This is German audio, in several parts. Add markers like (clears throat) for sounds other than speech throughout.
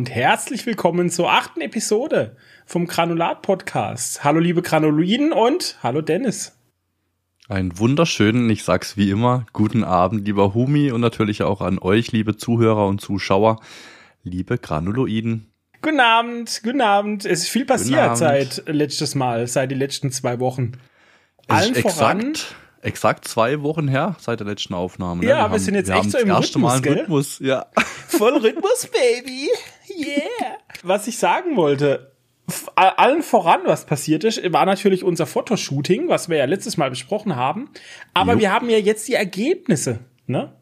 Und herzlich willkommen zur achten Episode vom Granulat Podcast. Hallo liebe Granuloiden und hallo Dennis. Einen wunderschönen, ich sag's wie immer, guten Abend, lieber Humi und natürlich auch an euch, liebe Zuhörer und Zuschauer, liebe Granuloiden. Guten Abend, guten Abend. Es ist viel passiert seit letztes Mal, seit die letzten zwei Wochen. Allen voran. Exakt zwei Wochen her seit der letzten Aufnahme. Ne? Ja, wir, wir haben, sind jetzt wir echt so im Rhythmus, Mal gell? Rhythmus, ja. (laughs) Voll Rhythmus, Baby. Yeah. Was ich sagen wollte, allen voran, was passiert ist, war natürlich unser Fotoshooting, was wir ja letztes Mal besprochen haben. Aber jo. wir haben ja jetzt die Ergebnisse, ne?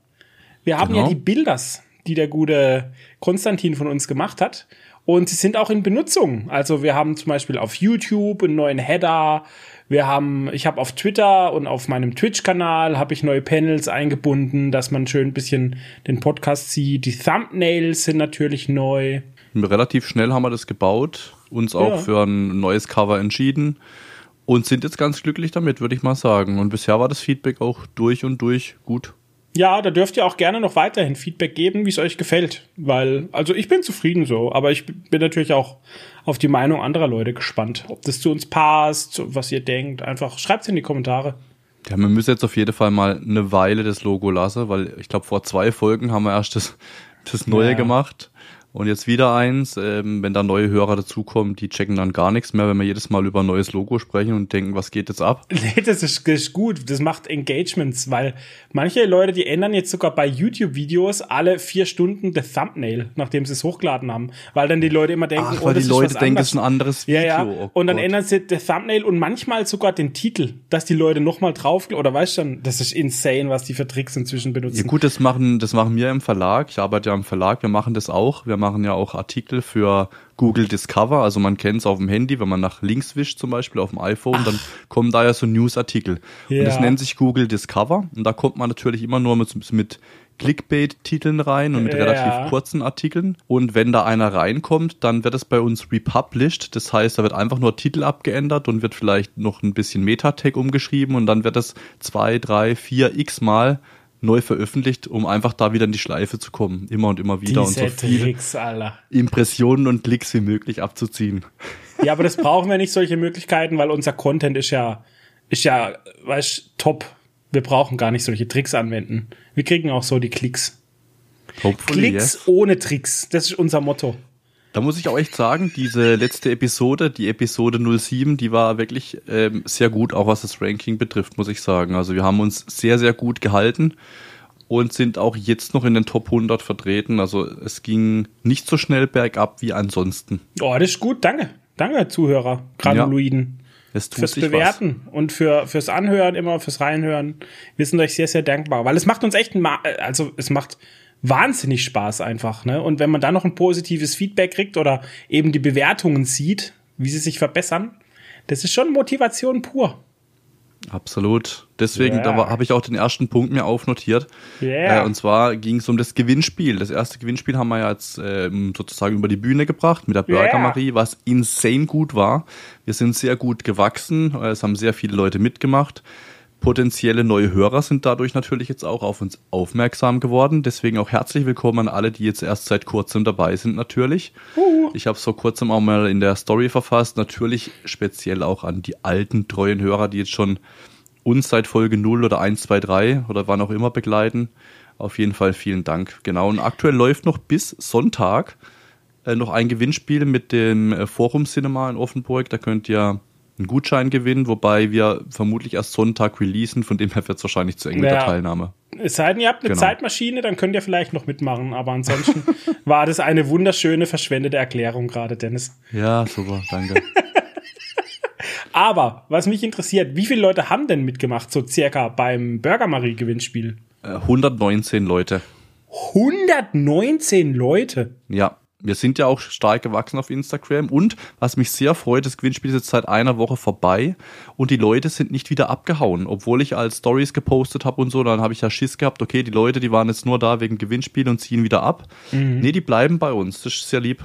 Wir haben genau. ja die Bilders, die der gute Konstantin von uns gemacht hat. Und sie sind auch in Benutzung. Also wir haben zum Beispiel auf YouTube einen neuen Header. Wir haben, ich habe auf Twitter und auf meinem Twitch-Kanal habe ich neue Panels eingebunden, dass man schön ein bisschen den Podcast sieht. Die Thumbnails sind natürlich neu. Relativ schnell haben wir das gebaut, uns auch ja. für ein neues Cover entschieden und sind jetzt ganz glücklich damit, würde ich mal sagen. Und bisher war das Feedback auch durch und durch gut. Ja, da dürft ihr auch gerne noch weiterhin Feedback geben, wie es euch gefällt. Weil, also ich bin zufrieden so, aber ich bin natürlich auch auf die Meinung anderer Leute gespannt. Ob das zu uns passt, was ihr denkt. Einfach schreibt es in die Kommentare. Ja, wir müssen jetzt auf jeden Fall mal eine Weile das Logo lassen, weil ich glaube, vor zwei Folgen haben wir erst das, das Neue ja. gemacht. Und jetzt wieder eins, ähm, wenn da neue Hörer dazukommen, die checken dann gar nichts mehr, wenn wir jedes Mal über ein neues Logo sprechen und denken, was geht jetzt ab? (laughs) Nee, das ist, das ist gut. Das macht Engagements, weil manche Leute, die ändern jetzt sogar bei YouTube-Videos alle vier Stunden das Thumbnail, nachdem sie es hochgeladen haben. Weil dann die Leute immer denken, Ach, oh, weil die Leute denken, es ist ein anderes Video. Ja, ja. Oh und dann Gott. ändern sie das Thumbnail und manchmal sogar den Titel, dass die Leute nochmal drauf, oder weißt du schon, das ist insane, was die für Tricks inzwischen benutzen. Ja gut, das machen, das machen wir im Verlag. Ich arbeite ja im Verlag, wir machen das auch. Wir machen ja auch Artikel für Google Discover. Also man kennt es auf dem Handy, wenn man nach links wischt zum Beispiel auf dem iPhone, Ach. dann kommen da ja so Newsartikel. Ja. Und das nennt sich Google Discover. Und da kommt man natürlich immer nur mit, mit Clickbait-Titeln rein und mit ja. relativ kurzen Artikeln. Und wenn da einer reinkommt, dann wird es bei uns republished. Das heißt, da wird einfach nur Titel abgeändert und wird vielleicht noch ein bisschen Metatag umgeschrieben und dann wird es zwei, drei, vier x Mal neu veröffentlicht, um einfach da wieder in die Schleife zu kommen. Immer und immer wieder Diese und so viele Tricks. Impressionen und Klicks wie möglich abzuziehen. (laughs) Ja, aber das brauchen wir nicht solche Möglichkeiten, weil unser Content ist ja, ist ja, weißt, top. Wir brauchen gar nicht solche Tricks anwenden. Wir kriegen auch so die Klicks. Hopefully, Klicks yes. ohne Tricks. Das ist unser Motto. Da muss ich auch echt sagen, diese letzte Episode, die Episode 07, die war wirklich ähm, sehr gut, auch was das Ranking betrifft, muss ich sagen. Also wir haben uns sehr, sehr gut gehalten und sind auch jetzt noch in den Top 100 vertreten. Also es ging nicht so schnell bergab wie ansonsten. Oh, das ist gut. Danke. Danke, Zuhörer, Granuloiden. Ja, fürs Bewerten was. und für, fürs Anhören, immer fürs Reinhören. Wir sind euch sehr, sehr dankbar, weil es macht uns echt, also es macht wahnsinnig Spaß einfach. Ne? Und wenn man dann noch ein positives Feedback kriegt oder eben die Bewertungen sieht, wie sie sich verbessern, das ist schon Motivation pur. Absolut. Deswegen, yeah. da habe ich auch den ersten Punkt mir aufnotiert. Yeah. Äh, und zwar ging es um das Gewinnspiel. Das erste Gewinnspiel haben wir ja jetzt äh, sozusagen über die Bühne gebracht mit der Burger yeah. Marie, was insane gut war. Wir sind sehr gut gewachsen. Es haben sehr viele Leute mitgemacht. Potenzielle neue Hörer sind dadurch natürlich jetzt auch auf uns aufmerksam geworden. Deswegen auch herzlich willkommen an alle, die jetzt erst seit kurzem dabei sind natürlich. Uh. Ich habe es vor kurzem auch mal in der Story verfasst. Natürlich speziell auch an die alten, treuen Hörer, die jetzt schon uns seit Folge 0 oder 1, 2, 3 oder wann auch immer begleiten. Auf jeden Fall vielen Dank. Genau. Und aktuell läuft noch bis Sonntag äh, noch ein Gewinnspiel mit dem äh, Forum Cinema in Offenburg. Da könnt ihr einen Gutschein gewinnen, wobei wir vermutlich erst Sonntag releasen, von dem her wird es wahrscheinlich zu eng mit der Teilnahme. Es sei denn, ihr habt eine genau. Zeitmaschine, dann könnt ihr vielleicht noch mitmachen, aber ansonsten (laughs) war das eine wunderschöne, verschwendete Erklärung gerade, Dennis. Ja, super, danke. (laughs) aber, was mich interessiert, wie viele Leute haben denn mitgemacht, so circa beim Burger Marie Gewinnspiel? 119 äh, Leute. 119 Leute? Ja wir sind ja auch stark gewachsen auf Instagram und was mich sehr freut, das Gewinnspiel ist jetzt seit einer Woche vorbei und die Leute sind nicht wieder abgehauen, obwohl ich als Stories gepostet habe und so, dann habe ich ja Schiss gehabt, okay, die Leute, die waren jetzt nur da wegen Gewinnspiel und ziehen wieder ab. Mhm. Nee, die bleiben bei uns, das ist sehr lieb.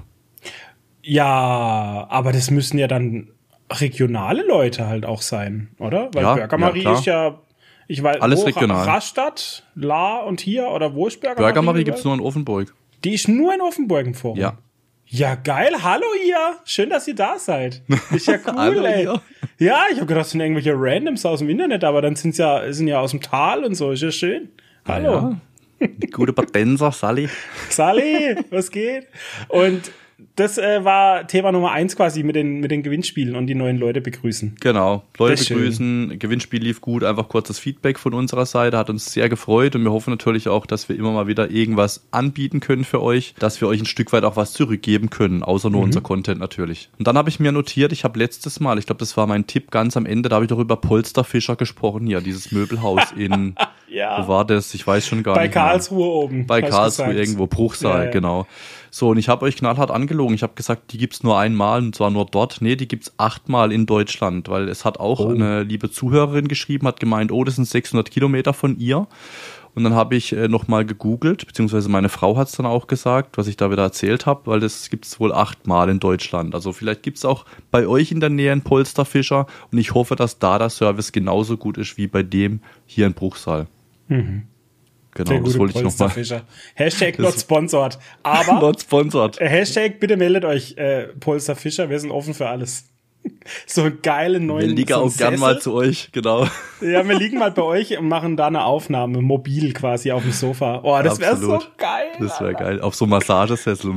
Ja, aber das müssen ja dann regionale Leute halt auch sein, oder? Weil ja, Burger Marie ja, ist ja ich weiß, alles wo, regional. Rastatt, La und hier oder wo ist Burger, Burger Marie? Marie gibt's nur in Offenburg. Die ist nur in Offenburg im Forum. Ja. Ja, geil. Hallo ihr. Schön, dass ihr da seid. Ist ja (laughs) cool, Hallo, ey. Ihr. Ja, ich habe gedacht, das sind irgendwelche Randoms aus dem Internet, aber dann sind's ja, sind ja aus dem Tal und so. Ist ja schön. Hallo. Ja. Gute Patenser, Sally. Sally, was geht? Und das äh, war Thema Nummer eins quasi mit den, mit den Gewinnspielen und die neuen Leute begrüßen. Genau, Leute begrüßen, schön. Gewinnspiel lief gut, einfach kurzes Feedback von unserer Seite, hat uns sehr gefreut und wir hoffen natürlich auch, dass wir immer mal wieder irgendwas anbieten können für euch, dass wir euch ein Stück weit auch was zurückgeben können, außer nur mhm. unser Content natürlich. Und dann habe ich mir notiert, ich habe letztes Mal, ich glaube, das war mein Tipp ganz am Ende, da habe ich doch über Polsterfischer gesprochen, hier, dieses Möbelhaus (laughs) in, ja. wo war das? Ich weiß schon gar Bei nicht. Bei Karlsruhe mehr. oben. Bei Karlsruhe irgendwo, Bruchsal, ja, ja. genau. So, und ich habe euch knallhart angelogen. Ich habe gesagt, die gibt's nur einmal und zwar nur dort. Nee, die gibt's achtmal in Deutschland, weil es hat auch oh. eine liebe Zuhörerin geschrieben, hat gemeint, oh, das sind 600 Kilometer von ihr. Und dann habe ich äh, nochmal gegoogelt, beziehungsweise meine Frau hat's dann auch gesagt, was ich da wieder erzählt habe, weil das gibt's wohl achtmal in Deutschland. Also vielleicht gibt's auch bei euch in der Nähe einen Polsterfischer und ich hoffe, dass da der Service genauso gut ist wie bei dem hier in Bruchsal. Mhm. Genau, das wollte ich nochmal. Hashtag (laughs) not sponsored. Aber not sponsored. Äh, Hashtag bitte meldet euch, äh, Polster Fischer, wir sind offen für alles. So einen geilen neuen Wir liegen so auch gern mal zu euch, genau. Ja, wir liegen mal bei euch und machen da eine Aufnahme, mobil quasi auf dem Sofa. Oh, das wäre so geil. Das wäre geil. Auf so Massagesessel.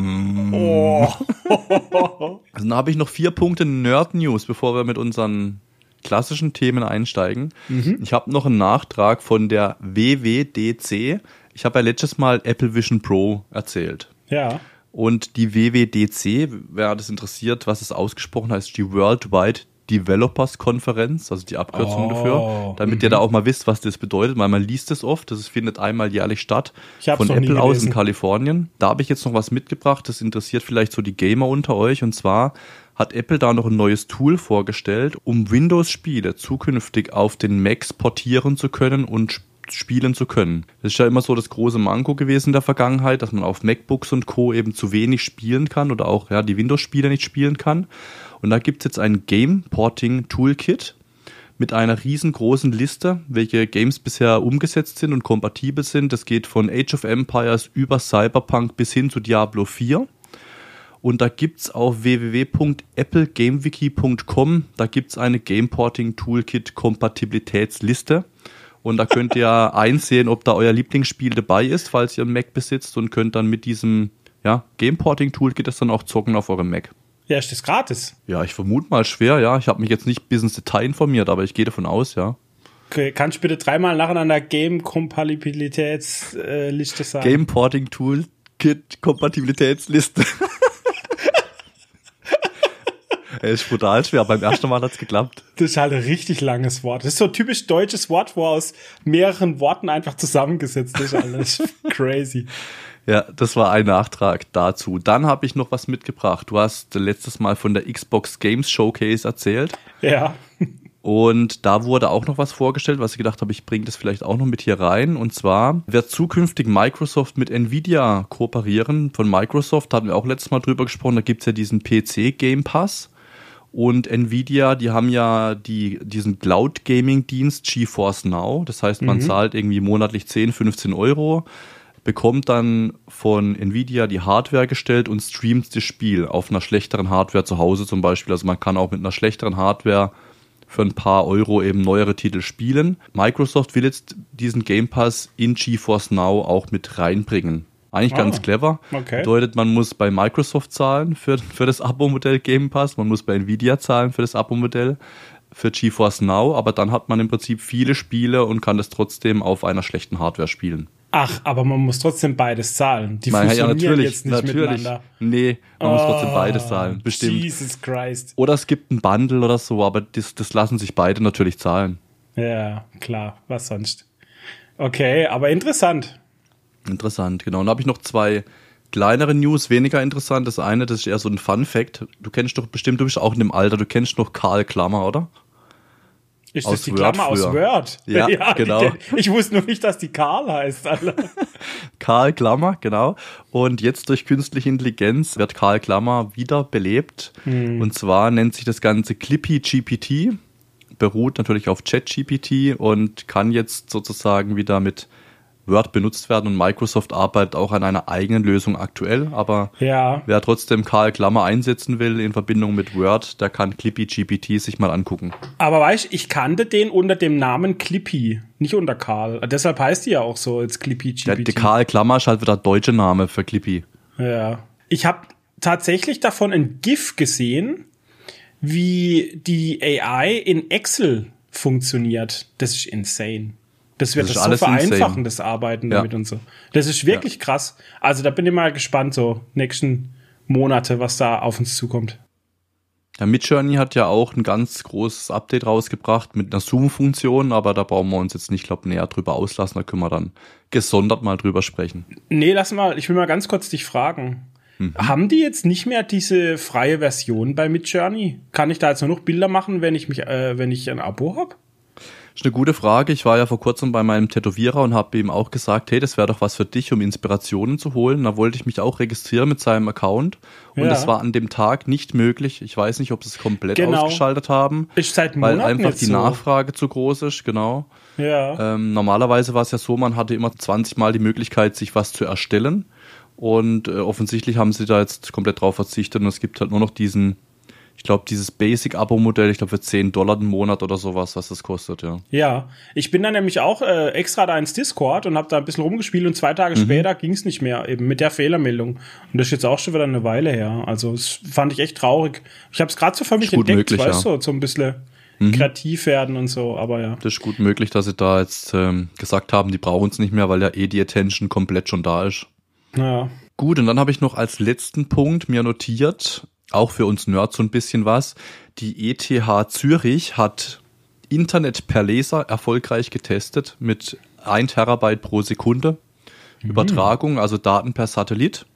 Oh. (laughs) also, dann habe ich noch vier Punkte Nerd News, bevor wir mit unseren klassischen Themen einsteigen. Mhm. Ich habe noch einen Nachtrag von der WWDC. Ich habe ja letztes Mal Apple Vision Pro erzählt. Ja. Und die WWDC, wer das interessiert, was es ausgesprochen heißt, die Worldwide Developers Konferenz, also die Abkürzung oh, dafür, damit ihr da auch mal wisst, was das bedeutet, weil man liest es oft, das findet einmal jährlich statt von Apple aus in Kalifornien. Da habe ich jetzt noch was mitgebracht, das interessiert vielleicht so die Gamer unter euch und zwar hat Apple da noch ein neues Tool vorgestellt, um Windows-Spiele zukünftig auf den Macs portieren zu können und spielen zu können. Das ist ja immer so das große Manko gewesen in der Vergangenheit, dass man auf MacBooks und Co. eben zu wenig spielen kann oder auch ja, die Windows-Spiele nicht spielen kann. Und da gibt's jetzt ein Game Porting Toolkit mit einer riesengroßen Liste, welche Games bisher umgesetzt sind und kompatibel sind. Das geht von Age of Empires über Cyberpunk bis hin zu Diablo 4. Und da gibt's auf www.applegamewiki.com, da gibt's eine Gameporting Toolkit Kompatibilitätsliste. Und da könnt ihr (laughs) einsehen, ob da euer Lieblingsspiel dabei ist, falls ihr einen Mac besitzt und könnt dann mit diesem ja, Gameporting Toolkit das dann auch zocken auf eurem Mac. Ja, ist das gratis? Ja, ich vermute mal schwer, ja. Ich habe mich jetzt nicht bis ins Detail informiert, aber ich gehe davon aus, ja. Okay, kannst du bitte dreimal nacheinander Game-Kompatibilitätsliste sagen? Game-Porting Toolkit Kompatibilitätsliste. (laughs) Er ist brutal schwer. Beim ersten Mal hat's geklappt. (laughs) Das ist halt ein richtig langes Wort. Das ist so ein typisch deutsches Wort, wo aus mehreren Worten einfach zusammengesetzt ist. Alles (laughs) crazy. Ja, das war ein Nachtrag dazu. Dann habe ich noch was mitgebracht. Du hast letztes Mal von der Xbox Games Showcase erzählt. Ja. Und da wurde auch noch was vorgestellt, was ich gedacht habe, ich bringe das vielleicht auch noch mit hier rein. Und zwar wird zukünftig Microsoft mit Nvidia kooperieren. Von Microsoft hatten wir auch letztes Mal drüber gesprochen. Da gibt's ja diesen PC Game Pass. Und Nvidia, die haben ja die, diesen Cloud-Gaming-Dienst GeForce Now. Das heißt, man mhm. zahlt irgendwie monatlich 10, 15 Euro, bekommt dann von Nvidia die Hardware gestellt und streamt das Spiel auf einer schlechteren Hardware zu Hause zum Beispiel. Also man kann auch mit einer schlechteren Hardware für ein paar Euro eben neuere Titel spielen. Microsoft will jetzt diesen Game Pass in GeForce Now auch mit reinbringen. Eigentlich ah, ganz clever. Okay. Bedeutet, man muss bei Microsoft zahlen für, für das Abo-Modell Game Pass, man muss bei Nvidia zahlen für das Abo-Modell für GeForce Now, aber dann hat man im Prinzip viele Spiele und kann das trotzdem auf einer schlechten Hardware spielen. Ach, aber man muss trotzdem beides zahlen. Die Man, ja, natürlich, jetzt nicht natürlich. miteinander. Nee, man oh, muss trotzdem beides zahlen, bestimmt. Jesus Christ. Oder es gibt ein Bundle oder so, aber das, das lassen sich beide natürlich zahlen. Ja, klar, was sonst. Okay, aber interessant. Interessant, genau. Und da habe ich noch zwei kleinere News, weniger interessant. Das eine, das ist eher so ein Fun Fact. Du kennst doch bestimmt, du bist auch in dem Alter, du kennst noch Karl Klammer, oder? Ist das die Word Klammer früher. aus Word? (laughs) Ja, (laughs) ja genau. Die, ich wusste nur nicht, dass die Karl heißt. Alter. (laughs) Karl Klammer, genau. Und jetzt durch künstliche Intelligenz wird Karl Klammer wieder belebt. Hm. Und zwar nennt sich das Ganze Clippy GPT, beruht natürlich auf ChatGPT und kann jetzt sozusagen wieder mit Word benutzt werden und Microsoft arbeitet auch an einer eigenen Lösung aktuell, aber ja. wer trotzdem Karl Klammer einsetzen will in Verbindung mit Word, der kann Clippy GPT sich mal angucken. Aber weißt ich kannte den unter dem Namen Clippy, nicht unter Karl. Deshalb heißt die ja auch so als Clippy GPT. Der, der Karl Klammer ist halt wieder der deutsche Name für Clippy. Ja. Ich habe tatsächlich davon ein GIF gesehen, wie die AI in Excel funktioniert. Das ist insane. Das wird das, das so vereinfachen, insane. das Arbeiten ja. damit und so. Das ist wirklich ja. krass. Also da bin ich mal gespannt, so nächsten Monate, was da auf uns zukommt. Ja, Midjourney hat ja auch ein ganz großes Update rausgebracht mit einer Zoom-Funktion, aber da brauchen wir uns jetzt nicht, glaube näher drüber auslassen. Da können wir dann gesondert mal drüber sprechen. Nee, lass mal, ich will mal ganz kurz dich fragen. Mhm. Haben die jetzt nicht mehr diese freie Version bei Midjourney? Kann ich da jetzt nur noch Bilder machen, wenn ich mich, äh, wenn ich ein Abo habe? Ist eine gute Frage. Ich war ja vor kurzem bei meinem Tätowierer und habe ihm auch gesagt, hey, das wäre doch was für dich, um Inspirationen zu holen. Da wollte ich mich auch registrieren mit seinem Account. Und ja. das war an dem Tag nicht möglich. Ich weiß nicht, ob sie es komplett genau. ausgeschaltet haben. Ist seit Monaten Weil einfach die so. Nachfrage zu groß ist, genau. Ja. Ähm, normalerweise war es ja so, man hatte immer 20 Mal die Möglichkeit, sich was zu erstellen. Und äh, offensichtlich haben sie da jetzt komplett drauf verzichtet und es gibt halt nur noch diesen ich glaube, dieses Basic-Abo-Modell, ich glaube, für 10 Dollar im Monat oder sowas, was das kostet, ja. Ja, ich bin dann nämlich auch äh, extra da ins Discord und habe da ein bisschen rumgespielt und zwei Tage mhm. später ging es nicht mehr, eben mit der Fehlermeldung. Und das ist jetzt auch schon wieder eine Weile her. Also, das fand ich echt traurig. Ich habe es gerade so für mich entdeckt, möglich, weißt du, ja. so ein bisschen mhm. kreativ werden und so, aber ja. Das ist gut möglich, dass sie da jetzt ähm, gesagt haben, die brauchen es nicht mehr, weil ja eh die Attention komplett schon da ist. Ja. Gut, und dann habe ich noch als letzten Punkt mir notiert, auch für uns Nerds so ein bisschen was. Die ETH Zürich hat Internet per Laser erfolgreich getestet mit 1 Terabyte pro Sekunde mhm. Übertragung, also Daten per Satellit.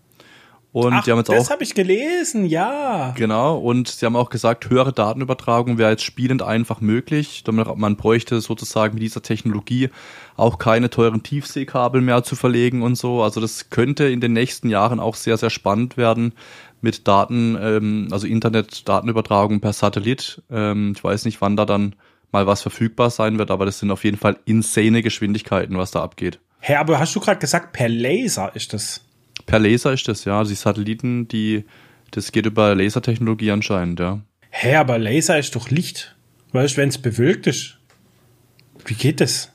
Und Ach, die haben jetzt das habe ich gelesen, ja. Genau, und sie haben auch gesagt, höhere Datenübertragung wäre jetzt spielend einfach möglich. Man bräuchte sozusagen mit dieser Technologie auch keine teuren Tiefseekabel mehr zu verlegen und so. Also das könnte in den nächsten Jahren auch sehr, sehr spannend werden, mit Daten, ähm, also Internet-Datenübertragung per Satellit. Ähm, ich weiß nicht, wann da dann mal was verfügbar sein wird, aber das sind auf jeden Fall insane Geschwindigkeiten, was da abgeht. Hä, aber hast du gerade gesagt, per Laser ist das? Per Laser ist das, ja. Die Satelliten, die, das geht über Lasertechnologie anscheinend, ja. Hä, aber Laser ist doch Licht. Weißt du, wenn es bewölkt ist? Wie geht das?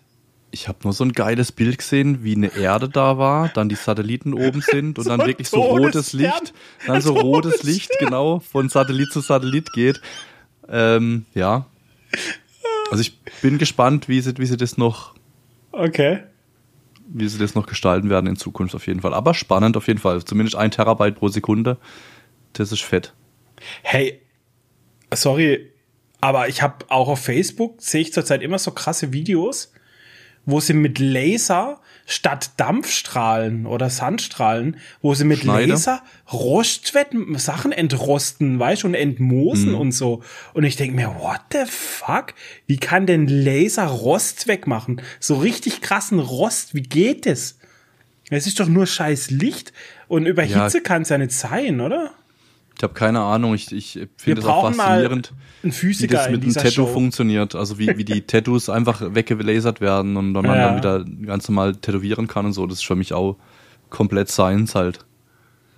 Ich habe nur so ein geiles Bild gesehen, wie eine Erde da war, dann die Satelliten oben sind und so dann wirklich so rotes Licht, dann so (laughs) rotes Licht, genau, von Satellit zu Satellit geht. Ähm, ja. Also ich bin gespannt, wie sie, wie sie das noch. Okay. Wie sie das noch gestalten werden in Zukunft auf jeden Fall. Aber spannend auf jeden Fall. Zumindest ein Terabyte pro Sekunde. Das ist fett. Hey, sorry, aber ich habe auch auf Facebook sehe ich zurzeit immer so krasse Videos wo sie mit Laser statt Dampfstrahlen oder Sandstrahlen, wo sie mit Schneider. Laser Rostwetten, Sachen entrosten, weißt du, und entmoosen mhm. und so. Und ich denke mir, what the fuck? Wie kann denn Laser Rost wegmachen? So richtig krassen Rost, wie geht das? Es ist doch nur scheiß Licht und über Hitze ja. kann es ja nicht sein, oder? Ich habe keine Ahnung, ich, ich finde es auch faszinierend, wie das mit einem Tattoo Show. funktioniert. Also wie, wie die (laughs) Tattoos einfach weggelasert werden und dann ja. man dann wieder ganz normal tätowieren kann und so. Das ist für mich auch komplett Science halt.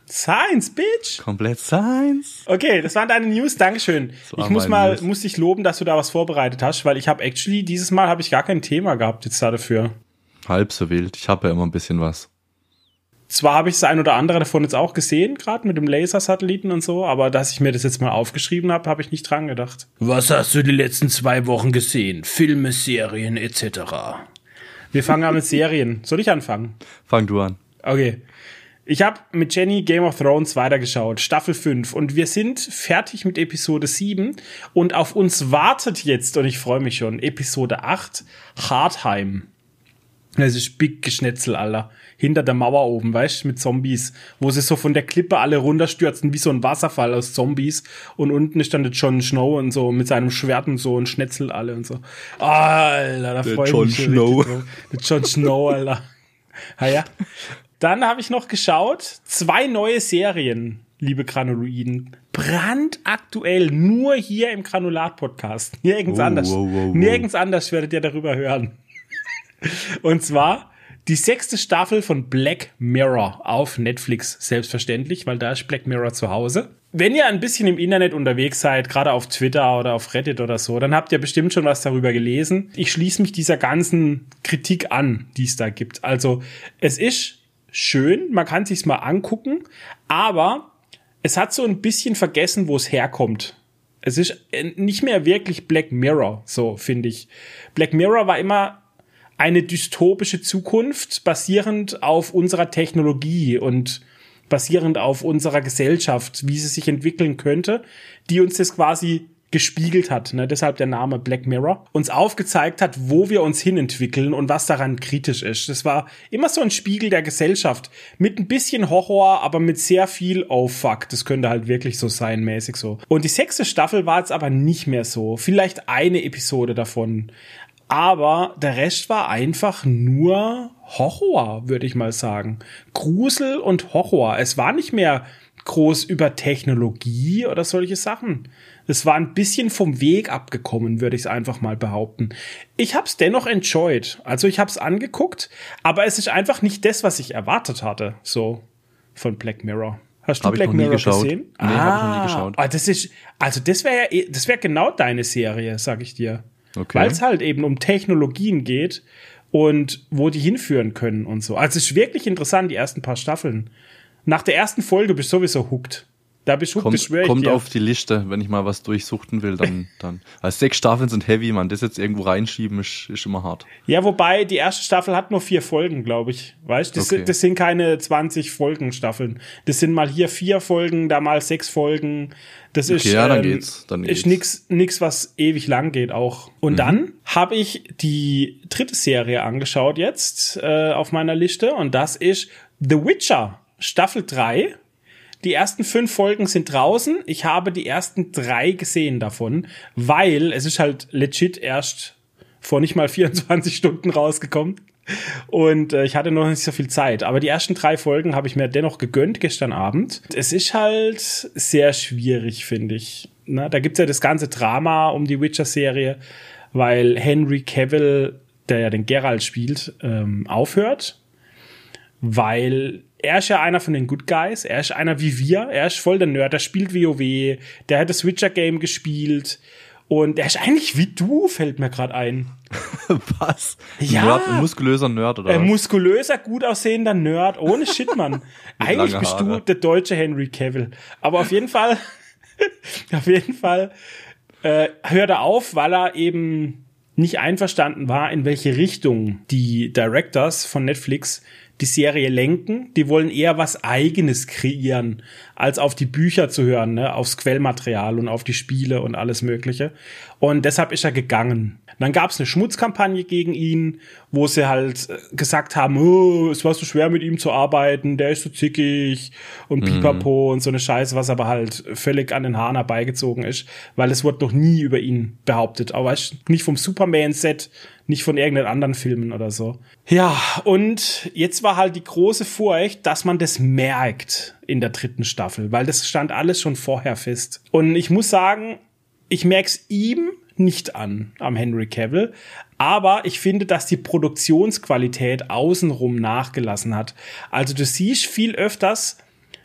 Science, Bitch! Komplett Science. Okay, das waren deine News, Dankeschön. Ich muss mal, News. muss dich loben, dass du da was vorbereitet hast, weil ich habe actually, dieses Mal habe ich gar kein Thema gehabt jetzt da dafür. Halb so wild. Ich habe ja immer ein bisschen was. Zwar habe ich das ein oder andere davon jetzt auch gesehen, gerade mit dem Laser-Satelliten und so, aber dass ich mir das jetzt mal aufgeschrieben habe, habe ich nicht dran gedacht. Was hast du die letzten zwei Wochen gesehen? Filme, Serien etc. Wir fangen an mit Serien. Soll ich anfangen? Fang du an. Okay. Ich habe mit Jenny Game of Thrones weitergeschaut, Staffel 5, und wir sind fertig mit Episode 7 und auf uns wartet jetzt, und ich freue mich schon, Episode 8, Hardheim. Das ist Big Geschnetzel, Alter hinter der Mauer oben, weißt mit Zombies, wo sie so von der Klippe alle runterstürzen, wie so ein Wasserfall aus Zombies. Und unten ist dann der Jon Snow und so mit seinem Schwert und so und Schnetzel alle und so. Alter, da freue ich Jon mich. Snow. Der Jon Snow, Alter. (laughs) Ah ja. Dann habe ich noch geschaut, zwei neue Serien, liebe Granuloiden. Brandaktuell, nur hier im Granulat-Podcast. Nirgends oh, anders. Wow, wow, wow. Nirgends anders werdet ihr darüber hören. (laughs) Und zwar Die sechste Staffel von Black Mirror auf Netflix, selbstverständlich, weil da ist Black Mirror zu Hause. Wenn ihr ein bisschen im Internet unterwegs seid, gerade auf Twitter oder auf Reddit oder so, dann habt ihr bestimmt schon was darüber gelesen. Ich schließe mich dieser ganzen Kritik an, die es da gibt. Also es ist schön, man kann sich's mal angucken, aber es hat so ein bisschen vergessen, wo es herkommt. Es ist äh, nicht mehr wirklich Black Mirror, so finde ich. Black Mirror war immer eine dystopische Zukunft basierend auf unserer Technologie und basierend auf unserer Gesellschaft, wie sie sich entwickeln könnte, die uns das quasi gespiegelt hat, ne? deshalb der Name Black Mirror, uns aufgezeigt hat, wo wir uns hinentwickeln und was daran kritisch ist. Das war immer so ein Spiegel der Gesellschaft mit ein bisschen Horror, aber mit sehr viel Oh fuck, das könnte halt wirklich so sein, mäßig so. Und die sechste Staffel war jetzt aber nicht mehr so. Vielleicht eine Episode davon. Aber der Rest war einfach nur Horror, würde ich mal sagen. Grusel und Horror. Es war nicht mehr groß über Technologie oder solche Sachen. Es war ein bisschen vom Weg abgekommen, würde ich es einfach mal behaupten. Ich habe es dennoch enjoyed. Also ich habe es angeguckt, aber es ist einfach nicht das, was ich erwartet hatte, so von Black Mirror. Hast du hab Black Mirror gesehen? Nee, ah, habe ich noch nie geschaut. Ah, das ist, also das wäre ja, eh, das wäre genau deine Serie, sag ich dir. Okay. Weil es halt eben um Technologien geht und wo die hinführen können und so. Also es ist wirklich interessant, die ersten paar Staffeln. Nach der ersten Folge bist du sowieso hooked. Da kommt, kommt auf die Liste, wenn ich mal was durchsuchten will, dann, (laughs) dann. Also sechs Staffeln sind heavy, man. Das jetzt irgendwo reinschieben ist, ist immer hart. Ja, wobei die erste Staffel hat nur vier Folgen, glaube ich. Weißt das, okay. das sind keine 20 Folgen Staffeln. Das sind mal hier vier Folgen, da mal sechs Folgen. Das okay, ist, ja, dann ähm, geht's. Dann ist nix, nix, was ewig lang geht auch. Und mhm. dann habe ich die dritte Serie angeschaut jetzt äh, auf meiner Liste und das ist The Witcher Staffel 3 die ersten fünf Folgen sind draußen. Ich habe die ersten drei gesehen davon, weil es ist halt legit erst vor nicht mal (laughs) 24 Stunden rausgekommen. Und äh, ich hatte noch nicht so viel Zeit. Aber die ersten drei Folgen habe ich mir dennoch gegönnt gestern Abend. Es ist halt sehr schwierig, finde ich. Na, da gibt's ja das ganze Drama um die Witcher-Serie, weil Henry Cavill, der ja den Geralt spielt, ähm, aufhört. Weil er ist ja einer von den Good Guys, er ist einer wie wir, er ist voll der Nerd, der spielt WoW, der hat das Witcher Game gespielt und er ist eigentlich wie du, fällt mir gerade ein. (laughs) Was? Ja. Nerd, ein muskulöser Nerd oder Ein muskulöser, gut aussehender Nerd, ohne Shit, Mann. (laughs) eigentlich bist du der deutsche Henry Cavill. Aber auf jeden Fall, (laughs) auf jeden Fall äh, hört er auf, weil er eben nicht einverstanden war, in welche Richtung die Directors von Netflix die Serie lenken. Die wollen eher was Eigenes kreieren, als auf die Bücher zu hören, ne? aufs Quellmaterial und auf die Spiele und alles Mögliche. Und deshalb ist er gegangen. Dann gab es eine Schmutzkampagne gegen ihn, wo sie halt äh, gesagt haben, oh, es war so schwer mit ihm zu arbeiten, der ist so zickig und mhm. pipapo und so eine Scheiße, was aber halt völlig an den Haaren herbeigezogen ist, weil es wurde noch nie über ihn behauptet. Aber nicht vom Superman-Set, nicht von irgendeinen anderen Filmen oder so. Ja, und jetzt war halt die große Furcht, dass man das merkt in der dritten Staffel, weil das stand alles schon vorher fest. Und ich muss sagen, ich merk's ihm nicht an, am Henry Cavill. Aber ich finde, dass die Produktionsqualität außenrum nachgelassen hat. Also du siehst viel öfters,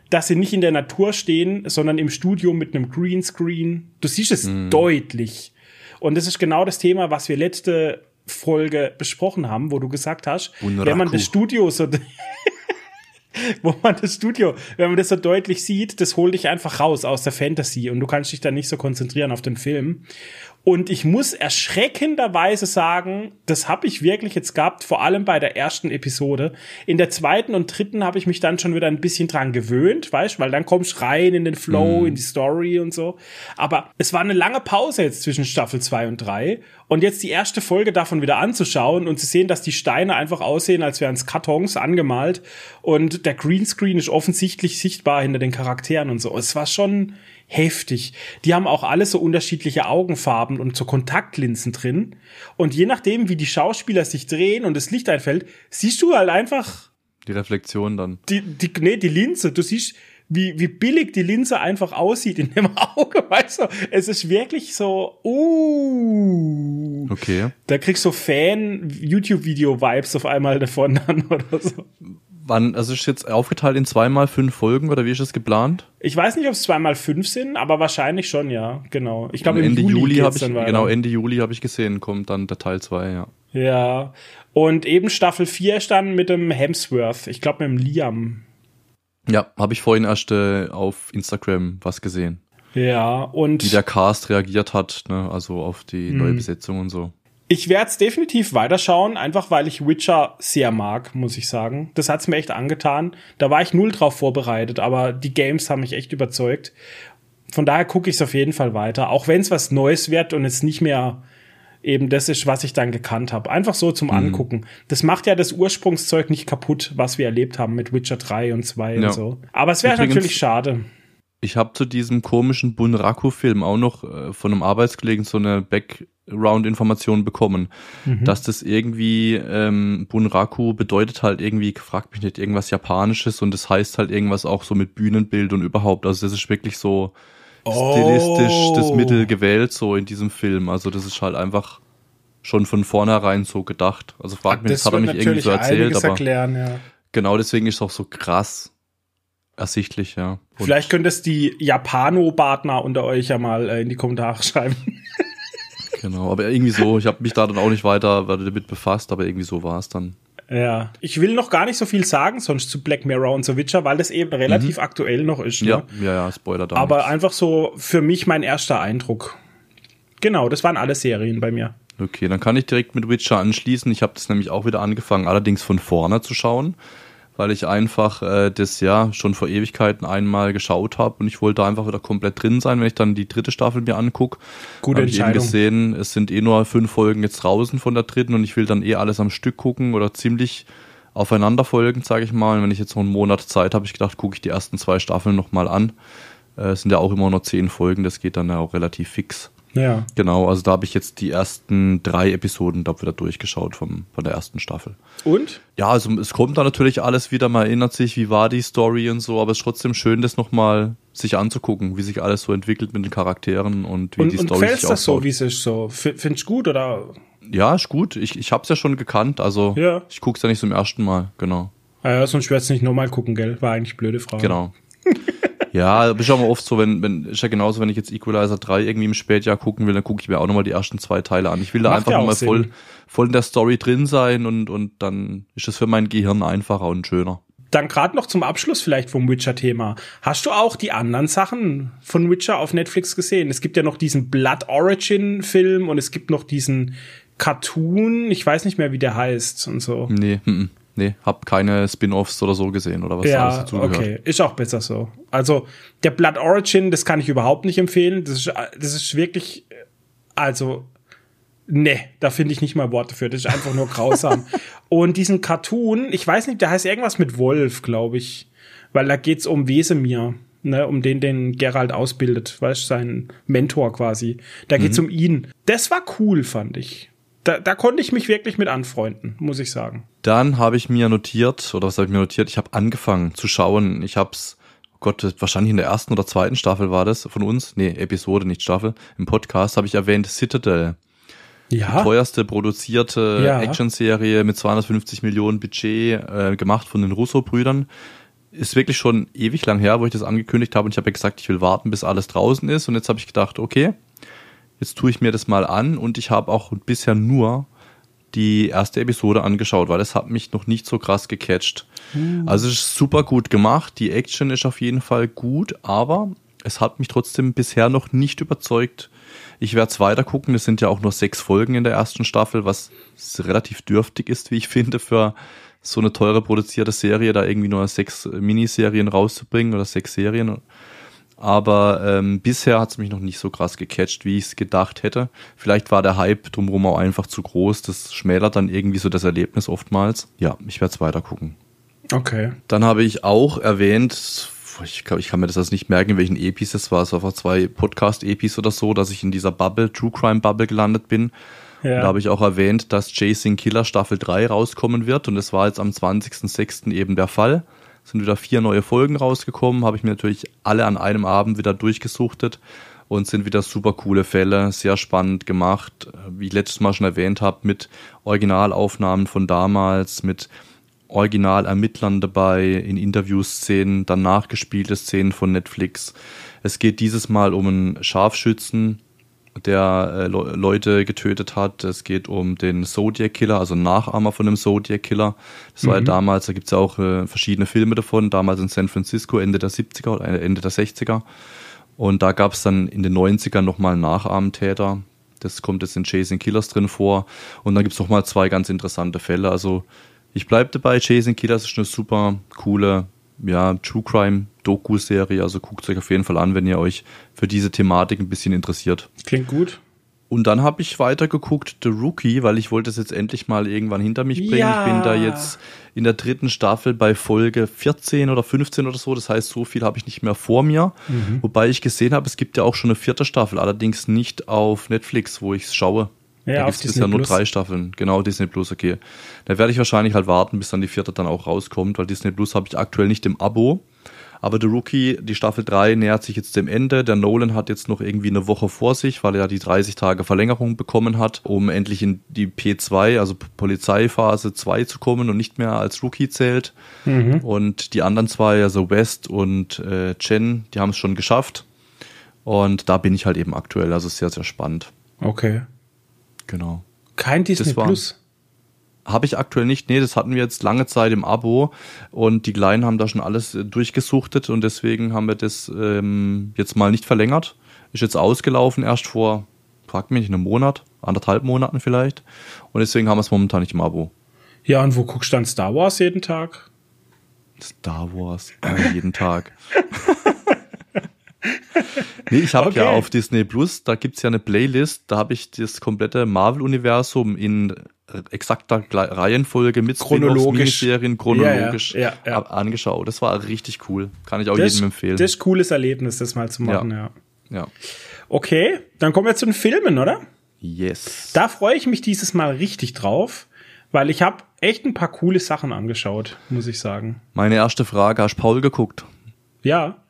dass sie nicht in der Natur stehen, sondern im Studio mit einem Greenscreen. Du siehst es mm. deutlich. Und das ist genau das Thema, was wir letzte Folge besprochen haben, wo du gesagt hast, Unraku. wenn man das Studio so (laughs) wo man das Studio, wenn man das so deutlich sieht, das holt dich einfach raus aus der Fantasy und du kannst dich dann nicht so konzentrieren auf den Film. Und ich muss erschreckenderweise sagen, das habe ich wirklich jetzt gehabt, vor allem bei der ersten Episode. In der zweiten und dritten habe ich mich dann schon wieder ein bisschen dran gewöhnt, weißt, weil dann kommst rein in den Flow, mm. in die Story und so. Aber es war eine lange Pause jetzt zwischen Staffel zwei und drei und jetzt die erste Folge davon wieder anzuschauen und zu sehen, dass die Steine einfach aussehen, als wären es Kartons angemalt und der Greenscreen ist offensichtlich sichtbar hinter den Charakteren und so. Es war schon heftig. Die haben auch alle so unterschiedliche Augenfarben und so Kontaktlinsen drin. Und je nachdem, wie die Schauspieler sich drehen und das Licht einfällt, siehst du halt einfach die Reflexion dann. Die, die, nee, die Linse. Du siehst, wie, wie billig die Linse einfach aussieht in dem (laughs) Auge, weißt du? Es ist wirklich so, uh. Okay. Da kriegst du Fan-YouTube-Video-Vibes auf einmal davon dann oder so. Wann, also ist jetzt aufgeteilt in zweimal fünf Folgen oder wie ist es geplant? Ich weiß nicht, ob es zweimal fünf sind, aber wahrscheinlich schon, ja, genau. Ich glaube, Ende Juli, Juli habe ich, genau, Ende Juli habe ich gesehen, kommt dann der Teil zwei, ja. Ja. Und eben Staffel 4 stand mit dem Hemsworth, ich glaube mit dem Liam. Ja, habe ich vorhin erst äh, auf Instagram was gesehen. Ja, und. Wie der Cast reagiert hat, ne, also auf die neue hm. Besetzung und so. Ich werde es definitiv weiterschauen, einfach weil ich Witcher sehr mag, muss ich sagen. Das hat's mir echt angetan. Da war ich null drauf vorbereitet, aber die Games haben mich echt überzeugt. Von daher gucke ich es auf jeden Fall weiter, auch wenn es was Neues wird und es nicht mehr eben das ist, was ich dann gekannt habe. Einfach so zum mhm. Angucken. Das macht ja das Ursprungszeug nicht kaputt, was wir erlebt haben mit Witcher 3 und 2 ja. und so. Aber es wäre natürlich schade. Ich habe zu diesem komischen Bunraku-Film auch noch äh, von einem Arbeitskollegen so eine Background-Information bekommen, mhm. dass das irgendwie ähm, Bunraku bedeutet halt irgendwie, fragt mich nicht, irgendwas Japanisches und das heißt halt irgendwas auch so mit Bühnenbild und überhaupt. Also das ist wirklich so stilistisch oh. das Mittel gewählt, so in diesem Film. Also das ist halt einfach schon von vornherein so gedacht. Also frag mich, das, hat er nicht irgendwie so erzählt, aber erklären, ja. genau deswegen ist es auch so krass ersichtlich, ja. Und Vielleicht könnt es die Japano-Partner unter euch ja mal äh, in die Kommentare (laughs) schreiben. genau, aber irgendwie so, ich habe mich da dann auch nicht weiter damit befasst, aber irgendwie so war es dann. Ja, ich will noch gar nicht so viel sagen, sonst zu Black Mirror und so Witcher, weil das eben relativ mhm. aktuell noch ist. Ne? Ja, ja, ja, Spoiler da. Aber nichts. einfach so für mich mein erster Eindruck. Genau, das waren alle Serien bei mir. Okay, dann kann ich direkt mit Witcher anschließen. Ich habe das nämlich auch wieder angefangen, allerdings von vorne zu schauen weil ich einfach äh, das ja schon vor Ewigkeiten einmal geschaut habe und ich wollte einfach wieder komplett drin sein, wenn ich dann die dritte Staffel mir angucke. Gute hab Entscheidung. Ich eben gesehen, es sind eh nur fünf Folgen jetzt draußen von der dritten und ich will dann eh alles am Stück gucken oder ziemlich aufeinander folgen, sage ich mal. Und wenn ich jetzt noch einen Monat Zeit habe, ich gedacht, gucke ich die ersten zwei Staffeln nochmal an. Äh, es sind ja auch immer nur zehn Folgen, das geht dann ja auch relativ fix. Ja. Genau, also da habe ich jetzt die ersten drei Episoden da wieder durchgeschaut vom, von der ersten Staffel. Und? Ja, also es kommt da natürlich alles wieder, man erinnert sich, wie war die Story und so, aber es ist trotzdem schön, das nochmal sich anzugucken, wie sich alles so entwickelt mit den Charakteren und wie und, die und Story sich das so, wie es ist so? Findest du gut oder? Ja, ist gut. Ich, ich hab's ja schon gekannt, also ja. ich guck's ja nicht zum ersten Mal, genau. Ah ja, sonst werde nicht nochmal gucken, gell? War eigentlich blöde Frage. Genau. (laughs) Ja, ist auch mal oft so, wenn, wenn, ist ja genauso, wenn ich jetzt Equalizer 3 irgendwie im Spätjahr gucken will, dann gucke ich mir auch nochmal die ersten zwei Teile an. Ich will da Macht einfach ja nochmal voll, voll in der Story drin sein und, und dann ist es für mein Gehirn einfacher und schöner. Dann gerade noch zum Abschluss vielleicht vom Witcher-Thema. Hast du auch die anderen Sachen von Witcher auf Netflix gesehen? Es gibt ja noch diesen Blood Origin-Film und es gibt noch diesen Cartoon, ich weiß nicht mehr, wie der heißt und so. Nee, m -m. Nee, hab keine Spin-offs oder so gesehen oder was ja, alles dazugehört. Okay, ist auch besser so. Also der Blood Origin, das kann ich überhaupt nicht empfehlen. Das ist, das ist wirklich, also nee, da finde ich nicht mal Worte für. Das ist einfach nur grausam. (laughs) Und diesen Cartoon, ich weiß nicht, der heißt irgendwas mit Wolf, glaube ich, weil da geht's um Wesemir. Ne, um den den Gerald ausbildet, weißt sein Mentor quasi. Da geht's mhm. um ihn. Das war cool, fand ich da, da konnte ich mich wirklich mit anfreunden, muss ich sagen. Dann habe ich mir notiert, oder was habe ich mir notiert? Ich habe angefangen zu schauen. Ich habe es, oh Gott, wahrscheinlich in der ersten oder zweiten Staffel war das von uns. Nee, Episode, nicht Staffel. Im Podcast habe ich erwähnt Citadel. Ja. Die teuerste produzierte ja. Actionserie mit 250 Millionen Budget, äh, gemacht von den Russo-Brüdern. Ist wirklich schon ewig lang her, wo ich das angekündigt habe und ich habe ja gesagt, ich will warten, bis alles draußen ist. Und jetzt habe ich gedacht, okay, jetzt tue ich mir das mal an und ich habe auch bisher nur die erste Episode angeschaut, weil es hat mich noch nicht so krass gecatcht. Mhm. Also es ist super gut gemacht, die Action ist auf jeden Fall gut, aber es hat mich trotzdem bisher noch nicht überzeugt. Ich werde es weiter gucken, es sind ja auch nur sechs Folgen in der ersten Staffel, was relativ dürftig ist, wie ich (laughs) finde, für so eine teure produzierte Serie, da irgendwie nur sechs Miniserien rauszubringen oder sechs Serien. Aber ähm, bisher hat es mich noch nicht so krass gecatcht, wie ich es gedacht hätte. Vielleicht war der Hype drumherum auch einfach zu groß. Das schmälert dann irgendwie so das Erlebnis oftmals. Ja, ich werde es weiter gucken. Okay. Dann habe ich auch erwähnt, ich, glaub, ich kann mir das jetzt nicht merken, in welchen Epis das war. Es war vor zwei Podcast-Epis oder so, dass ich in dieser Bubble, True Crime Bubble gelandet bin. Ja. Da habe ich auch erwähnt, dass Chasing Killer Staffel 3 rauskommen wird. Und es war jetzt am 20.06. eben der Fall. Sind wieder vier neue Folgen rausgekommen, habe ich mir natürlich alle an einem Abend wieder durchgesuchtet und sind wieder super coole Fälle, sehr spannend gemacht, wie ich letztes Mal schon erwähnt habe, mit Originalaufnahmen von damals, mit Originalermittlern dabei, in Interviewszenen, dann nachgespielte Szenen von Netflix. Es geht dieses Mal um einen Scharfschützen, der äh, Le Leute getötet hat. Es geht um den Zodiac Killer, also Nachahmer von dem Zodiac Killer. Das mhm. war ja mhm. damals, da gibt es ja auch äh, verschiedene Filme davon, damals in San Francisco, Ende der 70er oder Ende der 60er. Und da gab es dann in den 90ern nochmal einen Nachahmentäter. Das kommt jetzt in Chasing Killers drin vor. Und dann gibt es nochmal zwei ganz interessante Fälle. Also ich bleibe dabei, Chasing Killers ist eine super coole ja, True Crime Doku-Serie. Also guckt es euch auf jeden Fall an, wenn ihr euch für diese Thematik ein bisschen interessiert. Klingt gut. Und dann habe ich weitergeguckt The Rookie, weil ich wollte es jetzt endlich mal irgendwann hinter mich bringen. Ja. Ich bin da jetzt in der dritten Staffel bei Folge 14 oder 15 oder so. Das heißt, so viel habe ich nicht mehr vor mir. Mhm. Wobei ich gesehen habe, es gibt ja auch schon eine vierte Staffel, allerdings nicht auf Netflix, wo ich es schaue. Ja, da gibt es ja nur drei Staffeln. Genau, Disney Plus, okay. Da werde ich wahrscheinlich halt warten, bis dann die vierte dann auch rauskommt, weil Disney Plus habe ich aktuell nicht im Abo. Aber The Rookie, die Staffel 3 nähert sich jetzt dem Ende. Der Nolan hat jetzt noch irgendwie eine Woche vor sich, weil er die 30 Tage Verlängerung bekommen hat, um endlich in die P2, also Polizeiphase 2 zu kommen und nicht mehr als Rookie zählt. Mhm. Und die anderen zwei, also West und äh, Chen, die haben es schon geschafft. Und da bin ich halt eben aktuell, also sehr, sehr spannend. Okay. Genau. Kein Disney Plus. Habe ich aktuell nicht. Nee, das hatten wir jetzt lange Zeit im Abo und die Kleinen haben da schon alles äh, durchgesuchtet und deswegen haben wir das ähm, jetzt mal nicht verlängert. Ist jetzt ausgelaufen erst vor, fragt mich, einem Monat, anderthalb Monaten vielleicht. Und deswegen haben wir es momentan nicht im Abo. Ja, und wo guckst du dann Star Wars jeden Tag? Star Wars, äh, jeden Tag. (laughs) (laughs) nee, ich habe okay. ja auf Disney Plus, da gibt's ja eine Playlist, da habe ich das komplette Marvel-Universum in exakter Reihenfolge mit chronologisch Serien chronologisch ja, ja, ja, angeschaut. Das war richtig cool. Kann ich auch das, jedem empfehlen. Das ist ein cooles Erlebnis, das mal zu machen, ja. ja. Okay, dann kommen wir zu den Filmen, oder? Yes. Da freue ich mich dieses Mal richtig drauf, weil ich habe echt ein paar coole Sachen angeschaut, muss ich sagen. Meine erste Frage, hast Paul geguckt? Ja.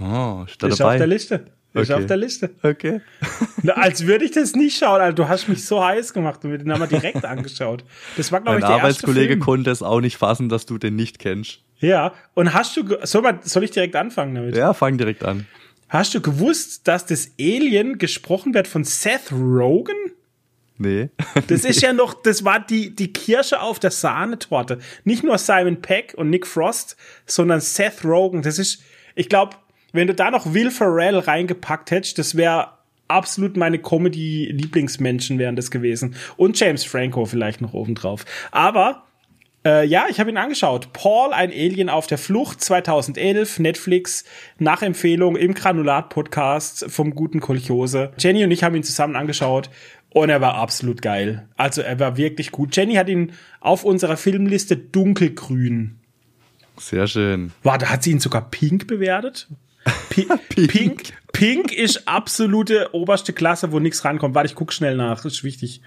Oh, ist ist auf der Liste. Okay. Ist auf der Liste. Okay. (laughs) Na, als würde ich das nicht schauen, Alter. Du hast mich so heiß gemacht und wir den haben wir direkt (laughs) angeschaut. Das war, glaube ich, der Arbeitskollege konnte es auch nicht fassen, dass du den nicht kennst. Ja. Und hast du, soll, man, soll ich direkt anfangen damit? Ja, fang direkt an. Hast du gewusst, dass das Alien gesprochen wird von Seth Rogen? Nee. Das ist (laughs) ja noch, das war die, die Kirsche auf der Sahnetorte. Nicht nur Simon Peck und Nick Frost, sondern Seth Rogen. Das ist, ich glaube, wenn du da noch Will Ferrell reingepackt hättest, das wäre absolut meine Comedy-Lieblingsmenschen wären das gewesen. Und James Franco vielleicht noch obendrauf. Aber äh, ja, ich habe ihn angeschaut. Paul, ein Alien auf der Flucht, 2011, Netflix, nach Empfehlung im Granulat-Podcast vom guten Kolchose. Jenny und ich haben ihn zusammen angeschaut und er war absolut geil. Also er war wirklich gut. Jenny hat ihn auf unserer Filmliste dunkelgrün. Sehr schön. Warte, hat sie ihn sogar pink bewertet? (laughs) Pink. Pink. Pink ist absolute oberste Klasse, wo nichts rankommt. Warte, ich guck schnell nach. Das ist wichtig.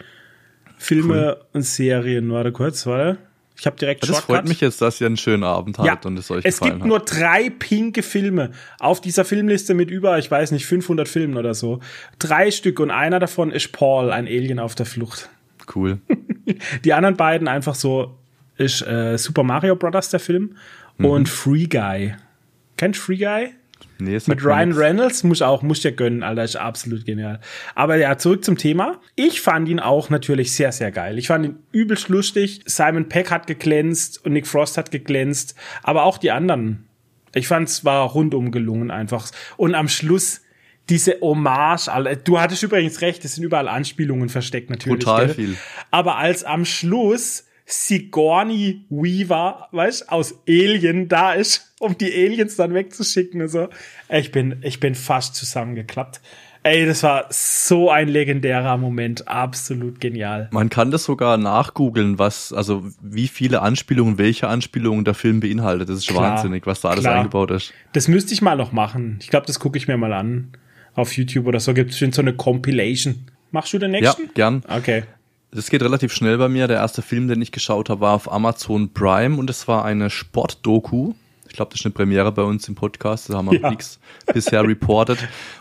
Filme cool. und Serien. Warte kurz, warte. Ich habe direkt Das Shortcut. freut mich jetzt, dass ihr einen schönen Abend habt ja, und es euch Es gibt hat. nur drei pinke Filme auf dieser Filmliste mit über, ich weiß nicht, 500 Filmen oder so. Drei Stück und einer davon ist Paul, ein Alien auf der Flucht. Cool. (laughs) Die anderen beiden einfach so ist äh, Super Mario Brothers der Film mhm. und Free Guy. Kennt Free Guy? Nee, Mit Ryan nichts. Reynolds muss auch, muss ja gönnen, Alter, ist absolut genial. Aber ja, zurück zum Thema. Ich fand ihn auch natürlich sehr, sehr geil. Ich fand ihn übelst lustig. Simon Peck hat geglänzt und Nick Frost hat geglänzt, aber auch die anderen. Ich fand es war rundum gelungen einfach. Und am Schluss diese Hommage, du hattest übrigens recht, es sind überall Anspielungen versteckt natürlich. Total gell? viel. Aber als am Schluss Sigourney Weaver, weißt, aus Alien da ist, um die Aliens dann wegzuschicken und so. Ich bin, ich bin fast zusammengeklappt. Ey, das war so ein legendärer Moment, absolut genial. Man kann das sogar nachgoogeln, was, also wie viele Anspielungen, welche Anspielungen der Film beinhaltet. Das ist klar, wahnsinnig, was da alles klar. eingebaut ist. Das müsste ich mal noch machen. Ich glaube, das gucke ich mir mal an. Auf YouTube oder so gibt es so eine Compilation. Machst du den nächsten? Ja, gern. Okay. Das geht relativ schnell bei mir. Der erste Film, den ich geschaut habe, war auf Amazon Prime und es war eine Sportdoku. Ich glaube, das ist eine Premiere bei uns im Podcast. Da haben wir ja. nichts bisher (laughs) reported.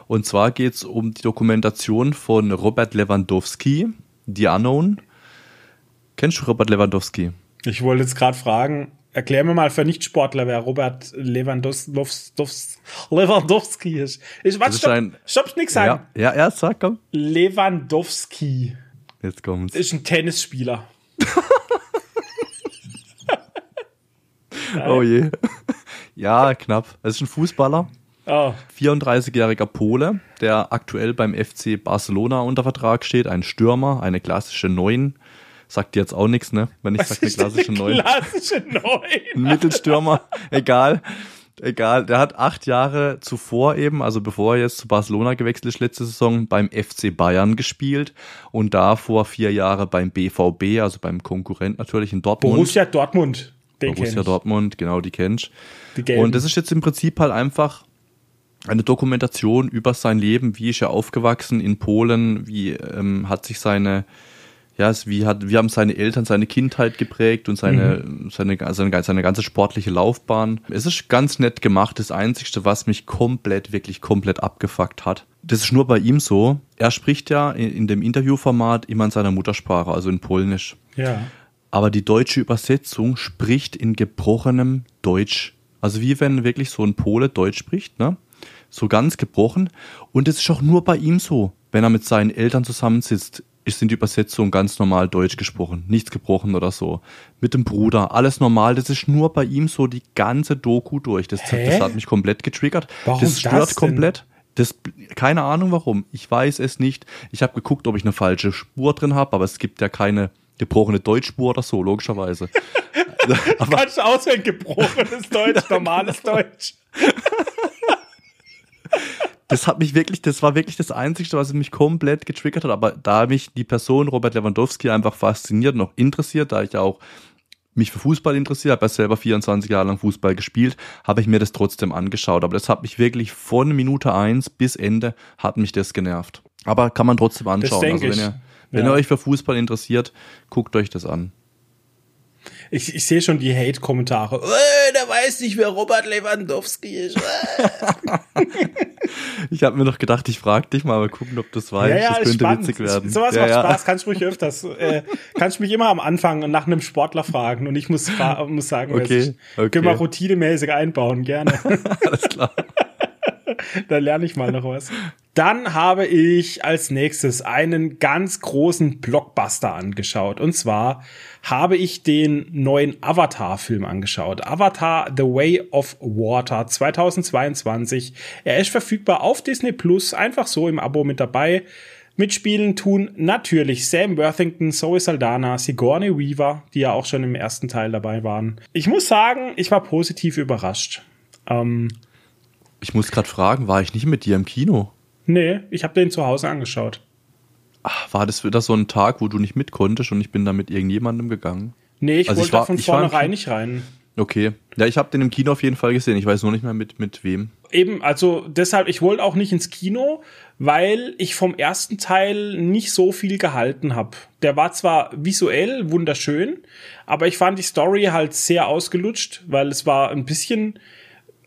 Und zwar geht es um die Dokumentation von Robert Lewandowski, The Unknown. Kennst du Robert Lewandowski? Ich wollte jetzt gerade fragen, erklär mir mal für Nichtsportler, wer Robert Lewandowski ist. Ich warte, stopp, ein, stopp, nix sagen. Ja, ja, sag, komm. Lewandowski. Jetzt kommt's. Ist ein Tennisspieler. (laughs) oh je. Ja, knapp. Es ist ein Fußballer. Oh. 34-jähriger Pole, der aktuell beim FC Barcelona unter Vertrag steht. Ein Stürmer, eine klassische Neun. Sagt dir jetzt auch nichts, ne? Wenn ich sage eine klassische Neun. Klassische Neun. ein Mittelstürmer, (laughs) egal. Egal, der hat acht Jahre zuvor eben, also bevor er jetzt zu Barcelona gewechselt ist, letzte Saison beim FC Bayern gespielt und davor vier Jahre beim BVB, also beim Konkurrent natürlich in Dortmund. Borussia Dortmund. Den Borussia Dortmund, genau, die kennst. Die und das ist jetzt im Prinzip halt einfach eine Dokumentation über sein Leben, wie ist er aufgewachsen in Polen, wie ähm, hat sich seine ja, es, wie, hat, wie haben seine Eltern seine Kindheit geprägt und seine, mhm. seine, seine, seine ganze sportliche Laufbahn. Es ist ganz nett gemacht. Das Einzige, was mich komplett, wirklich komplett abgefuckt hat, das ist nur bei ihm so. Er spricht ja in, in dem Interviewformat immer in seiner Muttersprache, also in Polnisch. Ja. Aber die deutsche Übersetzung spricht in gebrochenem Deutsch. Also wie wenn wirklich so ein Pole Deutsch spricht, ne? So ganz gebrochen. Und es ist auch nur bei ihm so, wenn er mit seinen Eltern zusammensitzt ist in die Übersetzung ganz normal Deutsch gesprochen, nichts gebrochen oder so. Mit dem Bruder, alles normal. Das ist nur bei ihm so die ganze Doku durch. Das, das hat mich komplett getriggert. Warum das stört das komplett. Das, keine Ahnung warum. Ich weiß es nicht. Ich habe geguckt, ob ich eine falsche Spur drin habe, aber es gibt ja keine gebrochene Deutschspur oder so, logischerweise. (laughs) aber, Kannst du auswählen, gebrochenes Deutsch, (laughs) normales Deutsch (laughs) das hat mich wirklich, das war wirklich das Einzige, was mich komplett getriggert hat. Aber da mich die Person Robert Lewandowski einfach fasziniert und auch interessiert, da ich auch mich für Fußball interessiert, habe ja selber 24 Jahre lang Fußball gespielt, habe ich mir das trotzdem angeschaut. Aber das hat mich wirklich von Minute eins bis Ende hat mich das genervt. Aber kann man trotzdem anschauen. also wenn ihr, wenn ihr euch für Fußball interessiert, guckt euch das an. Ich, ich sehe schon die Hate-Kommentare. Äh, der weiß nicht, wer Robert Lewandowski ist. (laughs) ich habe mir noch gedacht, ich frage dich mal, mal gucken, ob du es weißt. Ja, ja, das könnte spannend. witzig werden. Sowas ja, macht ja. Spaß, kannst du ruhig öfters. Äh, (laughs) kannst mich immer am Anfang nach einem Sportler fragen und ich muss, muss sagen, okay, okay. können wir routinemäßig einbauen, gerne. (laughs) Alles klar. (laughs) da lerne ich mal noch was. Dann habe ich als nächstes einen ganz großen Blockbuster angeschaut. Und zwar habe ich den neuen Avatar-Film angeschaut. Avatar The Way of Water 2022. Er ist verfügbar auf Disney Plus, einfach so im Abo mit dabei. Mitspielen tun natürlich Sam Worthington, Zoe Saldana, Sigourney Weaver, die ja auch schon im ersten Teil dabei waren. Ich muss sagen, ich war positiv überrascht. Ähm, ich muss gerade fragen, war ich nicht mit dir im Kino? Nee, ich habe den zu Hause angeschaut. Ach, war das wieder so ein Tag, wo du nicht mit konntest und ich bin da mit irgendjemandem gegangen? Nee, ich also wollte ich war, da von vornherein nicht rein. Okay. Ja, ich habe den im Kino auf jeden Fall gesehen. Ich weiß nur nicht mehr mit, mit wem. Eben, also deshalb, ich wollte auch nicht ins Kino, weil ich vom ersten Teil nicht so viel gehalten habe. Der war zwar visuell wunderschön, aber ich fand die Story halt sehr ausgelutscht, weil es war ein bisschen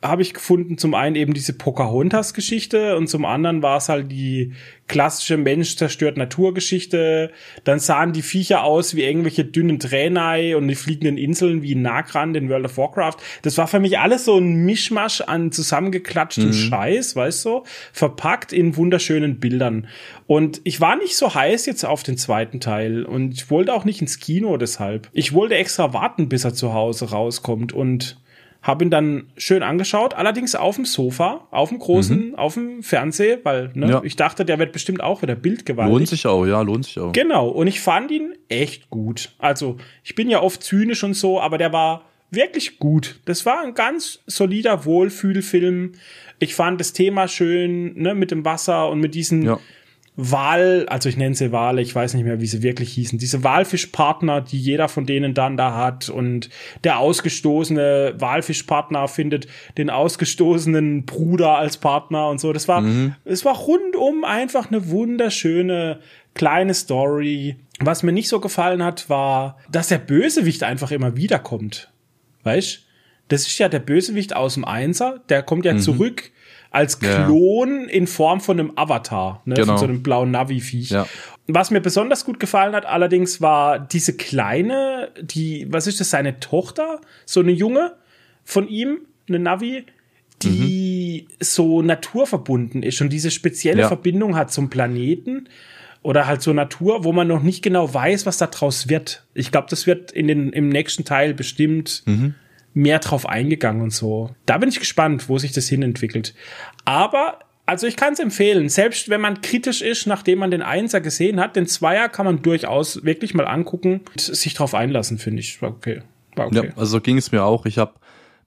habe ich gefunden, zum einen eben diese Pocahontas-Geschichte und zum anderen war es halt die klassische Mensch zerstört Naturgeschichte. Dann sahen die Viecher aus wie irgendwelche dünnen Tränei und die fliegenden Inseln wie Nagran in World of Warcraft. Das war für mich alles so ein Mischmasch an zusammengeklatschtem mhm. Scheiß, weißt du, verpackt in wunderschönen Bildern. Und ich war nicht so heiß jetzt auf den zweiten Teil und ich wollte auch nicht ins Kino deshalb. Ich wollte extra warten, bis er zu Hause rauskommt und habe ihn dann schön angeschaut, allerdings auf dem Sofa, auf dem großen, mhm. auf dem Fernseher, weil ne, ja. ich dachte, der wird bestimmt auch wieder bildgewaltig. Lohnt sich auch, ja, lohnt sich auch. Genau, und ich fand ihn echt gut. Also, ich bin ja oft zynisch und so, aber der war wirklich gut. Das war ein ganz solider Wohlfühlfilm. Ich fand das Thema schön, ne, mit dem Wasser und mit diesen ja. Wal, also ich nenne sie Wale, ich weiß nicht mehr, wie sie wirklich hießen, diese Walfischpartner, die jeder von denen dann da hat und der ausgestoßene Walfischpartner findet den ausgestoßenen Bruder als Partner und so. Das war, mhm. es war rundum einfach eine wunderschöne kleine Story. Was mir nicht so gefallen hat, war, dass der Bösewicht einfach immer wiederkommt. Weißt? Das ist ja der Bösewicht aus dem Einser. Der kommt ja mhm. zurück als Klon ja. in Form von einem Avatar, ne, genau. von so einem blauen Navi-Viech. Ja. Was mir besonders gut gefallen hat, allerdings war diese kleine, die, was ist das, seine Tochter, so eine Junge von ihm, eine Navi, die mhm. so naturverbunden ist und diese spezielle ja. Verbindung hat zum Planeten oder halt zur Natur, wo man noch nicht genau weiß, was da draus wird. Ich glaube, das wird in den, im nächsten Teil bestimmt mhm. Mehr drauf eingegangen und so. Da bin ich gespannt, wo sich das hinentwickelt. Aber also ich kann es empfehlen, selbst wenn man kritisch ist, nachdem man den Einser gesehen hat, den Zweier kann man durchaus wirklich mal angucken und sich drauf einlassen, finde ich. War okay. War okay. Ja, also so ging es mir auch. Ich habe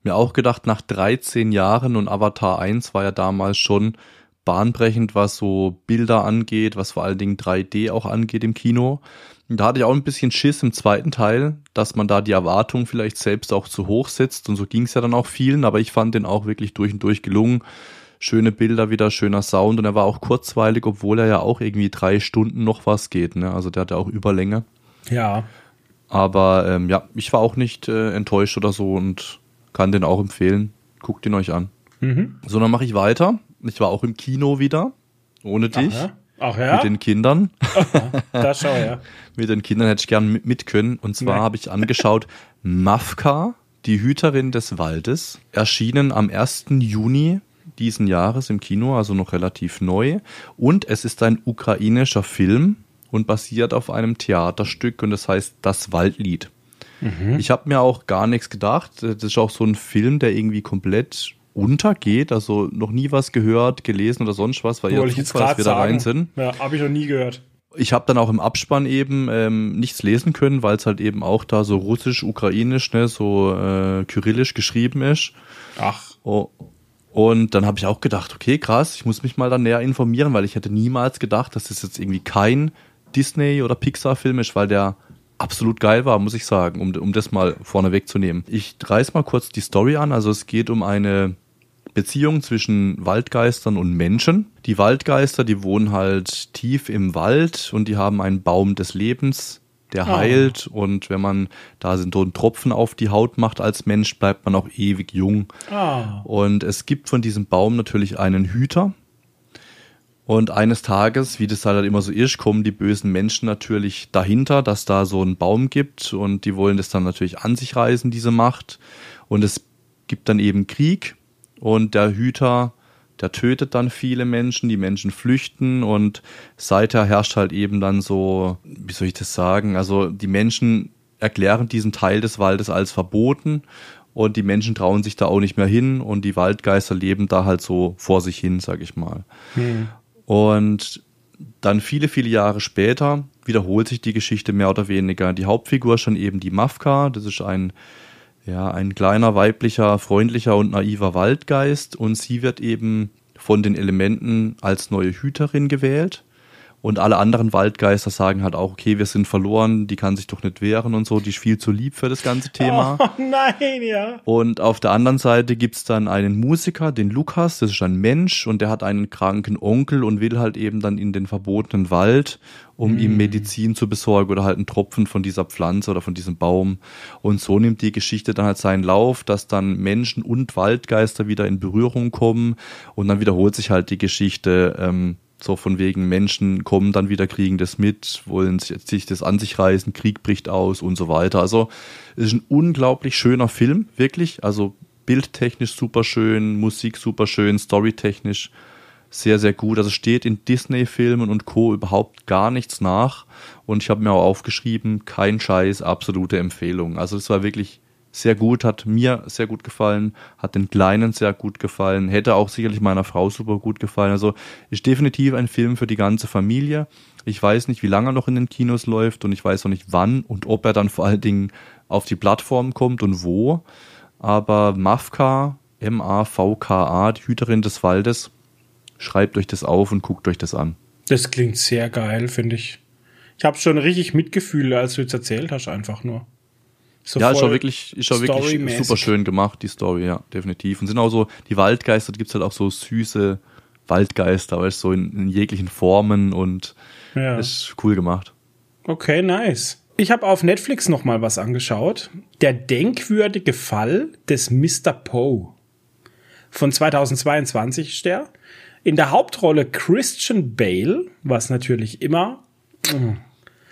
mir auch gedacht, nach 13 Jahren und Avatar 1 war ja damals schon bahnbrechend, was so Bilder angeht, was vor allen Dingen 3D auch angeht im Kino. Da hatte ich auch ein bisschen Schiss im zweiten Teil, dass man da die Erwartung vielleicht selbst auch zu hoch setzt. Und so ging es ja dann auch vielen, aber ich fand den auch wirklich durch und durch gelungen. Schöne Bilder wieder, schöner Sound und er war auch kurzweilig, obwohl er ja auch irgendwie drei Stunden noch was geht. Ne? Also der hatte auch Überlänge. Ja. Aber ähm, ja, ich war auch nicht äh, enttäuscht oder so und kann den auch empfehlen. Guckt ihn euch an. Mhm. So, dann mache ich weiter. Ich war auch im Kino wieder. Ohne dich. Aha. Ach ja? Mit den Kindern. (laughs) da schau ja. (laughs) mit den Kindern hätte ich gern mit, können. Und zwar habe ich angeschaut Mafka, die Hüterin des Waldes, erschienen am 1. Juni diesen Jahres im Kino, also noch relativ neu. Und es ist ein ukrainischer Film und basiert auf einem Theaterstück und das heißt Das Waldlied. Mhm. Ich habe mir auch gar nichts gedacht. Das ist auch so ein Film, der irgendwie komplett untergeht. Also noch nie was gehört, gelesen oder sonst was, weil ja Zufall, dass wir da rein sind. Ja, habe ich noch nie gehört. Ich habe dann auch im Abspann eben ähm, nichts lesen können, weil es halt eben auch da so russisch, ukrainisch, ne, so äh, kyrillisch geschrieben ist. Ach. Oh. Und dann habe ich auch gedacht, okay, krass, ich muss mich mal dann näher informieren, weil ich hätte niemals gedacht, dass das jetzt irgendwie kein Disney- oder Pixar-Film ist, weil der absolut geil war, muss ich sagen, um, um das mal vorne wegzunehmen. Ich reiß mal kurz die Story an. Also es geht um eine Beziehung zwischen Waldgeistern und Menschen. Die Waldgeister, die wohnen halt tief im Wald und die haben einen Baum des Lebens, der oh. heilt. Und wenn man da so einen Tropfen auf die Haut macht als Mensch, bleibt man auch ewig jung. Oh. Und es gibt von diesem Baum natürlich einen Hüter, und eines Tages, wie das halt immer so ist, kommen die bösen Menschen natürlich dahinter, dass da so einen Baum gibt und die wollen das dann natürlich an sich reißen, diese Macht. Und es gibt dann eben Krieg und der Hüter, der tötet dann viele Menschen, die Menschen flüchten und seither herrscht halt eben dann so, wie soll ich das sagen, also die Menschen erklären diesen Teil des Waldes als verboten und die Menschen trauen sich da auch nicht mehr hin und die Waldgeister leben da halt so vor sich hin, sag ich mal. Hm. Und dann viele, viele Jahre später wiederholt sich die Geschichte mehr oder weniger. Die Hauptfigur ist schon eben die Mafka. Das ist ein, ja, ein kleiner, weiblicher, freundlicher und naiver Waldgeist. Und sie wird eben von den Elementen als neue Hüterin gewählt. Und alle anderen Waldgeister sagen halt auch, okay, wir sind verloren, die kann sich doch nicht wehren und so, die ist viel zu lieb für das ganze Thema. Oh (laughs) nein, ja. Und auf der anderen Seite gibt's dann einen Musiker, den Lukas, das ist ein Mensch und der hat einen kranken Onkel und will halt eben dann in den verbotenen Wald, um mm. ihm Medizin zu besorgen oder halt einen Tropfen von dieser Pflanze oder von diesem Baum. Und so nimmt die Geschichte dann halt seinen Lauf, dass dann Menschen und Waldgeister wieder in Berührung kommen und dann wiederholt sich halt die Geschichte. Ähm, so von wegen Menschen kommen dann wieder, kriegen das mit, wollen sich das an sich reißen, Krieg bricht aus und so weiter. Also es ist ein unglaublich schöner Film, wirklich. Also bildtechnisch super schön, Musik super schön, storytechnisch sehr, sehr gut. Also steht in Disney-Filmen und Co. überhaupt gar nichts nach. Und ich habe mir auch aufgeschrieben, kein Scheiß, absolute Empfehlung. Also es war wirklich sehr gut, hat mir sehr gut gefallen, hat den Kleinen sehr gut gefallen, hätte auch sicherlich meiner Frau super gut gefallen. Also ist definitiv ein Film für die ganze Familie. Ich weiß nicht, wie lange er noch in den Kinos läuft und ich weiß auch nicht wann und ob er dann vor allen Dingen auf die Plattform kommt und wo. Aber Mafka, M-A-V-K-A, die Hüterin des Waldes, schreibt euch das auf und guckt euch das an. Das klingt sehr geil, finde ich. Ich habe schon richtig Mitgefühl, als du jetzt erzählt hast, einfach nur. So ja, ist auch wirklich, ist auch wirklich super schön gemacht, die Story, ja, definitiv. Und sind auch so, die Waldgeister, da gibt's halt auch so süße Waldgeister, weißt so in, in jeglichen Formen und ja. ist cool gemacht. Okay, nice. Ich habe auf Netflix noch mal was angeschaut. Der denkwürdige Fall des Mr. Poe von 2022 ist der. In der Hauptrolle Christian Bale, was natürlich immer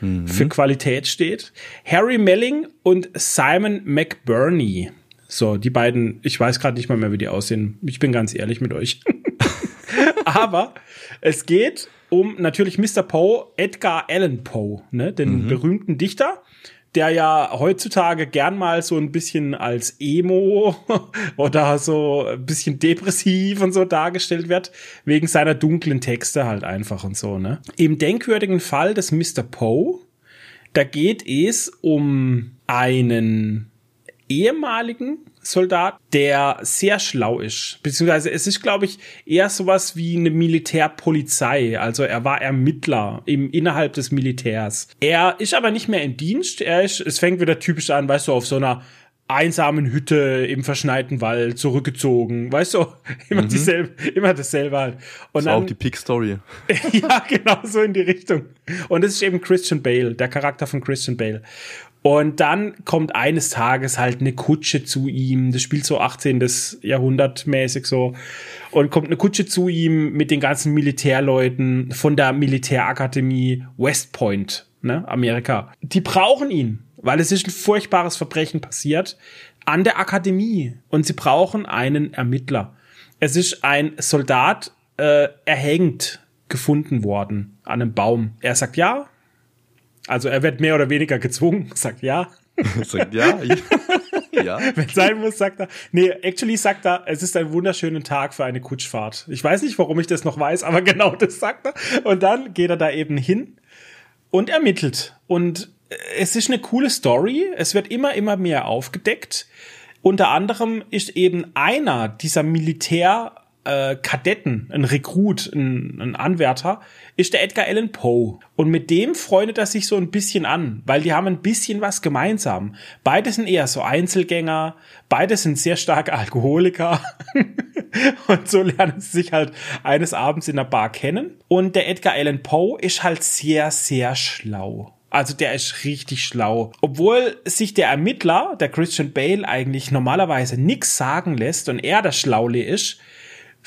mhm. für Qualität steht. Harry Melling und Simon McBurney. So, die beiden, ich weiß gerade nicht mal mehr, wie die aussehen. Ich bin ganz ehrlich mit euch. (laughs) Aber es geht um natürlich Mr. Poe, Edgar Allan Poe, ne, den mhm. berühmten Dichter, der ja heutzutage gern mal so ein bisschen als Emo (laughs) oder so ein bisschen depressiv und so dargestellt wird, wegen seiner dunklen Texte halt einfach und so, ne. Im denkwürdigen Fall des Mr. Poe, da geht es um einen ehemaligen Soldat, der sehr schlau ist. Beziehungsweise es ist, glaube ich, eher sowas wie eine Militärpolizei. Also er war Ermittler im, innerhalb des Militärs. Er ist aber nicht mehr in Dienst. Er ist, es fängt wieder typisch an, weißt du, auf so einer einsamen Hütte im verschneiten Wald zurückgezogen, weißt du, (laughs) immer mhm. dieselbe, immer dasselbe halt. Und das dann, auch die Peak Story. (laughs) ja, genau so in die Richtung. Und es ist eben Christian Bale, der Charakter von Christian Bale. Und dann kommt eines Tages halt eine Kutsche zu ihm. Das spielt so 18. Jahrhundert mäßig so. Und kommt eine Kutsche zu ihm mit den ganzen Militärleuten von der Militärakademie West Point, ne, Amerika. Die brauchen ihn, weil es ist ein furchtbares Verbrechen passiert an der Akademie. Und sie brauchen einen Ermittler. Es ist ein Soldat äh, erhängt gefunden worden an einem Baum. Er sagt ja, also er wird mehr oder weniger gezwungen, (laughs) sagt ja. (laughs) sagt ja. (laughs) ja. Wenn sein muss, sagt er. Nee, actually sagt er, es ist ein wunderschöner Tag für eine Kutschfahrt. Ich weiß nicht, warum ich das noch weiß, aber genau das sagt er. Und dann geht er da eben hin und ermittelt. Und es ist eine coole Story. Es wird immer, immer mehr aufgedeckt. Unter anderem ist eben einer dieser Militär äh, Kadetten, ein Rekrut, ein, ein Anwärter, ist der Edgar Allan Poe. Und mit dem freundet er sich so ein bisschen an, weil die haben ein bisschen was gemeinsam. Beide sind eher so Einzelgänger, beide sind sehr starke Alkoholiker. (laughs) und so lernen sie sich halt eines Abends in der Bar kennen. Und der Edgar Allan Poe ist halt sehr, sehr schlau. Also der ist richtig schlau. Obwohl sich der Ermittler, der Christian Bale, eigentlich normalerweise nix sagen lässt und er das Schlaule ist,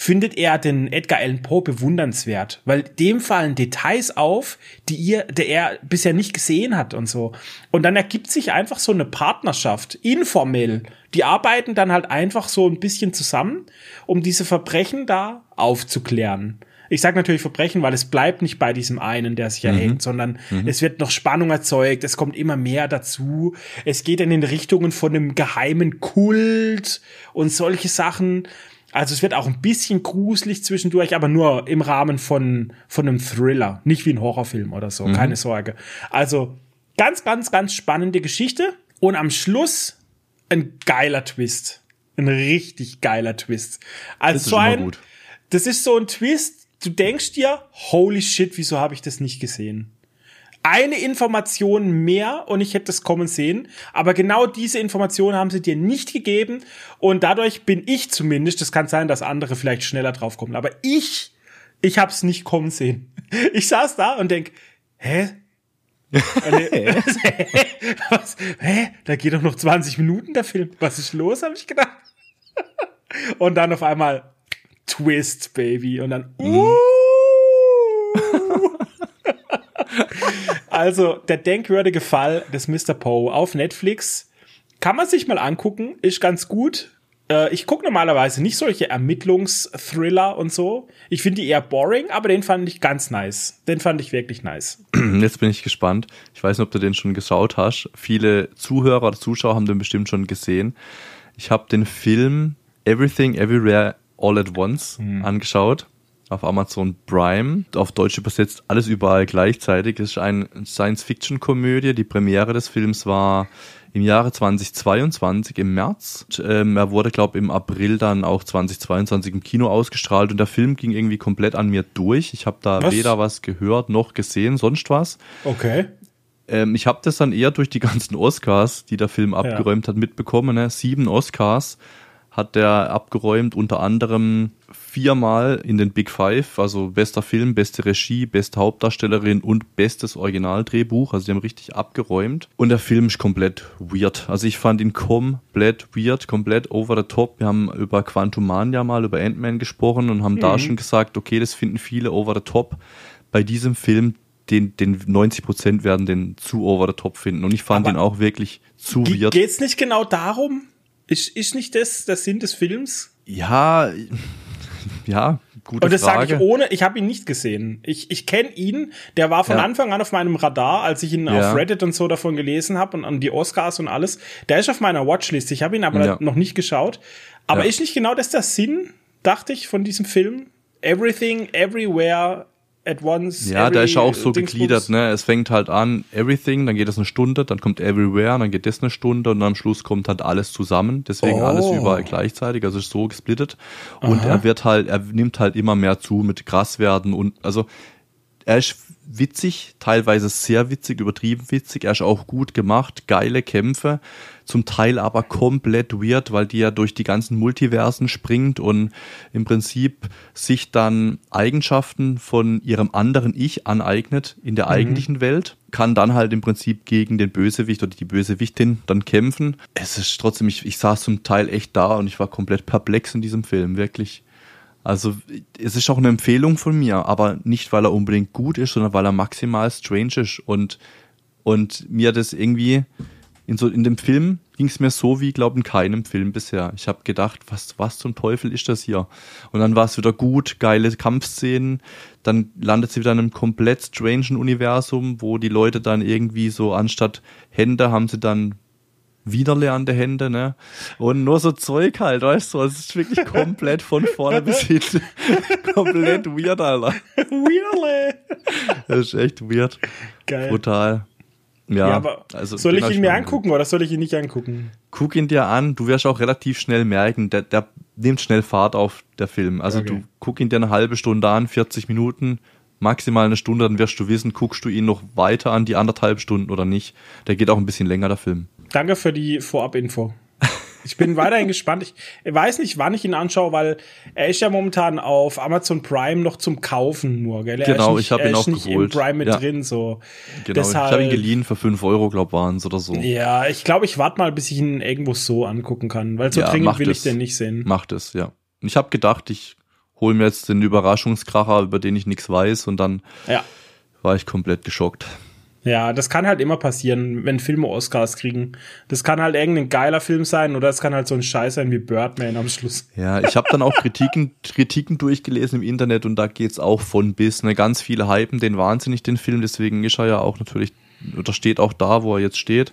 findet er den Edgar Allan Poe bewundernswert, weil dem fallen Details auf, die ihr, der er bisher nicht gesehen hat und so. Und dann ergibt sich einfach so eine Partnerschaft, informell. Die arbeiten dann halt einfach so ein bisschen zusammen, um diese Verbrechen da aufzuklären. Ich sage natürlich Verbrechen, weil es bleibt nicht bei diesem einen, der sich erhängt, mhm. sondern mhm. es wird noch Spannung erzeugt, es kommt immer mehr dazu. Es geht in den Richtungen von einem geheimen Kult und solche Sachen. Also es wird auch ein bisschen gruselig zwischendurch, aber nur im Rahmen von, von einem Thriller, nicht wie ein Horrorfilm oder so, mhm. keine Sorge. Also ganz, ganz, ganz spannende Geschichte und am Schluss ein geiler Twist. Ein richtig geiler Twist. Also das ist so ein, gut. das ist so ein Twist, du denkst dir, holy shit, wieso habe ich das nicht gesehen? Eine Information mehr und ich hätte es kommen sehen. Aber genau diese Information haben sie dir nicht gegeben und dadurch bin ich zumindest, das kann sein, dass andere vielleicht schneller drauf kommen, aber ich, ich habe es nicht kommen sehen. (laughs) Ich saß da und denk, hä? (laughs) (laughs) Was? Hä? Da geht doch noch 20 Minuten der Film. Was ist los, habe ich gedacht. Und dann auf einmal Twist, Baby. Und dann, uh, also, der denkwürdige Fall des Mr. Poe auf Netflix. Kann man sich mal angucken, ist ganz gut. Äh, ich gucke normalerweise nicht solche Ermittlungsthriller und so. Ich finde die eher boring, aber den fand ich ganz nice. Den fand ich wirklich nice. (clears throat) Jetzt bin ich gespannt. Ich weiß nicht, ob du den schon geschaut hast. Viele Zuhörer oder Zuschauer haben den bestimmt schon gesehen. Ich habe den Film Everything Everywhere All at Once hm. angeschaut auf Amazon Prime, auf Deutsch übersetzt alles überall gleichzeitig. Es ist eine Science-Fiction-Komödie. Die Premiere des Films war im Jahre 2022 im März. Ähm, er wurde, glaube ich, im April dann auch 2022 im Kino ausgestrahlt und der Film ging irgendwie komplett an mir durch. Ich habe da was? weder was gehört noch gesehen, sonst was. Okay. Ähm, ich habe das dann eher durch die ganzen Oscars, die der Film abgeräumt ja. hat, mitbekommen. Ne? Sieben Oscars hat der abgeräumt, unter anderem viermal in den Big Five, also bester Film, beste Regie, beste Hauptdarstellerin und bestes Originaldrehbuch. Also die haben richtig abgeräumt. Und der Film ist komplett weird. Also ich fand ihn komplett weird, komplett over the top. Wir haben über Quantum Mania mal, über Ant-Man gesprochen und haben mhm. da schon gesagt, okay, das finden viele over the top. Bei diesem Film den, den 90 Prozent werden den zu over the top finden. Und ich fand Aber den auch wirklich zu weird. Geht's nicht genau darum? Ist, ist nicht das der Sinn des Films? Ja, ja, gute Und das sage ich ohne, ich habe ihn nicht gesehen. Ich, ich kenne ihn, der war von ja. Anfang an auf meinem Radar, als ich ihn ja. auf Reddit und so davon gelesen habe und an die Oscars und alles. Der ist auf meiner Watchlist. Ich habe ihn aber ja. noch nicht geschaut. Aber ist nicht genau das der Sinn, dachte ich, von diesem Film? Everything, everywhere, at once. Ja, da ist ja auch so gegliedert, ne? Es fängt halt an, everything, dann geht das eine Stunde, dann kommt everywhere, dann geht das eine Stunde und dann am Schluss kommt halt alles zusammen. Deswegen oh. alles überall gleichzeitig, also ist so gesplittet. Und Aha. er wird halt, er nimmt halt immer mehr zu mit Krasswerden und, also, er ist witzig, teilweise sehr witzig, übertrieben witzig. Er ist auch gut gemacht, geile Kämpfe, zum Teil aber komplett weird, weil die ja durch die ganzen Multiversen springt und im Prinzip sich dann Eigenschaften von ihrem anderen Ich aneignet in der mhm. eigentlichen Welt, kann dann halt im Prinzip gegen den Bösewicht oder die Bösewichtin dann kämpfen. Es ist trotzdem, ich, ich saß zum Teil echt da und ich war komplett perplex in diesem Film, wirklich. Also es ist auch eine Empfehlung von mir, aber nicht, weil er unbedingt gut ist, sondern weil er maximal strange ist. Und, und mir das irgendwie, in, so, in dem Film ging es mir so wie, glaube in keinem Film bisher. Ich habe gedacht, was, was zum Teufel ist das hier? Und dann war es wieder gut, geile Kampfszenen. Dann landet sie wieder in einem komplett strangen Universum, wo die Leute dann irgendwie so anstatt Hände haben sie dann widerlernende Hände, ne? Und nur so Zeug halt, weißt du, es ist wirklich komplett von vorne bis hinten. (laughs) komplett weird, Alter. Weirdly. Das ist echt weird. Geil. Brutal. Ja, ja aber also soll ich ihn mir angucken oder soll ich ihn nicht angucken? Guck ihn dir an, du wirst auch relativ schnell merken, der, der nimmt schnell Fahrt auf, der Film. Also okay. du guck ihn dir eine halbe Stunde an, 40 Minuten, maximal eine Stunde, dann wirst du wissen, guckst du ihn noch weiter an, die anderthalb Stunden oder nicht. Der geht auch ein bisschen länger, der Film. Danke für die Vorab-Info. Ich bin weiterhin gespannt. Ich weiß nicht, wann ich ihn anschaue, weil er ist ja momentan auf Amazon Prime noch zum Kaufen nur, gell? Er genau, nicht, ich habe ihn auch nicht geholt. im Prime mit ja. drin, so. Genau, Deshalb, ich habe ihn geliehen für fünf Euro, glaub waren's oder so. Ja, ich glaube, ich warte mal, bis ich ihn irgendwo so angucken kann, weil so ja, dringend will es. ich den nicht sehen. Macht es, ja. Ich habe gedacht, ich hole mir jetzt den Überraschungskracher, über den ich nichts weiß und dann ja. war ich komplett geschockt. Ja, das kann halt immer passieren, wenn Filme Oscars kriegen. Das kann halt irgendein geiler Film sein oder es kann halt so ein Scheiß sein wie Birdman am Schluss. Ja, ich habe dann auch Kritiken, Kritiken durchgelesen im Internet und da geht's auch von bis. Ne? Ganz viele hypen den wahnsinnig, den Film, deswegen ist er ja auch natürlich, oder steht auch da, wo er jetzt steht.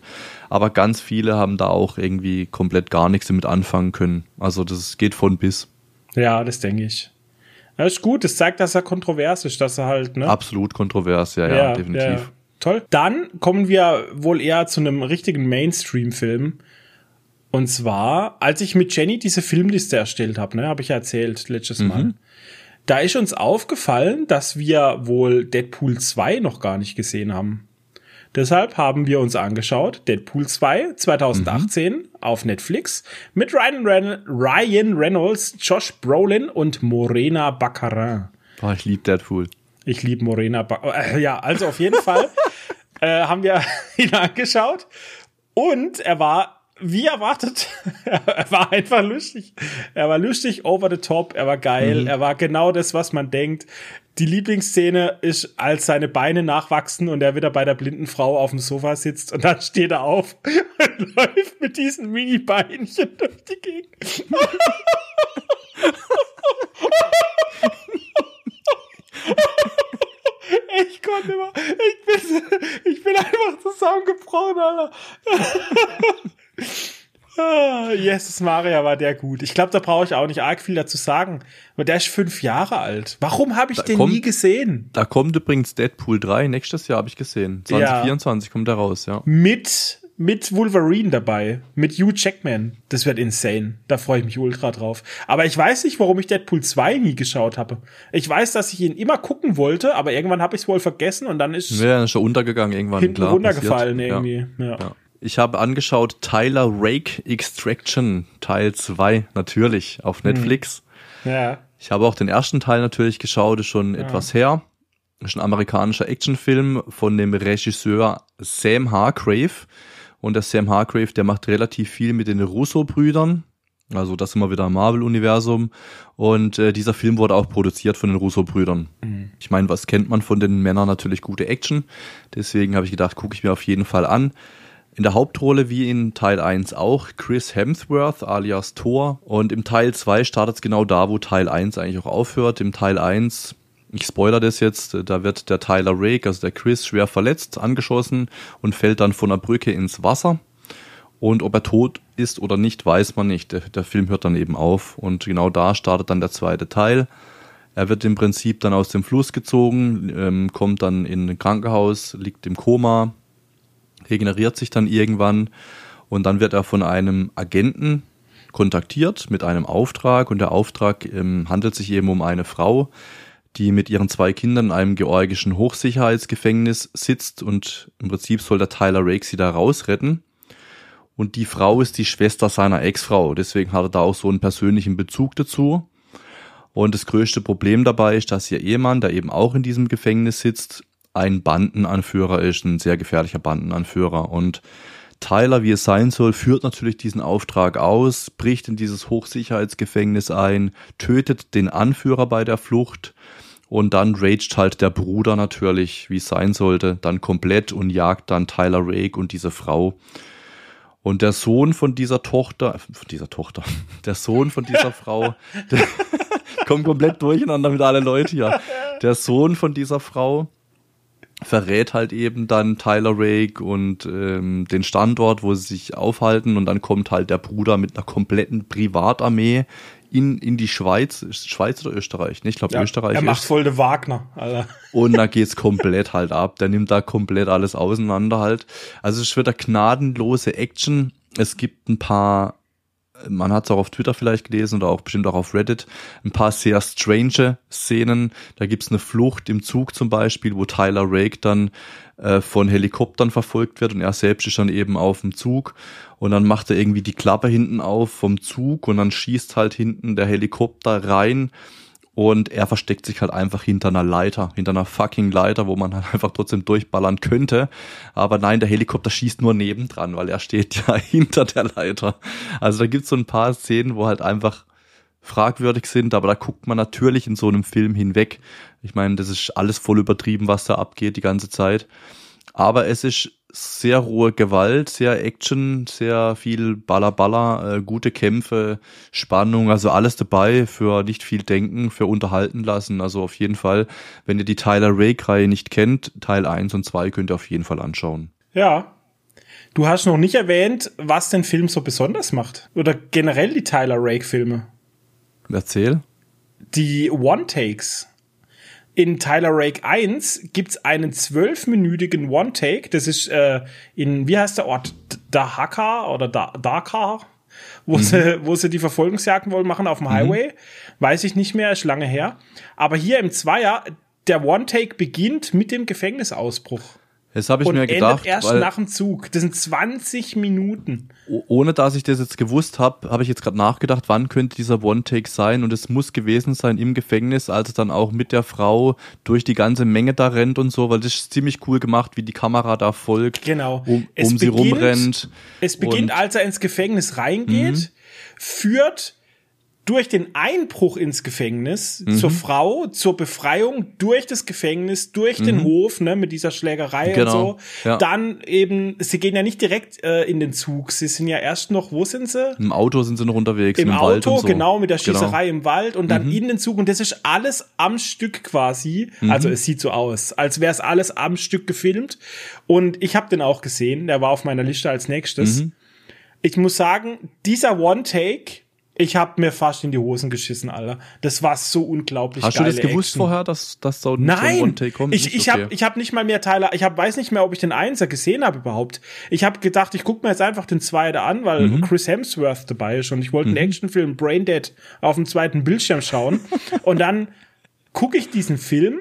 Aber ganz viele haben da auch irgendwie komplett gar nichts damit anfangen können. Also das geht von bis. Ja, das denke ich. Das ist gut, das zeigt, dass er kontrovers ist, dass er halt, ne? Absolut kontrovers, ja, ja, ja definitiv. Ja. Toll. Dann kommen wir wohl eher zu einem richtigen Mainstream-Film. Und zwar, als ich mit Jenny diese Filmliste erstellt habe, ne, habe ich ja erzählt letztes mhm. Mal. Da ist uns aufgefallen, dass wir wohl Deadpool 2 noch gar nicht gesehen haben. Deshalb haben wir uns angeschaut, Deadpool 2 2018 mhm. auf Netflix mit Ryan, Ren Ryan Reynolds, Josh Brolin und Morena Baccarin. Boah, ich liebe Deadpool. Ich liebe Morena. Ba äh, ja, also auf jeden Fall (laughs) äh, haben wir (laughs) ihn angeschaut und er war wie erwartet, (laughs) er war einfach lustig. Er war lustig, over the top, er war geil, mhm. er war genau das, was man denkt. Die Lieblingsszene ist, als seine Beine nachwachsen und er wieder bei der blinden Frau auf dem Sofa sitzt und dann steht er auf und läuft mit diesen Mini-Beinchen durch die Gegend. (laughs) Ich konnte immer. Ich bin, ich bin einfach zusammengebrochen, Alter. (laughs) Ah, Jesus Maria war der gut. Ich glaube, da brauche ich auch nicht arg viel dazu sagen. Aber der ist fünf Jahre alt. Warum habe ich da den kommt, nie gesehen? Da kommt übrigens Deadpool 3. Nächstes Jahr habe ich gesehen. 2024 ja. kommt er raus, ja. Mit mit Wolverine dabei, mit Hugh Jackman. Das wird insane. Da freue ich mich ultra drauf. Aber ich weiß nicht, warum ich Deadpool 2 nie geschaut habe. Ich weiß, dass ich ihn immer gucken wollte, aber irgendwann habe ich es wohl vergessen und dann ist ja, ist schon untergegangen irgendwann hinten klar, runtergefallen passiert. irgendwie. Ja. Ja. Ich habe angeschaut Tyler Rake Extraction Teil 2, natürlich, auf hm. Netflix. Ja. Ich habe auch den ersten Teil natürlich geschaut, ist schon ja. etwas her. Das ist ein amerikanischer Actionfilm von dem Regisseur Sam Hargrave. Und der Sam Hargrave, der macht relativ viel mit den Russo-Brüdern. Also das immer wieder im Marvel-Universum. Und äh, dieser Film wurde auch produziert von den Russo-Brüdern. Mhm. Ich meine, was kennt man von den Männern? Natürlich gute Action. Deswegen habe ich gedacht, gucke ich mir auf jeden Fall an. In der Hauptrolle wie in Teil 1 auch Chris Hemsworth alias Thor. Und im Teil 2 startet es genau da, wo Teil 1 eigentlich auch aufhört. Im Teil 1, ich spoiler das jetzt, da wird der Tyler Rake, also der Chris, schwer verletzt, angeschossen und fällt dann von der Brücke ins Wasser. Und ob er tot ist oder nicht, weiß man nicht. Der, der Film hört dann eben auf und genau da startet dann der zweite Teil. Er wird im Prinzip dann aus dem Fluss gezogen, ähm, kommt dann in ein Krankenhaus, liegt im Koma, regeneriert sich dann irgendwann und dann wird er von einem Agenten kontaktiert mit einem Auftrag und der Auftrag ähm, handelt sich eben um eine Frau, die mit ihren zwei Kindern in einem georgischen Hochsicherheitsgefängnis sitzt und im Prinzip soll der Tyler Rake sie da rausretten. Und die Frau ist die Schwester seiner Ex-Frau, deswegen hat er da auch so einen persönlichen Bezug dazu. Und das größte Problem dabei ist, dass ihr Ehemann, der eben auch in diesem Gefängnis sitzt, ein Bandenanführer ist, ein sehr gefährlicher Bandenanführer. Und Tyler, wie es sein soll, führt natürlich diesen Auftrag aus, bricht in dieses Hochsicherheitsgefängnis ein, tötet den Anführer bei der Flucht und dann raged halt der Bruder natürlich, wie es sein sollte, dann komplett und jagt dann Tyler Rake und diese Frau. Und der Sohn von dieser Tochter, von dieser Tochter, (laughs) der Sohn von dieser Frau, der (laughs) kommt komplett durcheinander mit alle Leute hier. Der Sohn von dieser Frau, verrät halt eben dann Tyler Rake und ähm, den Standort, wo sie sich aufhalten und dann kommt halt der Bruder mit einer kompletten Privatarmee in, in die Schweiz, Schweiz oder Österreich? Ne? Ich glaube ja, Österreich. Er macht voll de Wagner, Alter. Und da (laughs) geht's komplett halt ab. Der nimmt da komplett alles auseinander halt. Also es wird eine gnadenlose Action. Es gibt ein paar man hat es auch auf Twitter vielleicht gelesen oder auch bestimmt auch auf Reddit, ein paar sehr strange Szenen. Da gibt's eine Flucht im Zug zum Beispiel, wo Tyler Rake dann äh, von Helikoptern verfolgt wird und er selbst ist dann eben auf dem Zug und dann macht er irgendwie die Klappe hinten auf vom Zug und dann schießt halt hinten der Helikopter rein und er versteckt sich halt einfach hinter einer Leiter, hinter einer fucking Leiter, wo man halt einfach trotzdem durchballern könnte. Aber nein, der Helikopter schießt nur nebendran, weil er steht ja (laughs) hinter der Leiter. Also da gibt's so ein paar Szenen, wo halt einfach fragwürdig sind, aber da guckt man natürlich in so einem Film hinweg. Ich meine, das ist alles voll übertrieben, was da abgeht die ganze Zeit. Aber es ist sehr rohe Gewalt, sehr Action, sehr viel Baller, äh, gute Kämpfe, Spannung, also alles dabei für nicht viel denken, für unterhalten lassen. Also auf jeden Fall, wenn ihr die Tyler Rake-Reihe nicht kennt, Teil 1 und 2 könnt ihr auf jeden Fall anschauen. Ja. Du hast noch nicht erwähnt, was den Film so besonders macht. Oder generell die Tyler Rake-Filme. Erzähl. Die One-Takes in Tyler Rake 1 gibt's einen zwölfminütigen One-Take. Das ist äh, in, wie heißt der Ort? Dahaka oder da Dakar? Wo, mhm. sie, wo sie die Verfolgungsjagden wollen machen auf dem mhm. Highway. Weiß ich nicht mehr, ist lange her. Aber hier im Zweier, der One-Take beginnt mit dem Gefängnisausbruch. Das habe ich und mir gedacht. erst nach dem Zug. Das sind 20 Minuten. Ohne dass ich das jetzt gewusst habe, habe ich jetzt gerade nachgedacht, wann könnte dieser One-Take sein. Und es muss gewesen sein im Gefängnis, als es dann auch mit der Frau durch die ganze Menge da rennt und so, weil das ist ziemlich cool gemacht, wie die Kamera da folgt. Genau. Um, um sie rumrennt. Es beginnt, als er ins Gefängnis reingeht, mhm. führt durch den Einbruch ins Gefängnis mhm. zur Frau, zur Befreiung durch das Gefängnis, durch mhm. den Hof, ne, mit dieser Schlägerei genau. und so. Ja. Dann eben, sie gehen ja nicht direkt äh, in den Zug, sie sind ja erst noch, wo sind sie? Im Auto sind sie noch unterwegs. Im, im Auto, so. genau, mit der genau. Schießerei genau. im Wald und dann mhm. in den Zug und das ist alles am Stück quasi. Mhm. Also es sieht so aus, als wäre es alles am Stück gefilmt. Und ich habe den auch gesehen, der war auf meiner Liste als nächstes. Mhm. Ich muss sagen, dieser One-Take ich habe mir fast in die Hosen geschissen, Alter. Das war so unglaublich Hast du das gewusst Action. vorher, dass das so, Nein, ein One-Take kommt? Ich, ich okay. habe ich hab nicht mal mehr Teile, ich hab, weiß nicht mehr, ob ich den Einser gesehen habe überhaupt. Ich habe gedacht, ich guck mir jetzt einfach den Zweiter an, weil mhm. Chris Hemsworth dabei ist und ich wollte mhm. einen Actionfilm Braindead auf dem zweiten Bildschirm schauen. (laughs) und dann gucke ich diesen Film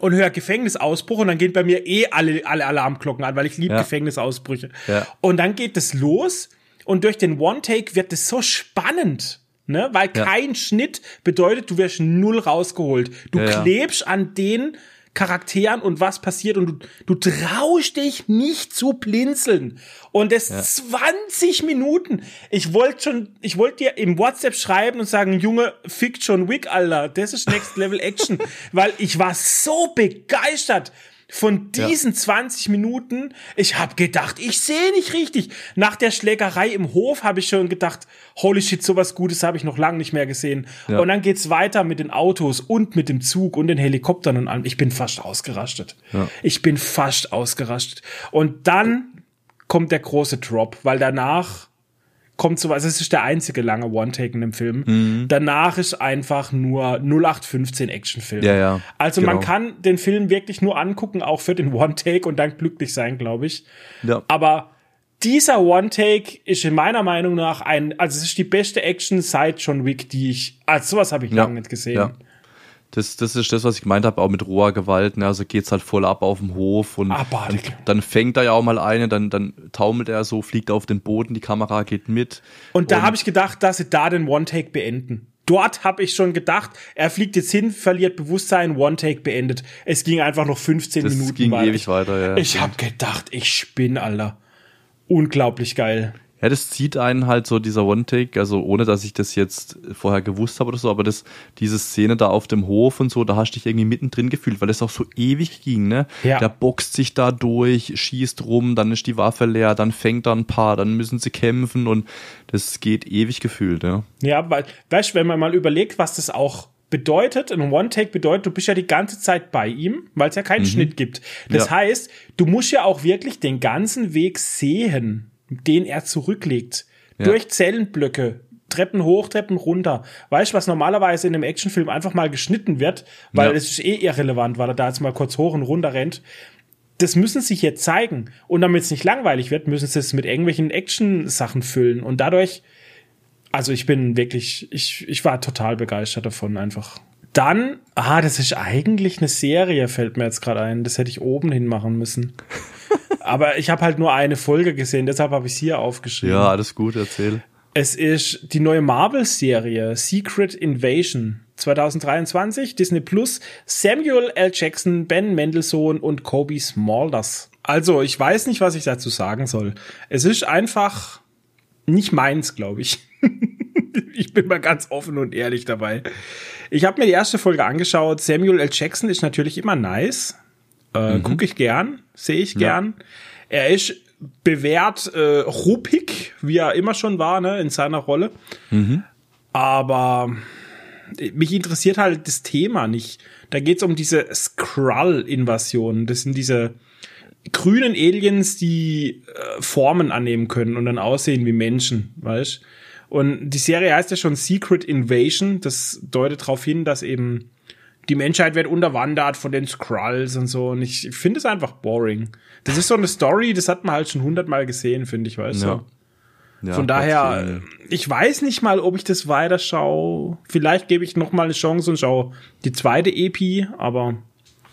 und höre Gefängnisausbruch und dann gehen bei mir eh alle, alle Alarmglocken an, weil ich liebe ja. Gefängnisausbrüche. Ja. Und dann geht es los und durch den One-Take wird es so spannend. Ne? Weil ja. kein Schnitt bedeutet, du wirst null rausgeholt. Du klebst an den Charakteren und was passiert und du, du traust dich nicht zu blinzeln. Und es ja. 20 Minuten. Ich wollte schon, ich wollte dir im WhatsApp schreiben und sagen, Junge, fick John Wick, Alter. Das ist Next Level Action. (laughs) Weil ich war so begeistert von diesen ja. 20 Minuten, ich habe gedacht, ich sehe nicht richtig. Nach der Schlägerei im Hof habe ich schon gedacht, holy shit, sowas Gutes habe ich noch lange nicht mehr gesehen. Ja. Und dann geht's weiter mit den Autos und mit dem Zug und den Helikoptern und allem. Ich bin fast ausgerastet. Ja. Ich bin fast ausgerastet. Und dann kommt der große Drop, weil danach kommt sowas, es ist der einzige lange One-Take in dem Film. Mhm. Danach ist einfach nur 0815 Actionfilm. Ja, ja. Also genau. man kann den Film wirklich nur angucken, auch für den (laughs) One-Take und dann glücklich sein, glaube ich. Ja. Aber dieser One-Take ist in meiner Meinung nach ein, also es ist die beste Action seit John Wick, die ich, also sowas habe ich ja. lange nicht gesehen. Ja. Das, das ist das, was ich gemeint habe, auch mit roher Gewalt. Ne? Also geht's halt voll ab auf dem Hof und dann, dann, fängt er ja auch mal eine, dann, dann taumelt er so, fliegt auf den Boden, die Kamera geht mit. Und da habe ich gedacht, dass sie da den One-Take beenden. Dort habe ich schon gedacht, er fliegt jetzt hin, verliert Bewusstsein, One-Take beendet. Es ging einfach noch 15 das Minuten ging weiter. ewig weiter, ja. Ich habe gedacht, ich spinne, Alter. Unglaublich geil. Ja, das zieht einen halt so dieser One-Take, also ohne dass ich das jetzt vorher gewusst habe oder so, aber das, diese Szene da auf dem Hof und so, da hast du dich irgendwie mittendrin gefühlt, weil es auch so ewig ging, ne? Ja. Der boxt sich da durch, schießt rum, dann ist die Waffe leer, dann fängt er ein paar, dann müssen sie kämpfen und das geht ewig gefühlt, ja. Ja, weil, weißt du, wenn man mal überlegt, was das auch bedeutet, ein One-Take bedeutet, du bist ja die ganze Zeit bei ihm, weil es ja keinen mhm. Schnitt gibt. Das ja. heißt, du musst ja auch wirklich den ganzen Weg sehen den er zurücklegt. Ja. Durch Zellenblöcke, Treppen hoch, Treppen runter. Weißt du, was normalerweise in einem Actionfilm einfach mal geschnitten wird, weil es ja. ist eh irrelevant, weil er da jetzt mal kurz hoch und runter rennt. Das müssen sie hier zeigen. Und damit es nicht langweilig wird, müssen sie es mit irgendwelchen Action-Sachen füllen. Und dadurch, also ich bin wirklich, ich, ich war total begeistert davon einfach. Dann, ah, das ist eigentlich eine Serie, fällt mir jetzt gerade ein. Das hätte ich oben hin machen müssen. (laughs) Aber ich habe halt nur eine Folge gesehen, deshalb habe ich es hier aufgeschrieben. Ja, alles gut, erzähl. Es ist die neue Marvel-Serie Secret Invasion 2023, Disney Plus, Samuel L. Jackson, Ben Mendelssohn und Kobe Smulders. Also, ich weiß nicht, was ich dazu sagen soll. Es ist einfach nicht meins, glaube ich. (laughs) ich bin mal ganz offen und ehrlich dabei. Ich habe mir die erste Folge angeschaut. Samuel L. Jackson ist natürlich immer nice. Äh, mhm. Gucke ich gern, sehe ich gern. Ja. Er ist bewährt äh, ruppig, wie er immer schon war, ne, in seiner Rolle. Mhm. Aber mich interessiert halt das Thema nicht. Da geht's um diese Skrull-Invasion. Das sind diese grünen Aliens, die äh, Formen annehmen können und dann aussehen wie Menschen, weißt? Und die Serie heißt ja schon Secret Invasion. Das deutet darauf hin, dass eben die Menschheit wird unterwandert von den Skrulls und so. Und ich finde es einfach boring. Das ist so eine Story, das hat man halt schon hundertmal gesehen, finde ich, weißt du. Ja, Von daher, ich weiß nicht mal, ob ich das weiter schaue. Vielleicht gebe ich noch mal eine Chance und schaue die zweite EP, aber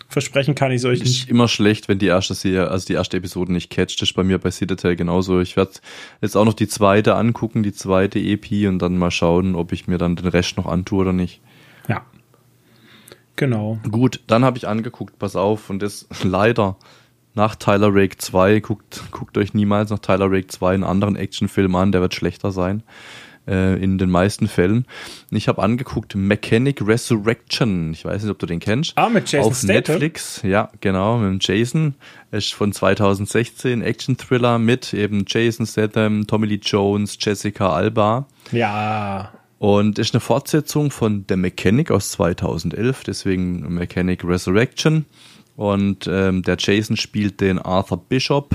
versprechen kann ich euch nicht. Ist immer schlecht, wenn die erste Serie, also die erste Episode nicht catcht. Das ist bei mir bei Citadel genauso. Ich werde jetzt auch noch die zweite angucken, die zweite EP und dann mal schauen, ob ich mir dann den Rest noch antue oder nicht. Genau. Gut, dann habe ich angeguckt, pass auf, und das (laughs) leider nach Tyler Rake 2, guckt, guckt euch niemals nach Tyler Rake 2 einen anderen Actionfilm an, der wird schlechter sein. Äh, in den meisten Fällen. Ich habe angeguckt Mechanic Resurrection. Ich weiß nicht, ob du den kennst. Ah, mit Jason Auf Statham. Netflix. Ja, genau, mit Jason. Ist von 2016 Action-Thriller mit eben Jason Statham, Tommy Lee Jones, Jessica Alba. Ja. Und ist eine Fortsetzung von The Mechanic aus 2011, deswegen Mechanic Resurrection. Und ähm, der Jason spielt den Arthur Bishop.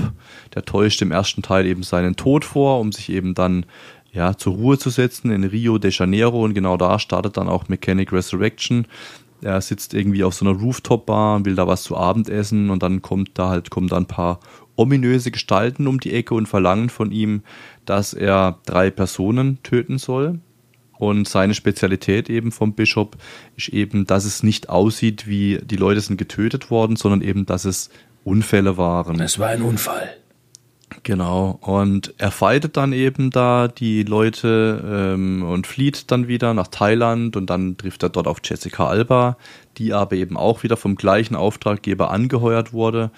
Der täuscht im ersten Teil eben seinen Tod vor, um sich eben dann ja zur Ruhe zu setzen in Rio de Janeiro. Und genau da startet dann auch Mechanic Resurrection. Er sitzt irgendwie auf so einer Rooftop-Bar und will da was zu Abend essen. Und dann kommt da halt kommen da ein paar ominöse Gestalten um die Ecke und verlangen von ihm, dass er drei Personen töten soll. Und seine Spezialität eben vom Bishop ist eben, dass es nicht aussieht, wie die Leute sind getötet worden, sondern eben, dass es Unfälle waren. Es war ein Unfall. Genau. Und er fightet dann eben da die Leute ähm, und flieht dann wieder nach Thailand und dann trifft er dort auf Jessica Alba, die aber eben auch wieder vom gleichen Auftraggeber angeheuert wurde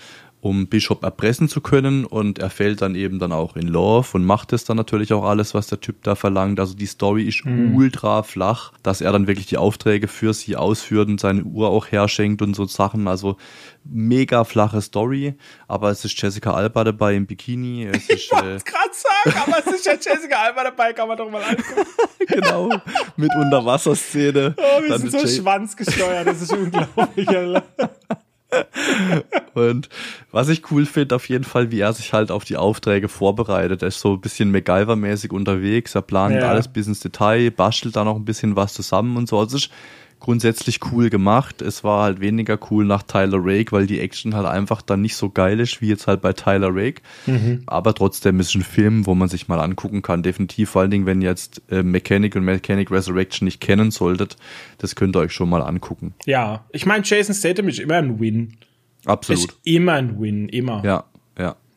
um Bishop erpressen zu können und er fällt dann eben dann auch in Love und macht es dann natürlich auch alles, was der Typ da verlangt. Also die Story ist mhm. ultra flach, dass er dann wirklich die Aufträge für sie ausführt und seine Uhr auch herschenkt und so Sachen. Also mega flache Story, aber es ist Jessica Alba dabei im Bikini. Es (laughs) ich wollte äh, gerade sagen, aber es ist ja Jessica Alba dabei, kann man doch mal angucken. (laughs) genau, mit Unterwasserszene. Oh, wir dann sind so Jay schwanzgesteuert, das ist unglaublich. (laughs) (laughs) und was ich cool finde, auf jeden Fall, wie er sich halt auf die Aufträge vorbereitet. Er ist so ein bisschen MacGyver-mäßig unterwegs. Er plant ja. alles bis ins Detail, bastelt da noch ein bisschen was zusammen und so. Also ist grundsätzlich cool gemacht. Es war halt weniger cool nach Tyler Rake, weil die Action halt einfach dann nicht so geil ist wie jetzt halt bei Tyler Rake. Mhm. Aber trotzdem ist es ein Film, wo man sich mal angucken kann. Definitiv, vor allen Dingen, wenn ihr jetzt äh, Mechanic und Mechanic Resurrection nicht kennen solltet, das könnt ihr euch schon mal angucken. Ja, ich meine, Jason Statham ist immer ein Win. Absolut. Ist immer ein Win, immer. Ja.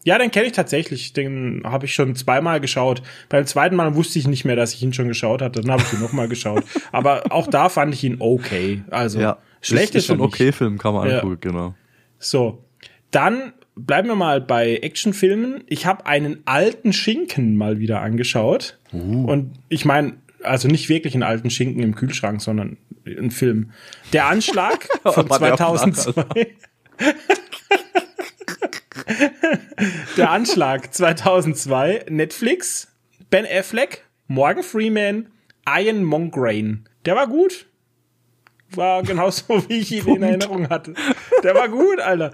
Ja, den kenne ich tatsächlich. Den habe ich schon zweimal geschaut. Beim zweiten Mal wusste ich nicht mehr, dass ich ihn schon geschaut hatte. Dann habe ich ihn nochmal geschaut. (laughs) Aber auch da fand ich ihn okay. Also ja, schlecht ist, ist schon okay Film, kann man ja. angucken, genau. So, dann bleiben wir mal bei Actionfilmen. Ich habe einen alten Schinken mal wieder angeschaut. Uh. Und ich meine, also nicht wirklich einen alten Schinken im Kühlschrank, sondern einen Film. Der Anschlag (laughs) von 2002. (laughs) Der Anschlag 2002, Netflix, Ben Affleck, Morgan Freeman, Ian Mongrain. Der war gut war genauso, (laughs) wie ich ihn in Erinnerung hatte. Der war gut, Alter.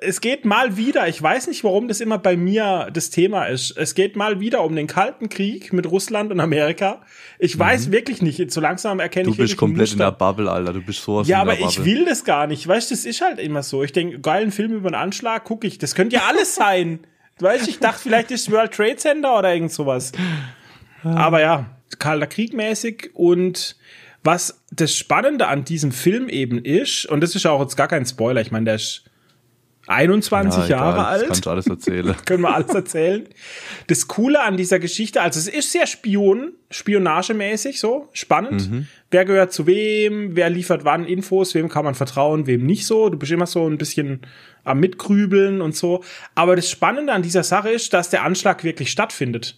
Es geht mal wieder, ich weiß nicht, warum das immer bei mir das Thema ist. Es geht mal wieder um den Kalten Krieg mit Russland und Amerika. Ich mhm. weiß wirklich nicht, so langsam erkenne ich Du bist komplett in der Bubble, Alter. Du bist sowas Ja, aber ich will das gar nicht. Weißt du, das ist halt immer so. Ich denke, geilen Film über einen Anschlag gucke ich. Das könnte ja alles sein. (laughs) weißt du, ich dachte, vielleicht ist World Trade Center oder irgend sowas. Aber ja, Kalter Krieg mäßig und was das Spannende an diesem Film eben ist, und das ist auch jetzt gar kein Spoiler, ich meine, der ist 21 ja, Jahre egal, alt. Kannst du alles erzählen. (laughs) können wir alles erzählen. Das Coole an dieser Geschichte, also es ist sehr Spion, spionagemäßig so, spannend. Mhm. Wer gehört zu wem, wer liefert wann Infos, wem kann man vertrauen, wem nicht so. Du bist immer so ein bisschen am Mitgrübeln und so. Aber das Spannende an dieser Sache ist, dass der Anschlag wirklich stattfindet.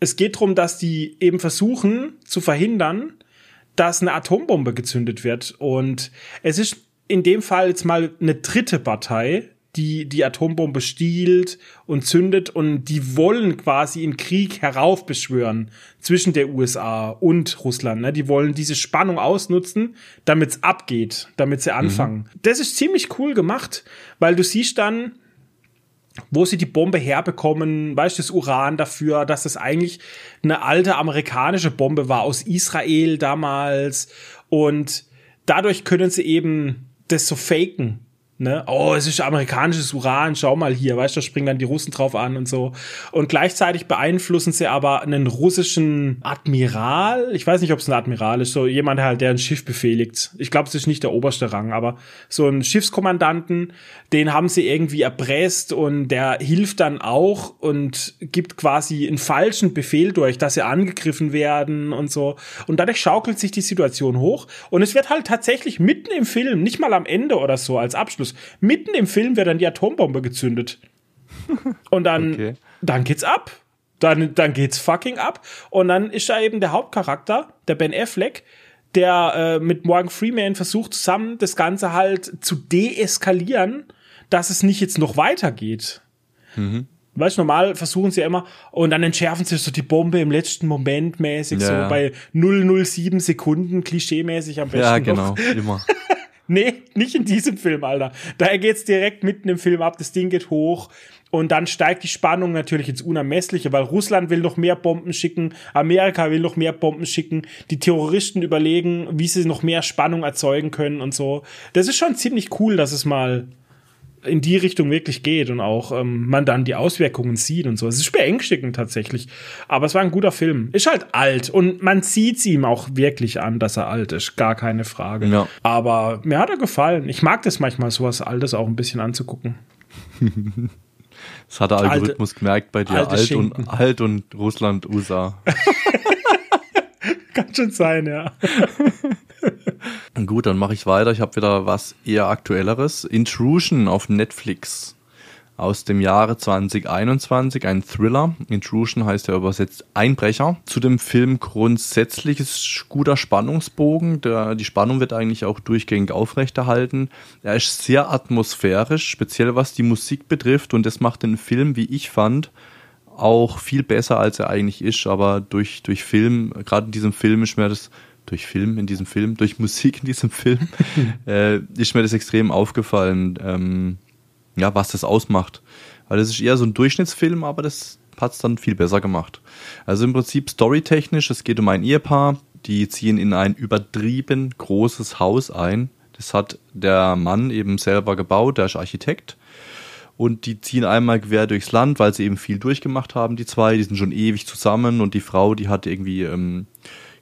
Es geht darum, dass die eben versuchen zu verhindern, dass eine Atombombe gezündet wird. Und es ist in dem Fall jetzt mal eine dritte Partei, die die Atombombe stiehlt und zündet und die wollen quasi einen Krieg heraufbeschwören zwischen der USA und Russland. Ne? Die wollen diese Spannung ausnutzen, damit es abgeht, damit sie anfangen. Mhm. Das ist ziemlich cool gemacht, weil du siehst dann, wo sie die Bombe herbekommen, weißt du, das Uran dafür, dass das eigentlich eine alte amerikanische Bombe war aus Israel damals. Und dadurch können sie eben das so faken, Ne? Oh, es ist amerikanisches Uran, schau mal hier, weißt du, da springen dann die Russen drauf an und so. Und gleichzeitig beeinflussen sie aber einen russischen Admiral. Ich weiß nicht, ob es ein Admiral ist, so jemand halt, der ein Schiff befehligt. Ich glaube, es ist nicht der oberste Rang, aber so ein Schiffskommandanten, den haben sie irgendwie erpresst und der hilft dann auch und gibt quasi einen falschen Befehl durch, dass sie angegriffen werden und so. Und dadurch schaukelt sich die Situation hoch und es wird halt tatsächlich mitten im Film, nicht mal am Ende oder so als Abschluss, Abschluss. Mitten im Film wird dann die Atombombe gezündet. (laughs) Und dann, okay. dann geht's ab. Dann, dann geht's fucking ab. Und dann ist da eben der Hauptcharakter, der Ben Affleck, der äh, mit Morgan Freeman versucht zusammen das Ganze halt zu deeskalieren, dass es nicht jetzt noch weitergeht. Mhm. Weißt du, normal versuchen sie ja immer und dann entschärfen sie so die Bombe im letzten Moment mäßig, ja. so bei 007 Sekunden, klischeemäßig am besten. Ja, genau, noch. immer. (laughs) (laughs) Nee, nicht in diesem Film, Alter. Daher geht's direkt mitten im Film ab, das Ding geht hoch. Und dann steigt die Spannung natürlich ins Unermessliche, weil Russland will noch mehr Bomben schicken, Amerika will noch mehr Bomben schicken, die Terroristen überlegen, wie sie noch mehr Spannung erzeugen können und so. Das ist schon ziemlich cool, dass es mal in die Richtung wirklich geht und auch ähm, man dann die Auswirkungen sieht und so. Es ist beängstigend tatsächlich. Aber es war ein guter Film. Ist halt alt und man sieht ihm auch wirklich an, dass er alt ist. Gar keine Frage. Ja. Aber mir hat er gefallen. Ich mag das manchmal, sowas Altes auch ein bisschen anzugucken. (laughs) das hat der Algorithmus alte, gemerkt bei dir. Alt und, alt und Russland, USA. (laughs) Kann schon sein, ja. Gut, dann mache ich weiter. Ich habe wieder was eher aktuelleres. Intrusion auf Netflix aus dem Jahre 2021, ein Thriller. Intrusion heißt ja übersetzt Einbrecher. Zu dem Film grundsätzlich ist guter Spannungsbogen. Der, die Spannung wird eigentlich auch durchgängig aufrechterhalten. Er ist sehr atmosphärisch, speziell was die Musik betrifft und das macht den Film, wie ich fand, auch viel besser, als er eigentlich ist. Aber durch, durch Film, gerade in diesem Film ist mir das durch Film in diesem Film, durch Musik in diesem Film, (laughs) äh, ist mir das extrem aufgefallen, ähm, ja, was das ausmacht. Weil das ist eher so ein Durchschnittsfilm, aber das hat es dann viel besser gemacht. Also im Prinzip storytechnisch, es geht um ein Ehepaar, die ziehen in ein übertrieben großes Haus ein. Das hat der Mann eben selber gebaut, der ist Architekt. Und die ziehen einmal quer durchs Land, weil sie eben viel durchgemacht haben, die zwei. Die sind schon ewig zusammen und die Frau, die hat irgendwie ähm,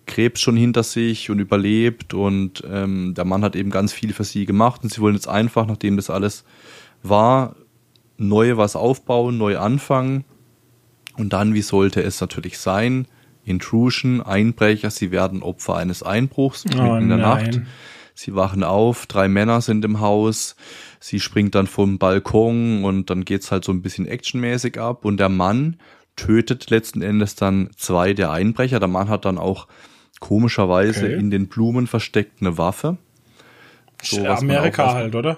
Krebs schon hinter sich und überlebt und ähm, der Mann hat eben ganz viel für sie gemacht und sie wollen jetzt einfach, nachdem das alles war, neu was aufbauen, neu anfangen. Und dann, wie sollte es natürlich sein? Intrusion, Einbrecher, sie werden Opfer eines Einbruchs oh, mitten in der nein. Nacht. Sie wachen auf, drei Männer sind im Haus, sie springt dann vom Balkon und dann geht's halt so ein bisschen actionmäßig ab und der Mann tötet letzten Endes dann zwei der Einbrecher. Der Mann hat dann auch komischerweise okay. in den Blumen versteckt eine Waffe. So, Amerika halt, oder?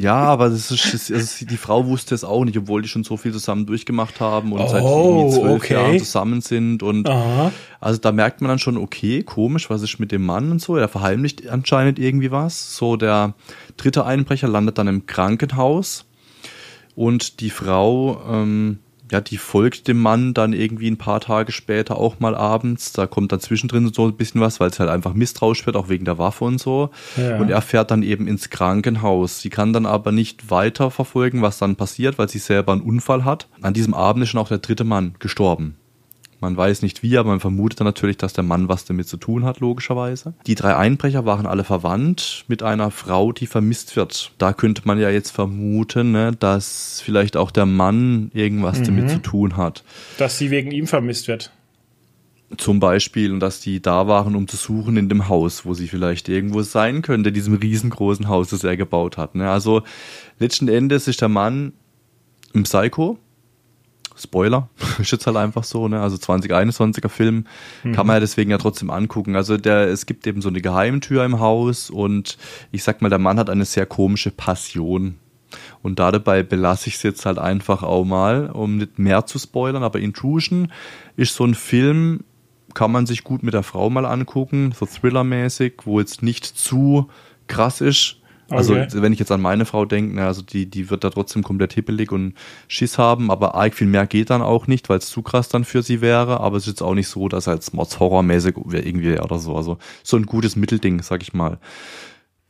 Ja, aber das ist, das ist, die Frau wusste es auch nicht, obwohl die schon so viel zusammen durchgemacht haben und oh, seit zwölf okay. Jahren zusammen sind. Und Aha. also da merkt man dann schon, okay, komisch, was ist mit dem Mann und so. Er verheimlicht anscheinend irgendwie was. So, der dritte Einbrecher landet dann im Krankenhaus und die Frau ähm, ja, die folgt dem Mann dann irgendwie ein paar Tage später auch mal abends. Da kommt dann zwischendrin so ein bisschen was, weil es halt einfach misstrauisch wird, auch wegen der Waffe und so. Ja. Und er fährt dann eben ins Krankenhaus. Sie kann dann aber nicht weiter verfolgen, was dann passiert, weil sie selber einen Unfall hat. An diesem Abend ist schon auch der dritte Mann gestorben. Man weiß nicht wie, aber man vermutet dann natürlich, dass der Mann was damit zu tun hat, logischerweise. Die drei Einbrecher waren alle verwandt mit einer Frau, die vermisst wird. Da könnte man ja jetzt vermuten, ne, dass vielleicht auch der Mann irgendwas mhm. damit zu tun hat. Dass sie wegen ihm vermisst wird. Zum Beispiel, und dass die da waren, um zu suchen in dem Haus, wo sie vielleicht irgendwo sein könnte, diesem riesengroßen Haus, das er gebaut hat. Ne? Also letzten Endes ist der Mann im Psycho, Spoiler, (laughs) ist jetzt halt einfach so, ne? Also 2021er Film mhm. kann man ja deswegen ja trotzdem angucken. Also der, es gibt eben so eine Geheimtür im Haus und ich sag mal, der Mann hat eine sehr komische Passion. Und da dabei belasse ich es jetzt halt einfach auch mal, um nicht mehr zu spoilern. Aber Intrusion ist so ein Film, kann man sich gut mit der Frau mal angucken, so thrillermäßig, wo jetzt nicht zu krass ist, also okay. wenn ich jetzt an meine Frau denke, na, also die, die wird da trotzdem komplett hippelig und Schiss haben, aber arg viel mehr geht dann auch nicht, weil es zu krass dann für sie wäre, aber es ist jetzt auch nicht so, dass er jetzt Mods horrormäßig irgendwie oder so, also so ein gutes Mittelding, sag ich mal.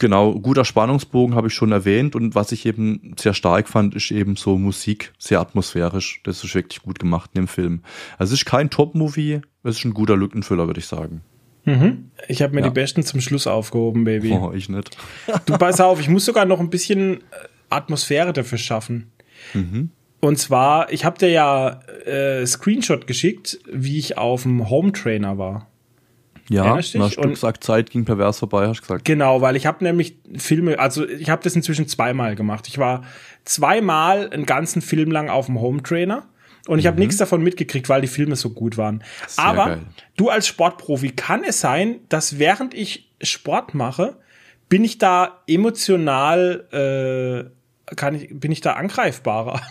Genau, guter Spannungsbogen habe ich schon erwähnt und was ich eben sehr stark fand, ist eben so Musik, sehr atmosphärisch. Das ist wirklich gut gemacht in dem Film. Also es ist kein Top-Movie, es ist ein guter Lückenfüller, würde ich sagen. Mhm. Ich habe mir ja. die besten zum Schluss aufgehoben, Baby. Oh, ich nicht. (laughs) du pass auf, ich muss sogar noch ein bisschen äh, Atmosphäre dafür schaffen. Mhm. Und zwar, ich habe dir ja äh, Screenshot geschickt, wie ich auf dem Home Trainer war. Ja, hast du gesagt, Zeit ging pervers vorbei, hast du gesagt. Genau, weil ich habe nämlich Filme, also ich habe das inzwischen zweimal gemacht. Ich war zweimal einen ganzen Film lang auf dem Home Trainer und ich habe mhm. nichts davon mitgekriegt, weil die Filme so gut waren. Sehr Aber geil. du als Sportprofi, kann es sein, dass während ich Sport mache, bin ich da emotional, äh, kann ich, bin ich da angreifbarer? (laughs)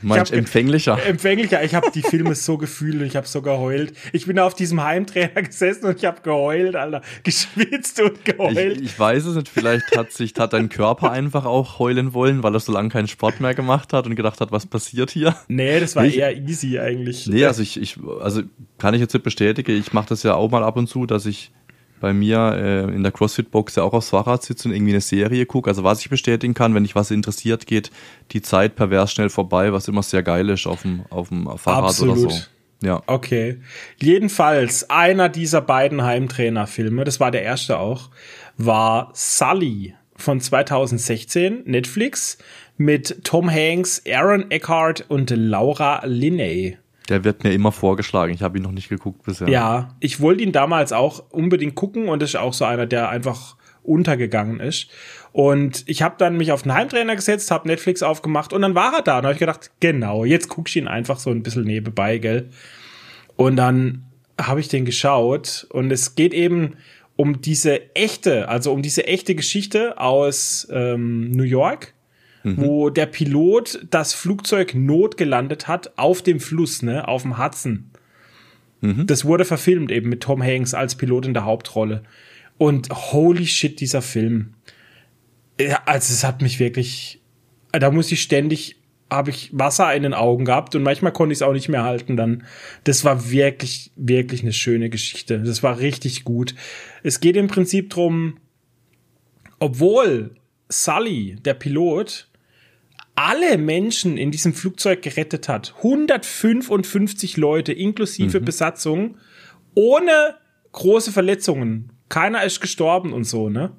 Meinst empfänglicher? Empfänglicher. Ich habe die Filme so gefühlt und ich habe so geheult. Ich bin auf diesem Heimtrainer (laughs) gesessen und ich habe geheult, Alter. Geschwitzt und geheult. Ich, ich, weiß es nicht. Vielleicht hat sich hat dein Körper einfach auch heulen wollen, weil er so lange keinen Sport mehr gemacht hat und gedacht hat, was passiert hier? Nee, das war ich, eher easy eigentlich. Nee, also ich, ich also kann ich jetzt nicht bestätigen. Ich mache das ja auch mal ab und zu, dass ich bei mir äh, in der CrossFit-Box ja auch aufs Fahrrad sitze und irgendwie eine Serie gucke. Also was ich bestätigen kann, wenn ich was interessiert, geht die Zeit pervers schnell vorbei, was immer sehr geil ist auf dem, auf dem Fahrrad Absolut. oder so. Ja. Okay. Jedenfalls, einer dieser beiden Heimtrainer-Filme, das war der erste auch, war Sully von 2016, Netflix, mit Tom Hanks, Aaron Eckhart und Laura Linney. Der wird mir immer vorgeschlagen. Ich habe ihn noch nicht geguckt bisher. Ja, ich wollte ihn damals auch unbedingt gucken und ist auch so einer, der einfach untergegangen ist. Und ich habe dann mich auf den Heimtrainer gesetzt, habe Netflix aufgemacht und dann war er da. Und habe ich gedacht, genau, jetzt guck ich ihn einfach so ein bisschen nebenbei, gell. Und dann habe ich den geschaut und es geht eben um diese echte, also um diese echte Geschichte aus ähm, New York, mhm. wo der Pilot das Flugzeug notgelandet hat auf dem Fluss, ne, auf dem Hudson. Mhm. Das wurde verfilmt eben mit Tom Hanks als Pilot in der Hauptrolle. Und holy shit, dieser Film. Ja, also es hat mich wirklich, da muss ich ständig habe ich Wasser in den Augen gehabt und manchmal konnte ich es auch nicht mehr halten dann. Das war wirklich, wirklich eine schöne Geschichte. Das war richtig gut. Es geht im Prinzip drum, obwohl Sully, der Pilot, alle Menschen in diesem Flugzeug gerettet hat, 155 Leute inklusive mhm. Besatzung, ohne große Verletzungen. Keiner ist gestorben und so, ne?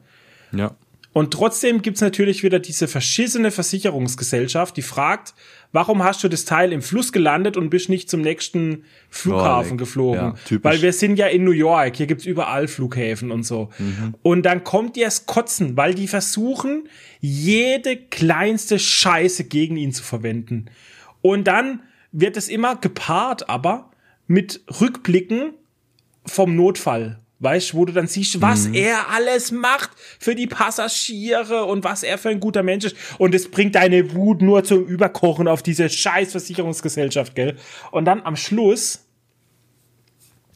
Ja. Und trotzdem gibt's natürlich wieder diese verschissene Versicherungsgesellschaft, die fragt, warum hast du das Teil im Fluss gelandet und bist nicht zum nächsten Flughafen oh, geflogen? Ja, Weil wir sind ja in New York, hier gibt's überall Flughäfen und so. Mhm. Und dann kommt dir das Kotzen, weil die versuchen, jede kleinste Scheiße gegen ihn zu verwenden. Und dann wird es immer gepaart aber mit Rückblicken vom Notfall. Weißt wo du dann siehst, was mhm. er alles macht für die Passagiere und was er für ein guter Mensch ist. Und es bringt deine Wut nur zum Überkochen auf diese scheiß Versicherungsgesellschaft, gell? Und dann am Schluss,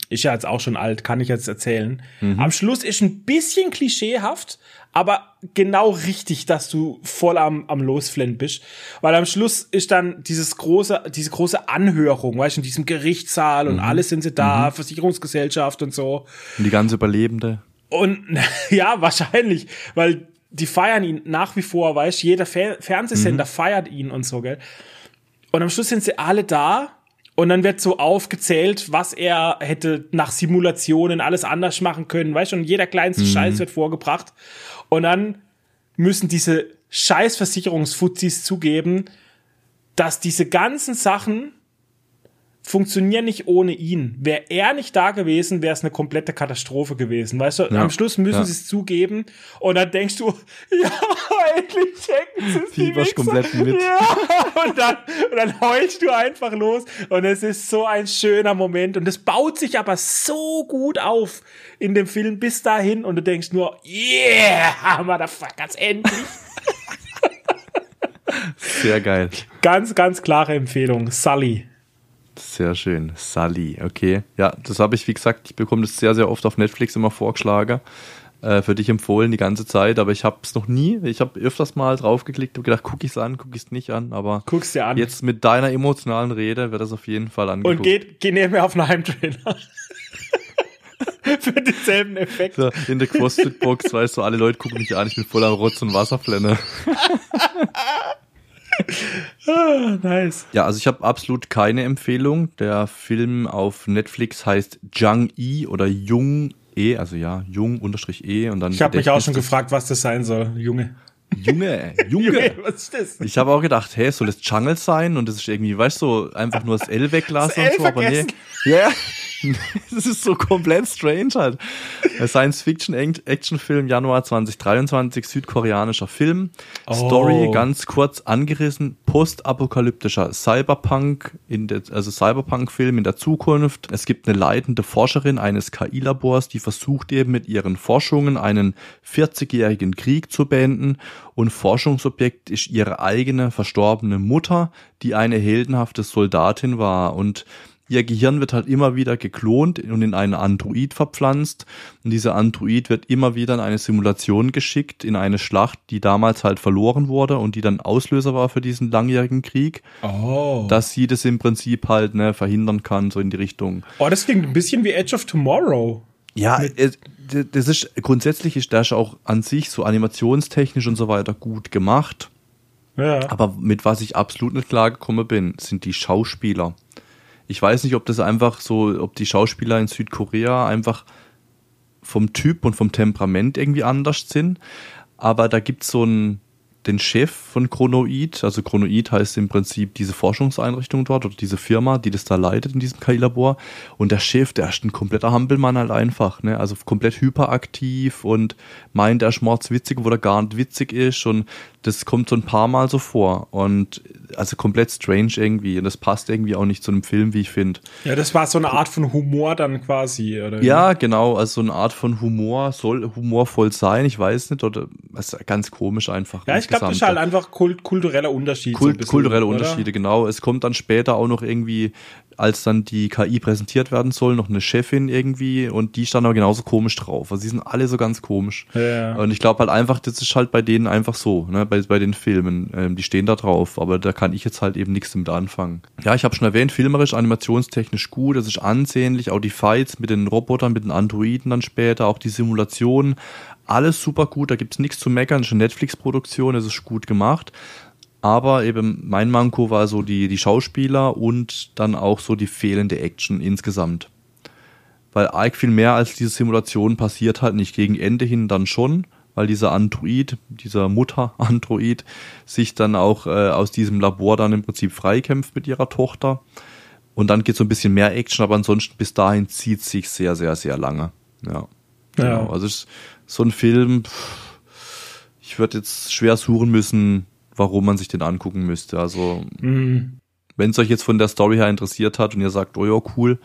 ist ja jetzt auch schon alt, kann ich jetzt erzählen. Mhm. Am Schluss ist ein bisschen klischeehaft, aber genau richtig, dass du voll am, am Losflennen bist. Weil am Schluss ist dann dieses große, diese große Anhörung, weißt du, in diesem Gerichtssaal und mhm. alles sind sie da, mhm. Versicherungsgesellschaft und so. Und die ganze Überlebende. Und (laughs) ja, wahrscheinlich, weil die feiern ihn nach wie vor, weißt du, jeder Fer Fernsehsender mhm. feiert ihn und so, gell. Und am Schluss sind sie alle da und dann wird so aufgezählt, was er hätte nach Simulationen alles anders machen können, weißt du, und jeder kleinste mhm. Scheiß wird vorgebracht. Und dann müssen diese Scheißversicherungsfuzis zugeben, dass diese ganzen Sachen funktionieren nicht ohne ihn. Wäre er nicht da gewesen, wäre es eine komplette Katastrophe gewesen. Weißt du, ja. am Schluss müssen ja. sie es zugeben und dann denkst du, (laughs) ja, endlich checken sie es. Fieberst komplett mit. Ja, und dann, und dann heulst du einfach los und es ist so ein schöner Moment und es baut sich aber so gut auf in dem Film bis dahin und du denkst nur, yeah, motherfuckers, endlich. (laughs) Sehr geil. Ganz, ganz klare Empfehlung. Sully. Sehr schön. Sully, okay. Ja, das habe ich, wie gesagt, ich bekomme das sehr, sehr oft auf Netflix immer vorgeschlagen. Äh, für dich empfohlen die ganze Zeit, aber ich habe es noch nie. Ich habe öfters mal draufgeklickt und gedacht, guck ich es an, guck ich es nicht an, aber Guck's dir an. jetzt mit deiner emotionalen Rede wird das auf jeden Fall angeguckt. Und geht, geh nebenher auf einen Heimtrainer. (laughs) für denselben Effekt. So, in der CrossFit-Box, weißt du, alle Leute gucken mich an, ich bin voller Rotz und Wasserflenne. (laughs) (laughs) ah, nice. Ja, also ich habe absolut keine Empfehlung. Der Film auf Netflix heißt Jung E oder Jung E, also ja, Jung unterstrich E und dann. Ich habe mich auch schon gefragt, was das sein soll, Junge. Junge, (laughs) Junge. Junge was ist das? Ich habe auch gedacht, hey, soll das Jungle sein? Und das ist irgendwie, weißt du, einfach nur das L (laughs) weglassen und so, aber nee. Ja, (laughs) das ist so komplett strange halt. Science-Fiction-Action-Film Januar 2023, südkoreanischer Film. Oh. Story ganz kurz angerissen, postapokalyptischer Cyberpunk, in der, also Cyberpunk-Film in der Zukunft. Es gibt eine leitende Forscherin eines KI-Labors, die versucht eben mit ihren Forschungen einen 40-jährigen Krieg zu beenden und Forschungsobjekt ist ihre eigene verstorbene Mutter, die eine heldenhafte Soldatin war und ihr Gehirn wird halt immer wieder geklont und in einen Android verpflanzt. Und dieser Android wird immer wieder in eine Simulation geschickt, in eine Schlacht, die damals halt verloren wurde und die dann Auslöser war für diesen langjährigen Krieg. Oh. Dass sie das im Prinzip halt ne, verhindern kann, so in die Richtung. Oh, das klingt ein bisschen wie Edge of Tomorrow. Ja, es, das ist grundsätzlich ist das auch an sich so animationstechnisch und so weiter gut gemacht. Ja. Aber mit was ich absolut nicht klargekommen bin, sind die Schauspieler. Ich weiß nicht, ob das einfach so, ob die Schauspieler in Südkorea einfach vom Typ und vom Temperament irgendwie anders sind. Aber da gibt's so ein, den Chef von Chronoid, also Chronoid heißt im Prinzip diese Forschungseinrichtung dort oder diese Firma, die das da leitet in diesem KI-Labor. Und der Chef, der ist ein kompletter Hampelmann halt einfach, ne? Also komplett hyperaktiv und meint, er ist witzig, wo er gar nicht witzig ist und das kommt so ein paar Mal so vor und also komplett strange irgendwie und das passt irgendwie auch nicht zu einem Film, wie ich finde. Ja, das war so eine Art von Humor dann quasi, oder? Ja, genau, also so eine Art von Humor soll humorvoll sein, ich weiß nicht, oder ist ganz komisch einfach. Ja, ich glaube, das ist halt einfach kult kultureller Unterschied. Kult so bisschen, kulturelle oder? Unterschiede, genau. Es kommt dann später auch noch irgendwie als dann die KI präsentiert werden soll, noch eine Chefin irgendwie und die stand aber genauso komisch drauf. Also die sind alle so ganz komisch. Ja. Und ich glaube halt einfach, das ist halt bei denen einfach so, ne, bei, bei den Filmen. Ähm, die stehen da drauf, aber da kann ich jetzt halt eben nichts damit anfangen. Ja, ich habe schon erwähnt, filmerisch, animationstechnisch gut, das ist ansehnlich, auch die Fights mit den Robotern, mit den Androiden dann später, auch die Simulationen, alles super gut, da gibt's nichts zu meckern, das ist eine Netflix-Produktion, das ist gut gemacht. Aber eben mein Manko war so die, die Schauspieler und dann auch so die fehlende Action insgesamt. Weil arg viel mehr als diese Simulation passiert halt nicht. Gegen Ende hin dann schon, weil dieser Android, dieser Mutter-Android, (laughs) sich dann auch äh, aus diesem Labor dann im Prinzip freikämpft mit ihrer Tochter. Und dann geht so ein bisschen mehr Action, aber ansonsten bis dahin zieht sich sehr, sehr, sehr lange. Ja. ja. Genau. Also ist so ein Film, ich würde jetzt schwer suchen müssen, warum man sich den angucken müsste. Also, mhm. wenn es euch jetzt von der Story her interessiert hat und ihr sagt, oh ja, cool,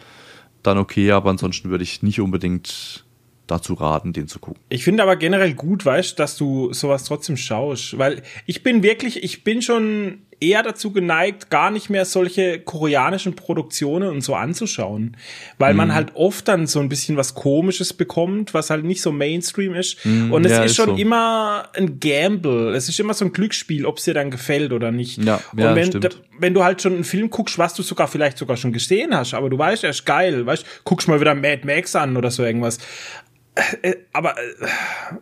dann okay, aber ansonsten würde ich nicht unbedingt dazu raten, den zu gucken. Ich finde aber generell gut, weißt, dass du sowas trotzdem schaust, weil ich bin wirklich, ich bin schon eher dazu geneigt, gar nicht mehr solche koreanischen Produktionen und so anzuschauen, weil mm. man mhm. halt oft dann so ein bisschen was Komisches bekommt, was halt nicht so Mainstream ist. Mm, und es ja, ist schon so. immer ein Gamble. Es ist immer so ein Glücksspiel, ob es dir dann gefällt oder nicht. Ja, und ja, wenn, da, wenn du halt schon einen Film guckst, was du sogar vielleicht sogar schon gesehen hast, aber du weißt, er ist geil, weißt, guckst mal wieder Mad Max an oder so irgendwas. Äh, äh, aber äh,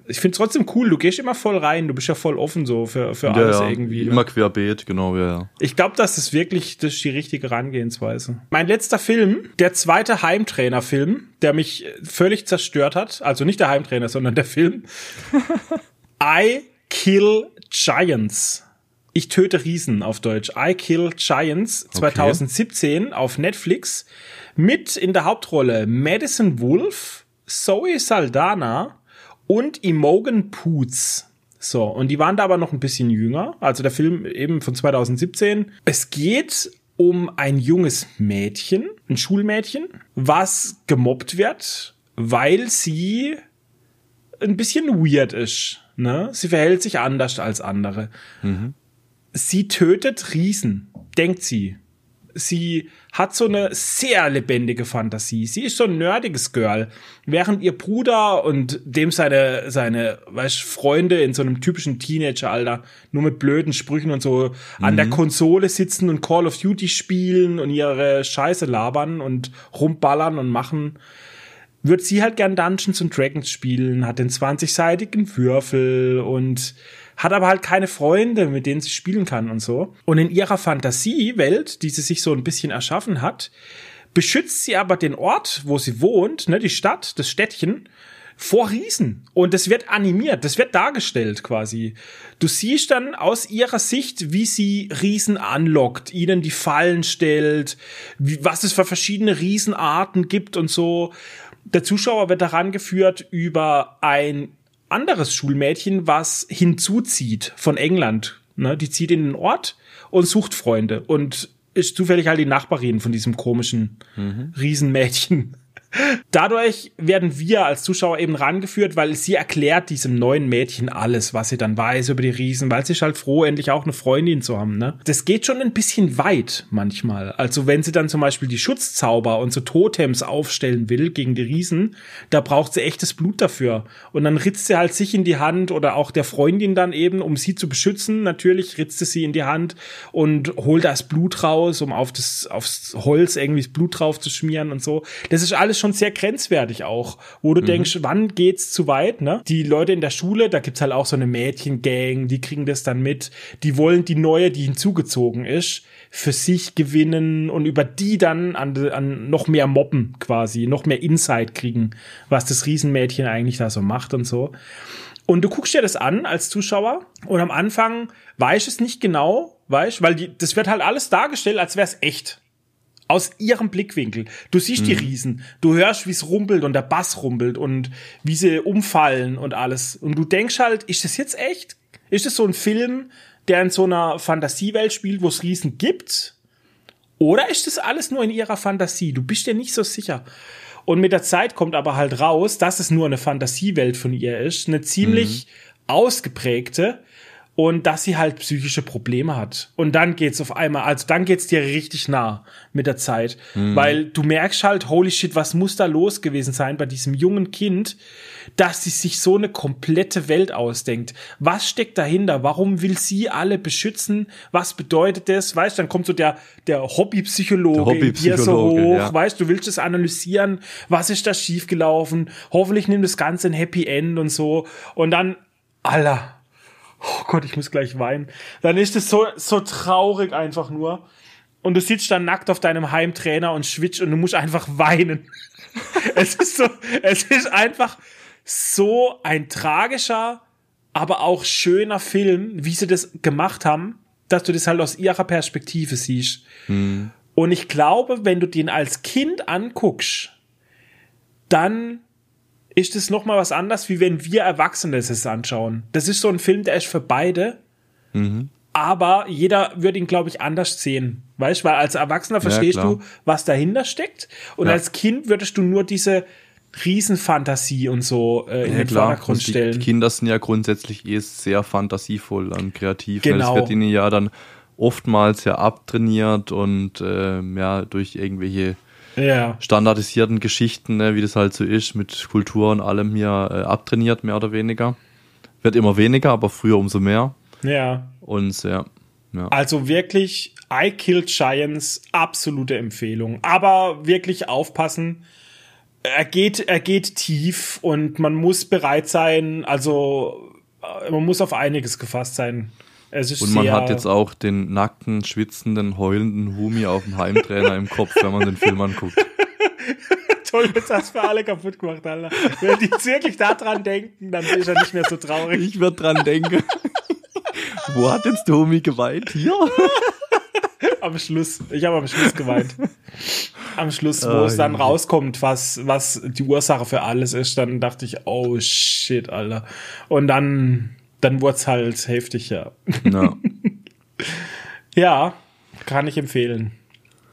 ich finde es trotzdem cool, du gehst immer voll rein, du bist ja voll offen so für, für alles ja, irgendwie. Immer querbeet, genau, ja, ja. Ich glaube, das ist wirklich das ist die richtige Herangehensweise. Mein letzter Film, der zweite Heimtrainer-Film, der mich völlig zerstört hat, also nicht der Heimtrainer, sondern der Film. (laughs) I Kill Giants. Ich töte Riesen auf Deutsch. I Kill Giants 2017 okay. auf Netflix mit in der Hauptrolle Madison Wolf Zoe Saldana und Imogen Poots. So, und die waren da aber noch ein bisschen jünger. Also der Film eben von 2017. Es geht um ein junges Mädchen, ein Schulmädchen, was gemobbt wird, weil sie ein bisschen weird ist. Ne? Sie verhält sich anders als andere. Mhm. Sie tötet Riesen, denkt sie sie hat so eine sehr lebendige Fantasie. Sie ist so ein nerdiges Girl. Während ihr Bruder und dem seine, seine, weißt, Freunde in so einem typischen Teenager-Alter nur mit blöden Sprüchen und so mhm. an der mhm. Konsole sitzen und Call of Duty spielen und ihre Scheiße labern und rumballern und machen, wird sie halt gern Dungeons and Dragons spielen, hat den 20-seitigen Würfel und hat aber halt keine Freunde, mit denen sie spielen kann und so. Und in ihrer Fantasiewelt, die sie sich so ein bisschen erschaffen hat, beschützt sie aber den Ort, wo sie wohnt, ne, die Stadt, das Städtchen, vor Riesen. Und das wird animiert, das wird dargestellt quasi. Du siehst dann aus ihrer Sicht, wie sie Riesen anlockt, ihnen die Fallen stellt, wie, was es für verschiedene Riesenarten gibt und so. Der Zuschauer wird daran geführt über ein anderes Schulmädchen, was hinzuzieht von England. Ne? Die zieht in den Ort und sucht Freunde und ist zufällig halt die Nachbarin von diesem komischen mhm. Riesenmädchen. Dadurch werden wir als Zuschauer eben rangeführt, weil sie erklärt diesem neuen Mädchen alles, was sie dann weiß über die Riesen, weil sie ist halt froh, endlich auch eine Freundin zu haben. Ne? Das geht schon ein bisschen weit manchmal. Also wenn sie dann zum Beispiel die Schutzzauber und so Totems aufstellen will gegen die Riesen, da braucht sie echtes Blut dafür. Und dann ritzt sie halt sich in die Hand oder auch der Freundin dann eben, um sie zu beschützen. Natürlich ritzt sie sie in die Hand und holt das Blut raus, um auf das, aufs Holz irgendwie das Blut drauf zu schmieren und so. Das ist alles schon sehr grenzwertig auch, wo du mhm. denkst, wann geht's zu weit, ne? Die Leute in der Schule, da gibt's halt auch so eine Mädchengang, die kriegen das dann mit, die wollen die neue, die hinzugezogen ist, für sich gewinnen und über die dann an, an noch mehr mobben quasi, noch mehr Insight kriegen, was das Riesenmädchen eigentlich da so macht und so. Und du guckst dir das an als Zuschauer und am Anfang weißt es nicht genau, weißt, weil die, das wird halt alles dargestellt, als wäre es echt. Aus ihrem Blickwinkel. Du siehst mhm. die Riesen, du hörst, wie es rumpelt und der Bass rumpelt und wie sie umfallen und alles. Und du denkst halt, ist das jetzt echt? Ist das so ein Film, der in so einer Fantasiewelt spielt, wo es Riesen gibt? Oder ist das alles nur in ihrer Fantasie? Du bist dir nicht so sicher. Und mit der Zeit kommt aber halt raus, dass es nur eine Fantasiewelt von ihr ist, eine ziemlich mhm. ausgeprägte und dass sie halt psychische Probleme hat. Und dann geht's auf einmal, also dann geht's dir richtig nah mit der Zeit, mhm. weil du merkst halt, holy shit, was muss da los gewesen sein bei diesem jungen Kind, dass sie sich so eine komplette Welt ausdenkt. Was steckt dahinter? Warum will sie alle beschützen? Was bedeutet das? Weißt, dann kommt so der der Hobbypsychologe Hobby in dir so hoch, ja. weißt, du willst es analysieren, was ist da schiefgelaufen? Hoffentlich nimmt das Ganze ein Happy End und so und dann aller oh Gott, ich muss gleich weinen. Dann ist es so, so traurig einfach nur. Und du sitzt dann nackt auf deinem Heimtrainer und schwitzt und du musst einfach weinen. (laughs) es ist so, es ist einfach so ein tragischer, aber auch schöner Film, wie sie das gemacht haben, dass du das halt aus ihrer Perspektive siehst. Hm. Und ich glaube, wenn du den als Kind anguckst, dann ist es noch mal was anderes, wie wenn wir Erwachsene es anschauen. Das ist so ein Film, der ist für beide. Mhm. Aber jeder würde ihn, glaube ich, anders sehen. Weißt du, weil als Erwachsener verstehst ja, du, was dahinter steckt. Und ja. als Kind würdest du nur diese Riesenfantasie und so äh, in ja, den klar. Vordergrund und stellen. Die Kinder sind ja grundsätzlich eh sehr fantasievoll und kreativ. Genau. Das wird ihnen ja dann oftmals ja abtrainiert und äh, ja durch irgendwelche ja. standardisierten Geschichten, ne, wie das halt so ist, mit Kultur und allem hier äh, abtrainiert, mehr oder weniger. Wird immer weniger, aber früher umso mehr. Ja. Und ja. ja. Also wirklich, I Killed Giants, absolute Empfehlung. Aber wirklich aufpassen. Er geht, er geht tief und man muss bereit sein, also äh, man muss auf einiges gefasst sein. Und man hat jetzt auch den nackten, schwitzenden, heulenden Humi auf dem Heimtrainer im Kopf, wenn man den Film anguckt. (laughs) Toll, jetzt hast du für alle kaputt gemacht, Alter. Wenn die jetzt wirklich daran denken, dann ist er nicht mehr so traurig. Ich würde dran denken. (laughs) Wo hat jetzt der Humi geweint? Hier? (laughs) am Schluss. Ich habe am Schluss geweint. Am Schluss, wo oh, es dann rauskommt, was, was die Ursache für alles ist, dann dachte ich, oh shit, Alter. Und dann dann wurde es halt heftig, ja. No. (laughs) ja, kann ich empfehlen.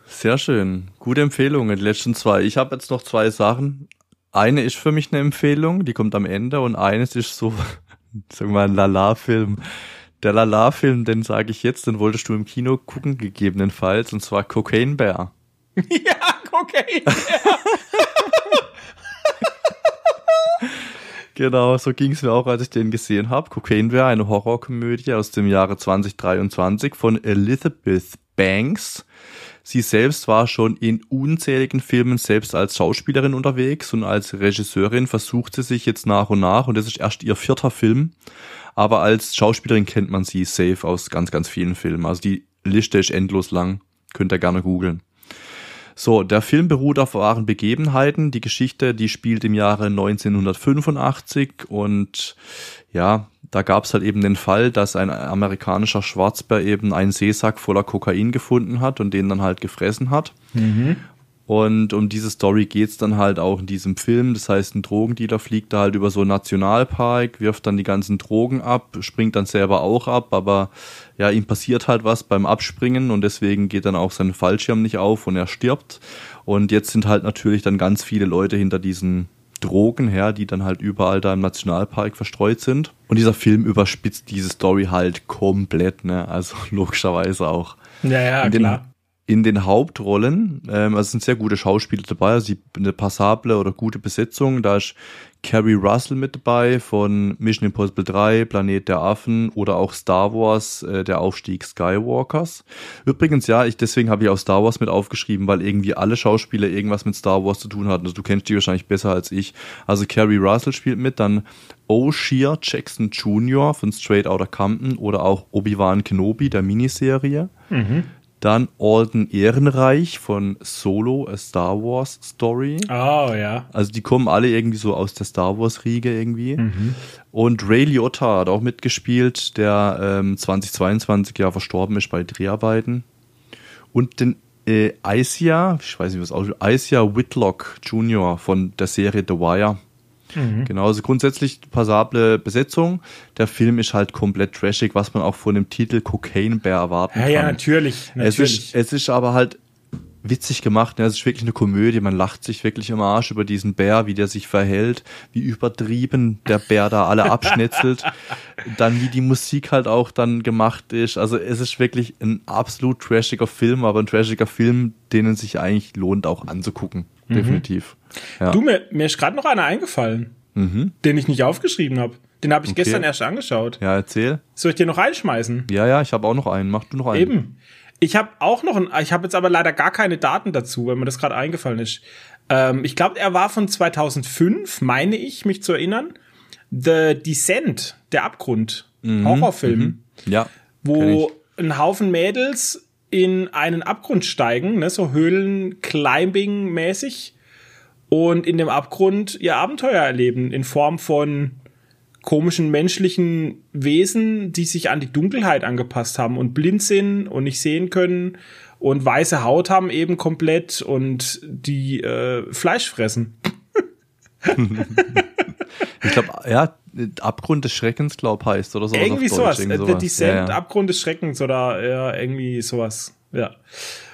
Sehr schön. Gute Empfehlungen, die letzten zwei. Ich habe jetzt noch zwei Sachen. Eine ist für mich eine Empfehlung, die kommt am Ende und eines ist so, (laughs) sagen wir mal, ein Lala-Film. Der Lala-Film, den sage ich jetzt, den wolltest du im Kino gucken, gegebenenfalls, und zwar Cocaine Bear. (laughs) ja, Cocaine Bear. Genau, so ging es mir auch, als ich den gesehen habe. Cocaine wäre eine Horrorkomödie aus dem Jahre 2023 von Elizabeth Banks. Sie selbst war schon in unzähligen Filmen selbst als Schauspielerin unterwegs und als Regisseurin versucht sie sich jetzt nach und nach und das ist erst ihr vierter Film. Aber als Schauspielerin kennt man sie safe aus ganz, ganz vielen Filmen. Also die Liste ist endlos lang. Könnt ihr gerne googeln. So, der Film beruht auf wahren Begebenheiten. Die Geschichte, die spielt im Jahre 1985 und ja, da gab es halt eben den Fall, dass ein amerikanischer Schwarzbär eben einen Seesack voller Kokain gefunden hat und den dann halt gefressen hat. Mhm. Und um diese Story geht's dann halt auch in diesem Film. Das heißt, ein Drogendealer fliegt da halt über so einen Nationalpark, wirft dann die ganzen Drogen ab, springt dann selber auch ab, aber ja, ihm passiert halt was beim Abspringen und deswegen geht dann auch sein Fallschirm nicht auf und er stirbt. Und jetzt sind halt natürlich dann ganz viele Leute hinter diesen Drogen her, die dann halt überall da im Nationalpark verstreut sind. Und dieser Film überspitzt diese Story halt komplett, ne? Also (laughs) logischerweise auch. Ja, ja, in den, klar In den Hauptrollen, ähm, also sind sehr gute Schauspieler dabei, also eine passable oder gute Besetzung. Da ist Carrie Russell mit dabei von Mission Impossible 3, Planet der Affen oder auch Star Wars, äh, der Aufstieg Skywalkers. Übrigens, ja, ich deswegen habe ich auch Star Wars mit aufgeschrieben, weil irgendwie alle Schauspieler irgendwas mit Star Wars zu tun hatten. Also du kennst die wahrscheinlich besser als ich. Also Carrie Russell spielt mit, dann O'Shea Jackson Jr. von Straight Outta Compton oder auch Obi-Wan Kenobi der Miniserie. Mhm. Dann Alden Ehrenreich von Solo, A Star Wars Story. Oh, ja. Also die kommen alle irgendwie so aus der Star Wars Riege irgendwie. Mhm. Und Ray Liotta hat auch mitgespielt, der ähm, 2022 ja verstorben ist bei Dreharbeiten. Und den äh, Isia, ich weiß nicht, was aussieht, Isia Whitlock Jr. von der Serie The Wire. Mhm. Genau, also grundsätzlich passable Besetzung. Der Film ist halt komplett trashig, was man auch von dem Titel Cocaine Bear erwarten ja, kann. Ja, natürlich. natürlich. Es, ist, es ist aber halt witzig gemacht. Ne? Es ist wirklich eine Komödie. Man lacht sich wirklich im Arsch über diesen Bär, wie der sich verhält, wie übertrieben der Bär da alle (laughs) abschnetzelt. dann wie die Musik halt auch dann gemacht ist. Also es ist wirklich ein absolut trashiger Film, aber ein trashiger Film, den es sich eigentlich lohnt auch anzugucken. Mhm. Definitiv. Ja. Du, mir, mir ist gerade noch einer eingefallen, mhm. den ich nicht aufgeschrieben habe. Den habe ich okay. gestern erst angeschaut. Ja, erzähl. Soll ich dir noch reinschmeißen? Ja, ja, ich habe auch noch einen. Mach du noch einen. Eben. Ich habe auch noch einen, ich habe jetzt aber leider gar keine Daten dazu, weil mir das gerade eingefallen ist. Ähm, ich glaube, er war von 2005, meine ich, mich zu erinnern. The Descent, der Abgrund, mhm. Horrorfilm. Mhm. Ja. Wo ein Haufen Mädels in einen Abgrund steigen, ne, so Höhlen-Climbing-mäßig und in dem Abgrund ihr Abenteuer erleben in Form von komischen menschlichen Wesen, die sich an die Dunkelheit angepasst haben und blind sind und nicht sehen können und weiße Haut haben eben komplett und die äh, Fleisch fressen. (laughs) ich glaube, ja, Abgrund des Schreckens, glaub heißt oder sowas. Irgendwie sowas. Irgendwie sowas. The Descent, ja, ja. Abgrund des Schreckens oder ja, irgendwie sowas. Ja.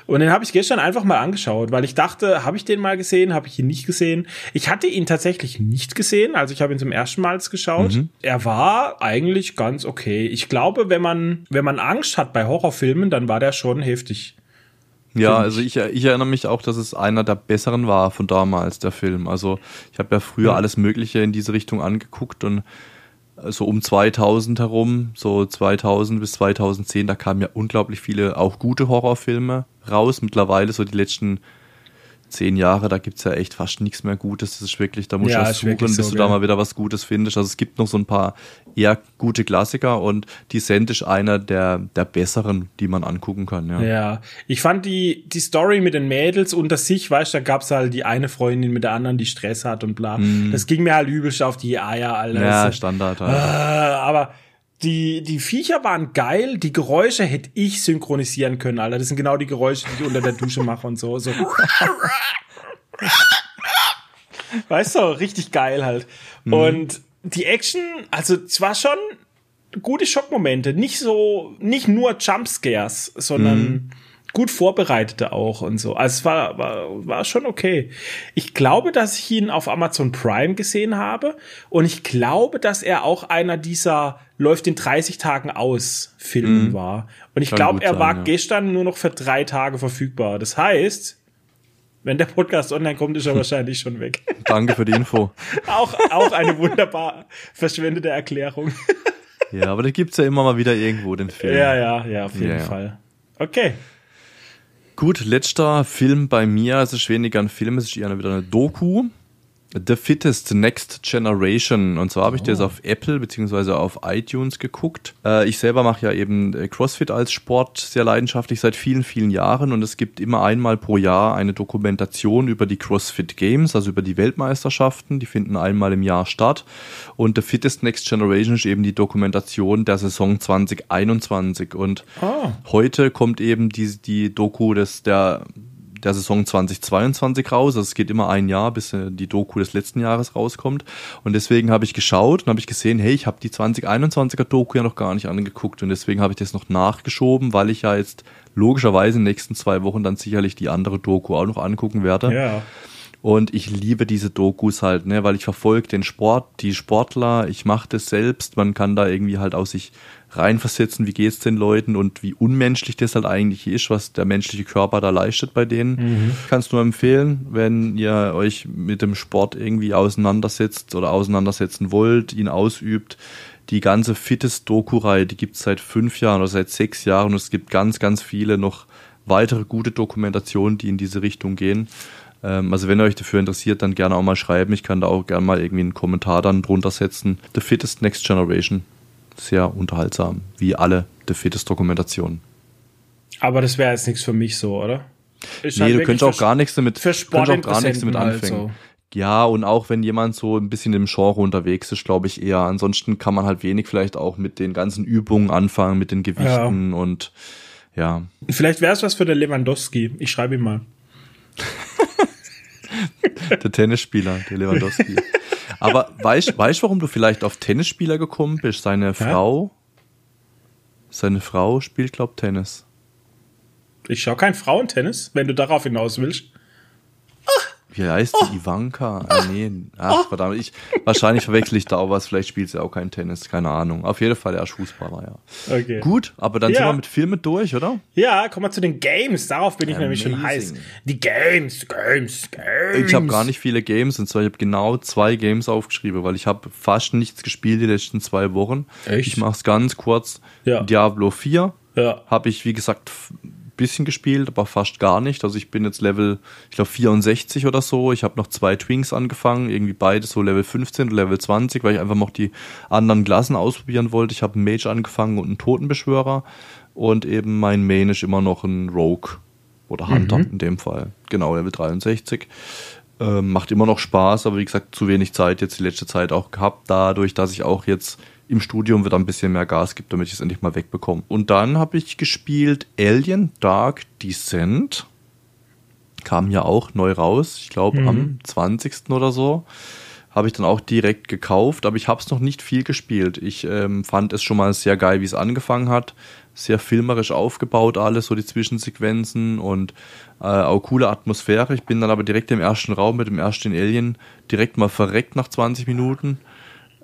Und den habe ich gestern einfach mal angeschaut, weil ich dachte, habe ich den mal gesehen, habe ich ihn nicht gesehen. Ich hatte ihn tatsächlich nicht gesehen, also ich habe ihn zum ersten Mal geschaut. Mhm. Er war eigentlich ganz okay. Ich glaube, wenn man wenn man Angst hat bei Horrorfilmen, dann war der schon heftig. Ja, also ich, ich erinnere mich auch, dass es einer der besseren war von damals, der Film. Also ich habe ja früher ja. alles Mögliche in diese Richtung angeguckt und so um 2000 herum, so 2000 bis 2010, da kamen ja unglaublich viele auch gute Horrorfilme raus. Mittlerweile so die letzten zehn Jahre, da gibt's ja echt fast nichts mehr Gutes. Das ist wirklich, da musst ja, du suchen, bis so, du da mal wieder was Gutes findest. Also es gibt noch so ein paar eher gute Klassiker und Descent ist einer der, der besseren, die man angucken kann. Ja, ja. ich fand die, die Story mit den Mädels unter sich, weißt du, da gab's halt die eine Freundin mit der anderen, die Stress hat und bla. Mm. Das ging mir halt übelst auf die Eier, Alter. Ja, Standard halt. Äh, aber die, die Viecher waren geil, die Geräusche hätte ich synchronisieren können, Alter. Das sind genau die Geräusche, die ich unter der Dusche mache und so. so. weißt du, richtig geil halt. Mhm. Und die Action, also es war schon gute Schockmomente. Nicht so, nicht nur Jumpscares, sondern mhm gut vorbereitete auch und so. Also es war, war, war schon okay. Ich glaube, dass ich ihn auf Amazon Prime gesehen habe und ich glaube, dass er auch einer dieser läuft in 30 Tagen aus Filmen mhm. war. Und ich glaube, er sein, war ja. gestern nur noch für drei Tage verfügbar. Das heißt, wenn der Podcast online kommt, ist er wahrscheinlich schon weg. Danke für die Info. (laughs) auch, auch eine wunderbar verschwendete Erklärung. ja, aber da gibt's ja immer mal wieder irgendwo den Film. Ja, ja, ja, auf jeden ja, Fall. Okay. Gut, letzter Film bei mir, es ist weniger ein Film, es ist eher wieder eine Doku. The Fittest Next Generation. Und zwar habe ich oh. das auf Apple beziehungsweise auf iTunes geguckt. Äh, ich selber mache ja eben äh, CrossFit als Sport sehr leidenschaftlich seit vielen, vielen Jahren. Und es gibt immer einmal pro Jahr eine Dokumentation über die CrossFit Games, also über die Weltmeisterschaften. Die finden einmal im Jahr statt. Und The Fittest Next Generation ist eben die Dokumentation der Saison 2021. Und oh. heute kommt eben die, die Doku des, der der Saison 2022 raus. Also es geht immer ein Jahr, bis äh, die Doku des letzten Jahres rauskommt. Und deswegen habe ich geschaut und habe ich gesehen, hey, ich habe die 2021er Doku ja noch gar nicht angeguckt. Und deswegen habe ich das noch nachgeschoben, weil ich ja jetzt logischerweise in den nächsten zwei Wochen dann sicherlich die andere Doku auch noch angucken werde. Ja. Und ich liebe diese Dokus halt, ne, weil ich verfolge den Sport, die Sportler, ich mache das selbst, man kann da irgendwie halt aus sich reinversetzen, wie geht's den Leuten und wie unmenschlich das halt eigentlich ist, was der menschliche Körper da leistet bei denen. Mhm. Kannst nur empfehlen, wenn ihr euch mit dem Sport irgendwie auseinandersetzt oder auseinandersetzen wollt, ihn ausübt. Die ganze Fitness-Doku-Reihe, die gibt's seit fünf Jahren oder seit sechs Jahren und es gibt ganz, ganz viele noch weitere gute Dokumentationen, die in diese Richtung gehen. Ähm, also wenn ihr euch dafür interessiert, dann gerne auch mal schreiben. Ich kann da auch gerne mal irgendwie einen Kommentar dann drunter setzen. The Fittest Next Generation. Sehr unterhaltsam, wie alle The Fittest Dokumentationen. Aber das wäre jetzt nichts für mich so, oder? Ist nee, halt du könntest auch gar nichts damit, für Sport auch gar nichts damit anfangen. Also. Ja, und auch wenn jemand so ein bisschen im Genre unterwegs ist, glaube ich eher. Ansonsten kann man halt wenig vielleicht auch mit den ganzen Übungen anfangen, mit den Gewichten ja. und ja. Vielleicht wäre es was für den Lewandowski. Ich schreibe ihm mal. (laughs) der Tennisspieler, der Lewandowski. (laughs) Aber weißt du, warum du vielleicht auf Tennisspieler gekommen bist? Seine Hä? Frau, seine Frau spielt, glaub Tennis. Ich schaue kein Frauentennis, wenn du darauf hinaus willst. Wie heißt die? Oh. Ivanka? Ah, nee. Ach, oh. verdammt. Ich, wahrscheinlich verwechsel ich da auch was. Vielleicht spielt sie auch kein Tennis. Keine Ahnung. Auf jeden Fall, er ist Fußballer, ja. Okay. Gut, aber dann ja. sind wir mit Filmen durch, oder? Ja, kommen wir zu den Games. Darauf bin ich Amazing. nämlich schon heiß. Die Games, Games, Games. Ich habe gar nicht viele Games. Und zwar, ich habe genau zwei Games aufgeschrieben, weil ich habe fast nichts gespielt die letzten zwei Wochen. Echt? Ich mache es ganz kurz. Ja. Diablo 4 ja. habe ich, wie gesagt, bisschen gespielt, aber fast gar nicht. Also ich bin jetzt Level, ich glaube 64 oder so. Ich habe noch zwei Twinks angefangen, irgendwie beide so Level 15 und Level 20, weil ich einfach noch die anderen Klassen ausprobieren wollte. Ich habe einen Mage angefangen und einen Totenbeschwörer und eben mein Main ist immer noch ein Rogue oder Hunter mhm. in dem Fall. Genau, Level 63. Ähm, macht immer noch Spaß, aber wie gesagt, zu wenig Zeit jetzt die letzte Zeit auch gehabt, dadurch, dass ich auch jetzt im Studium wieder ein bisschen mehr Gas gibt, damit ich es endlich mal wegbekomme. Und dann habe ich gespielt Alien Dark Descent. Kam ja auch neu raus, ich glaube mhm. am 20. oder so. Habe ich dann auch direkt gekauft, aber ich habe es noch nicht viel gespielt. Ich ähm, fand es schon mal sehr geil, wie es angefangen hat. Sehr filmerisch aufgebaut, alles, so die Zwischensequenzen und äh, auch coole Atmosphäre. Ich bin dann aber direkt im ersten Raum mit dem ersten Alien direkt mal verreckt nach 20 Minuten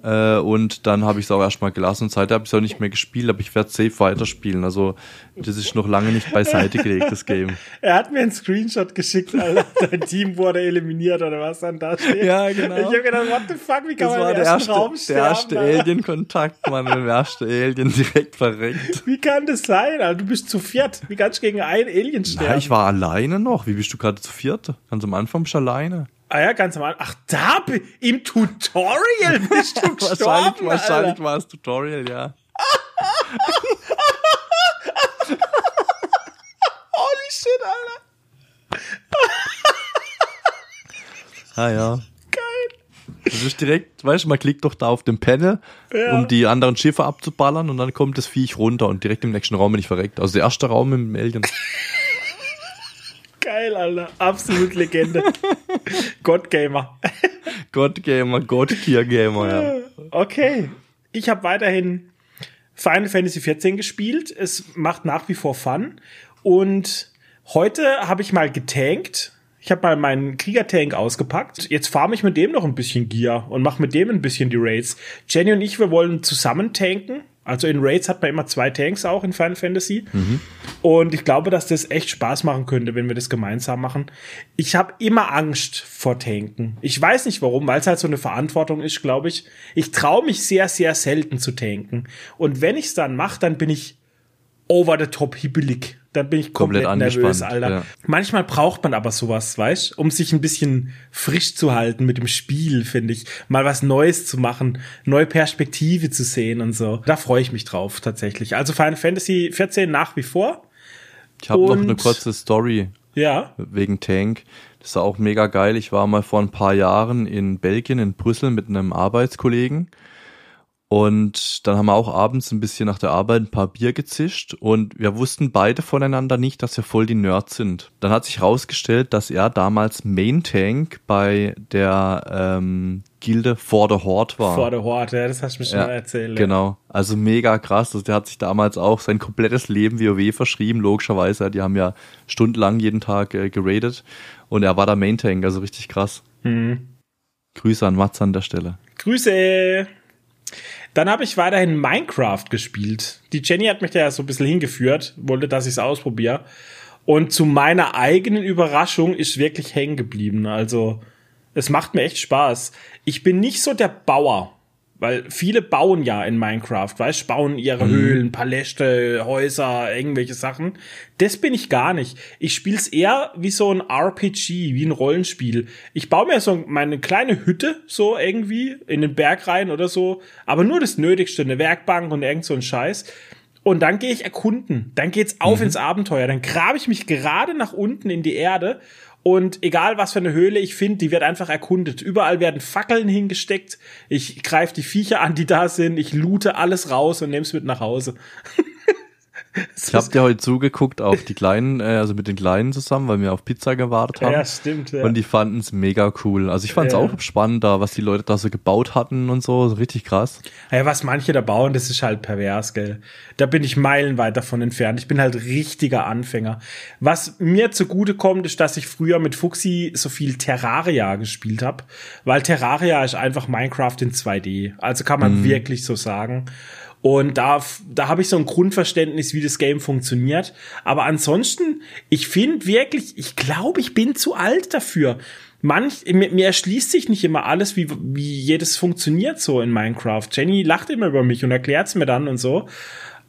äh, und dann habe ich es auch erstmal gelassen und seitdem habe ich es auch nicht mehr gespielt, aber ich werde safe weiterspielen. Also das ist noch lange nicht beiseite gelegt, das Game. (laughs) er hat mir einen Screenshot geschickt, Alter. (laughs) Dein Team wurde eliminiert oder was dann da steht. Ja, genau. Ich habe gedacht, what the fuck, wie kann das man war der erste, Raum sterben? Der erste Alien-Kontakt, Mann, der erste Alien direkt verreckt. Wie kann das sein, Alter? Du bist zu viert. Wie kannst du gegen einen Alien sterben? Na, ich war alleine noch. Wie bist du gerade zu viert? Ganz am Anfang bist du alleine. Ah ja, ganz normal. Ach, da im Tutorial (laughs) bist du gestorben, Wahrscheinlich, wahrscheinlich war es Tutorial, ja. (laughs) Holy shit, Alter. (laughs) ah ja. Geil. Das ist direkt, weißt du, man klickt doch da auf dem Panel, ja. um die anderen Schiffe abzuballern und dann kommt das Viech runter und direkt im nächsten Raum bin ich verreckt. Also der erste Raum im Alien. Geil, Alter. Absolut Legende. (laughs) Gottgamer. Gottgamer, Gotttier-Gamer, ja. Okay. Ich habe weiterhin Final Fantasy XIV gespielt. Es macht nach wie vor Fun. Und heute habe ich mal getankt. Ich habe mal meinen Kriegertank ausgepackt. Jetzt farme ich mit dem noch ein bisschen Gear und mache mit dem ein bisschen die Raids. Jenny und ich, wir wollen zusammen tanken. Also in Raids hat man immer zwei Tanks auch in Final Fantasy. Mhm. Und ich glaube, dass das echt Spaß machen könnte, wenn wir das gemeinsam machen. Ich habe immer Angst vor Tanken. Ich weiß nicht warum, weil es halt so eine Verantwortung ist, glaube ich. Ich traue mich sehr, sehr selten zu tanken. Und wenn ich es dann mache, dann bin ich over the top hibbelig. Dann bin ich komplett, komplett nervös, Alter. Ja. Manchmal braucht man aber sowas, weißt, um sich ein bisschen frisch zu halten mit dem Spiel, finde ich. Mal was Neues zu machen, neue Perspektive zu sehen und so. Da freue ich mich drauf, tatsächlich. Also Final Fantasy 14 nach wie vor. Ich habe noch eine kurze Story. Ja. Wegen Tank. Das war auch mega geil. Ich war mal vor ein paar Jahren in Belgien, in Brüssel mit einem Arbeitskollegen Und dann haben wir auch abends ein bisschen nach der Arbeit ein paar Bier gezischt und wir wussten beide voneinander nicht, dass wir voll die Nerds sind. Dann hat sich herausgestellt, dass er damals Main Tank bei der ähm, Gilde For the Horde war. For the Horde, ja, das hast du mir schon ja, mal erzählt. Genau, also mega krass. Also der hat sich damals auch sein komplettes Leben WoW verschrieben, logischerweise. Die haben ja stundenlang jeden Tag äh, geradet und er war da Main Tank, also richtig krass. Mhm. Grüße an Mats an der Stelle. Grüße! Dann habe ich weiterhin Minecraft gespielt. Die Jenny hat mich da ja so ein bisschen hingeführt, wollte, dass ich es ausprobiere. Und zu meiner eigenen Überraschung ist wirklich hängen geblieben. Also, es macht mir echt Spaß. Ich bin nicht so der Bauer. Weil viele bauen ja in Minecraft, weißt, bauen ihre mhm. Höhlen, Paläste, Häuser, irgendwelche Sachen. Das bin ich gar nicht. Ich spiel's eher wie so ein RPG, wie ein Rollenspiel. Ich baue mir so meine kleine Hütte, so irgendwie, in den Berg rein oder so, aber nur das Nötigste, eine Werkbank und irgend so ein Scheiß. Und dann gehe ich erkunden. Dann geht's auf mhm. ins Abenteuer. Dann grabe ich mich gerade nach unten in die Erde und egal was für eine Höhle ich finde, die wird einfach erkundet. Überall werden Fackeln hingesteckt. Ich greife die Viecher an, die da sind. Ich loote alles raus und nehme es mit nach Hause. (laughs) (laughs) ich habe dir heute zugeguckt auf die Kleinen, äh, also mit den Kleinen zusammen, weil wir auf Pizza gewartet haben. Ja, stimmt. Ja. Und die fanden es mega cool. Also ich fand es ja. auch spannend da, was die Leute da so gebaut hatten und so. Richtig krass. Ja, was manche da bauen, das ist halt pervers, gell. Da bin ich meilenweit davon entfernt. Ich bin halt richtiger Anfänger. Was mir zugute kommt, ist, dass ich früher mit Fuxi so viel Terraria gespielt habe, weil Terraria ist einfach Minecraft in 2D. Also kann man mhm. wirklich so sagen. Und da, da habe ich so ein Grundverständnis, wie das Game funktioniert. Aber ansonsten, ich finde wirklich, ich glaube, ich bin zu alt dafür. Manch, mir, mir erschließt sich nicht immer alles, wie, wie jedes funktioniert so in Minecraft. Jenny lacht immer über mich und erklärt es mir dann und so.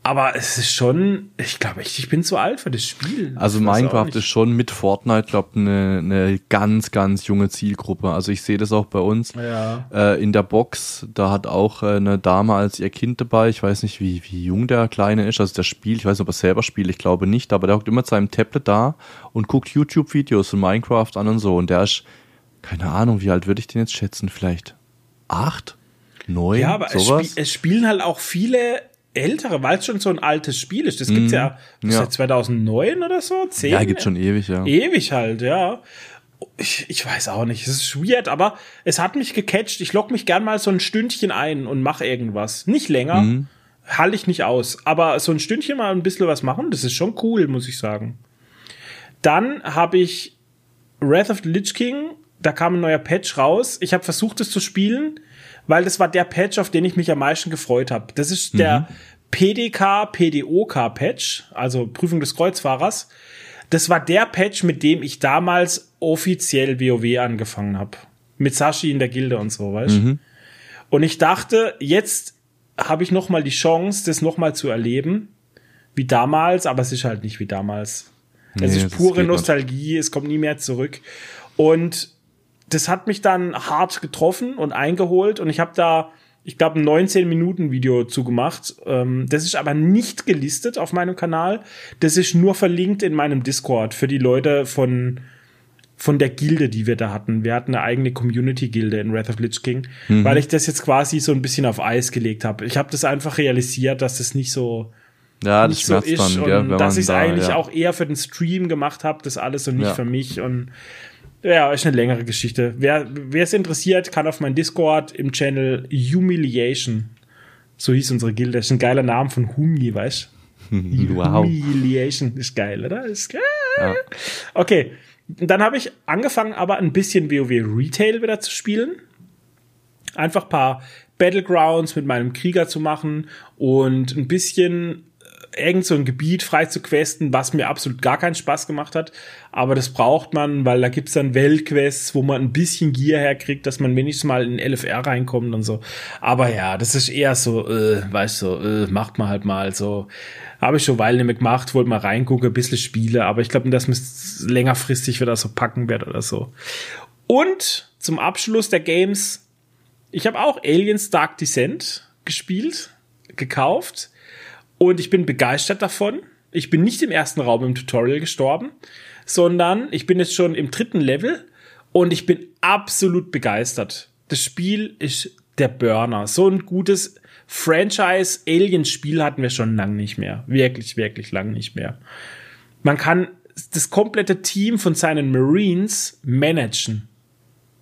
Aber es ist schon, ich glaube, ich, ich bin zu alt für das Spiel. Also Minecraft ist schon mit Fortnite, glaube eine, eine ganz, ganz junge Zielgruppe. Also ich sehe das auch bei uns. Ja. Äh, in der Box, da hat auch äh, eine Dame als ihr Kind dabei. Ich weiß nicht, wie, wie jung der Kleine ist. Also der spielt, ich weiß nicht, ob er selber spielt, ich glaube nicht, aber der hockt immer mit seinem Tablet da und guckt YouTube-Videos von Minecraft an und so. Und der ist, keine Ahnung, wie alt würde ich den jetzt schätzen? Vielleicht acht? Neun? Ja, aber sowas? Es, spiel, es spielen halt auch viele ältere, weil es schon so ein altes Spiel ist. Das mm, gibt's ja, das ja. seit 2009 oder so, 10. Ja, gibt's schon ewig, ja. Ewig halt, ja. Ich, ich weiß auch nicht, es ist weird, aber es hat mich gecatcht. Ich lock mich gern mal so ein Stündchen ein und mache irgendwas. Nicht länger, mhm. halte ich nicht aus. Aber so ein Stündchen mal ein bisschen was machen, das ist schon cool, muss ich sagen. Dann habe ich Wrath of the Lich King, da kam ein neuer Patch raus. Ich habe versucht, es zu spielen weil das war der Patch, auf den ich mich am meisten gefreut habe. Das ist der mhm. PDK, PDOK Patch, also Prüfung des Kreuzfahrers. Das war der Patch, mit dem ich damals offiziell WoW angefangen habe. Mit Sashi in der Gilde und so, weißt mhm. Und ich dachte, jetzt habe ich noch mal die Chance, das noch mal zu erleben, wie damals, aber es ist halt nicht wie damals. Nee, es ist pure Nostalgie, es kommt nie mehr zurück. Und das hat mich dann hart getroffen und eingeholt und ich habe da, ich glaube, ein 19-Minuten-Video zugemacht. Ähm, das ist aber nicht gelistet auf meinem Kanal. Das ist nur verlinkt in meinem Discord für die Leute von von der Gilde, die wir da hatten. Wir hatten eine eigene Community-Gilde in Wrath of Lich King, mhm. weil ich das jetzt quasi so ein bisschen auf Eis gelegt habe. Ich habe das einfach realisiert, dass das nicht so ja, das nicht so ist dann, und dass ich es da, eigentlich ja. auch eher für den Stream gemacht habe, das alles und nicht ja. für mich und ja, ist eine längere Geschichte. Wer es interessiert, kann auf meinen Discord im Channel Humiliation. So hieß unsere Gilde. Das ist ein geiler Name von Humi, weißt du? (laughs) wow. Humiliation ist geil, oder? Ist geil. Ja. Okay. Dann habe ich angefangen, aber ein bisschen WoW Retail wieder zu spielen. Einfach paar Battlegrounds mit meinem Krieger zu machen und ein bisschen irgend so ein Gebiet frei zu questen, was mir absolut gar keinen Spaß gemacht hat. Aber das braucht man, weil da gibt's dann Weltquests, wo man ein bisschen Gier herkriegt, dass man wenigstens mal in LFR reinkommt und so. Aber ja, das ist eher so, äh, weißt du, äh, macht man halt mal so. Habe ich schon Weile nicht mehr gemacht, wollte mal reingucken, ein bisschen spiele, aber ich glaube, dass man längerfristig wieder so packen wird oder so. Und zum Abschluss der Games, ich habe auch Aliens Dark Descent gespielt, gekauft und ich bin begeistert davon. Ich bin nicht im ersten Raum im Tutorial gestorben, sondern ich bin jetzt schon im dritten Level und ich bin absolut begeistert. Das Spiel ist der Burner. So ein gutes Franchise-Alien-Spiel hatten wir schon lang nicht mehr. Wirklich, wirklich lang nicht mehr. Man kann das komplette Team von seinen Marines managen.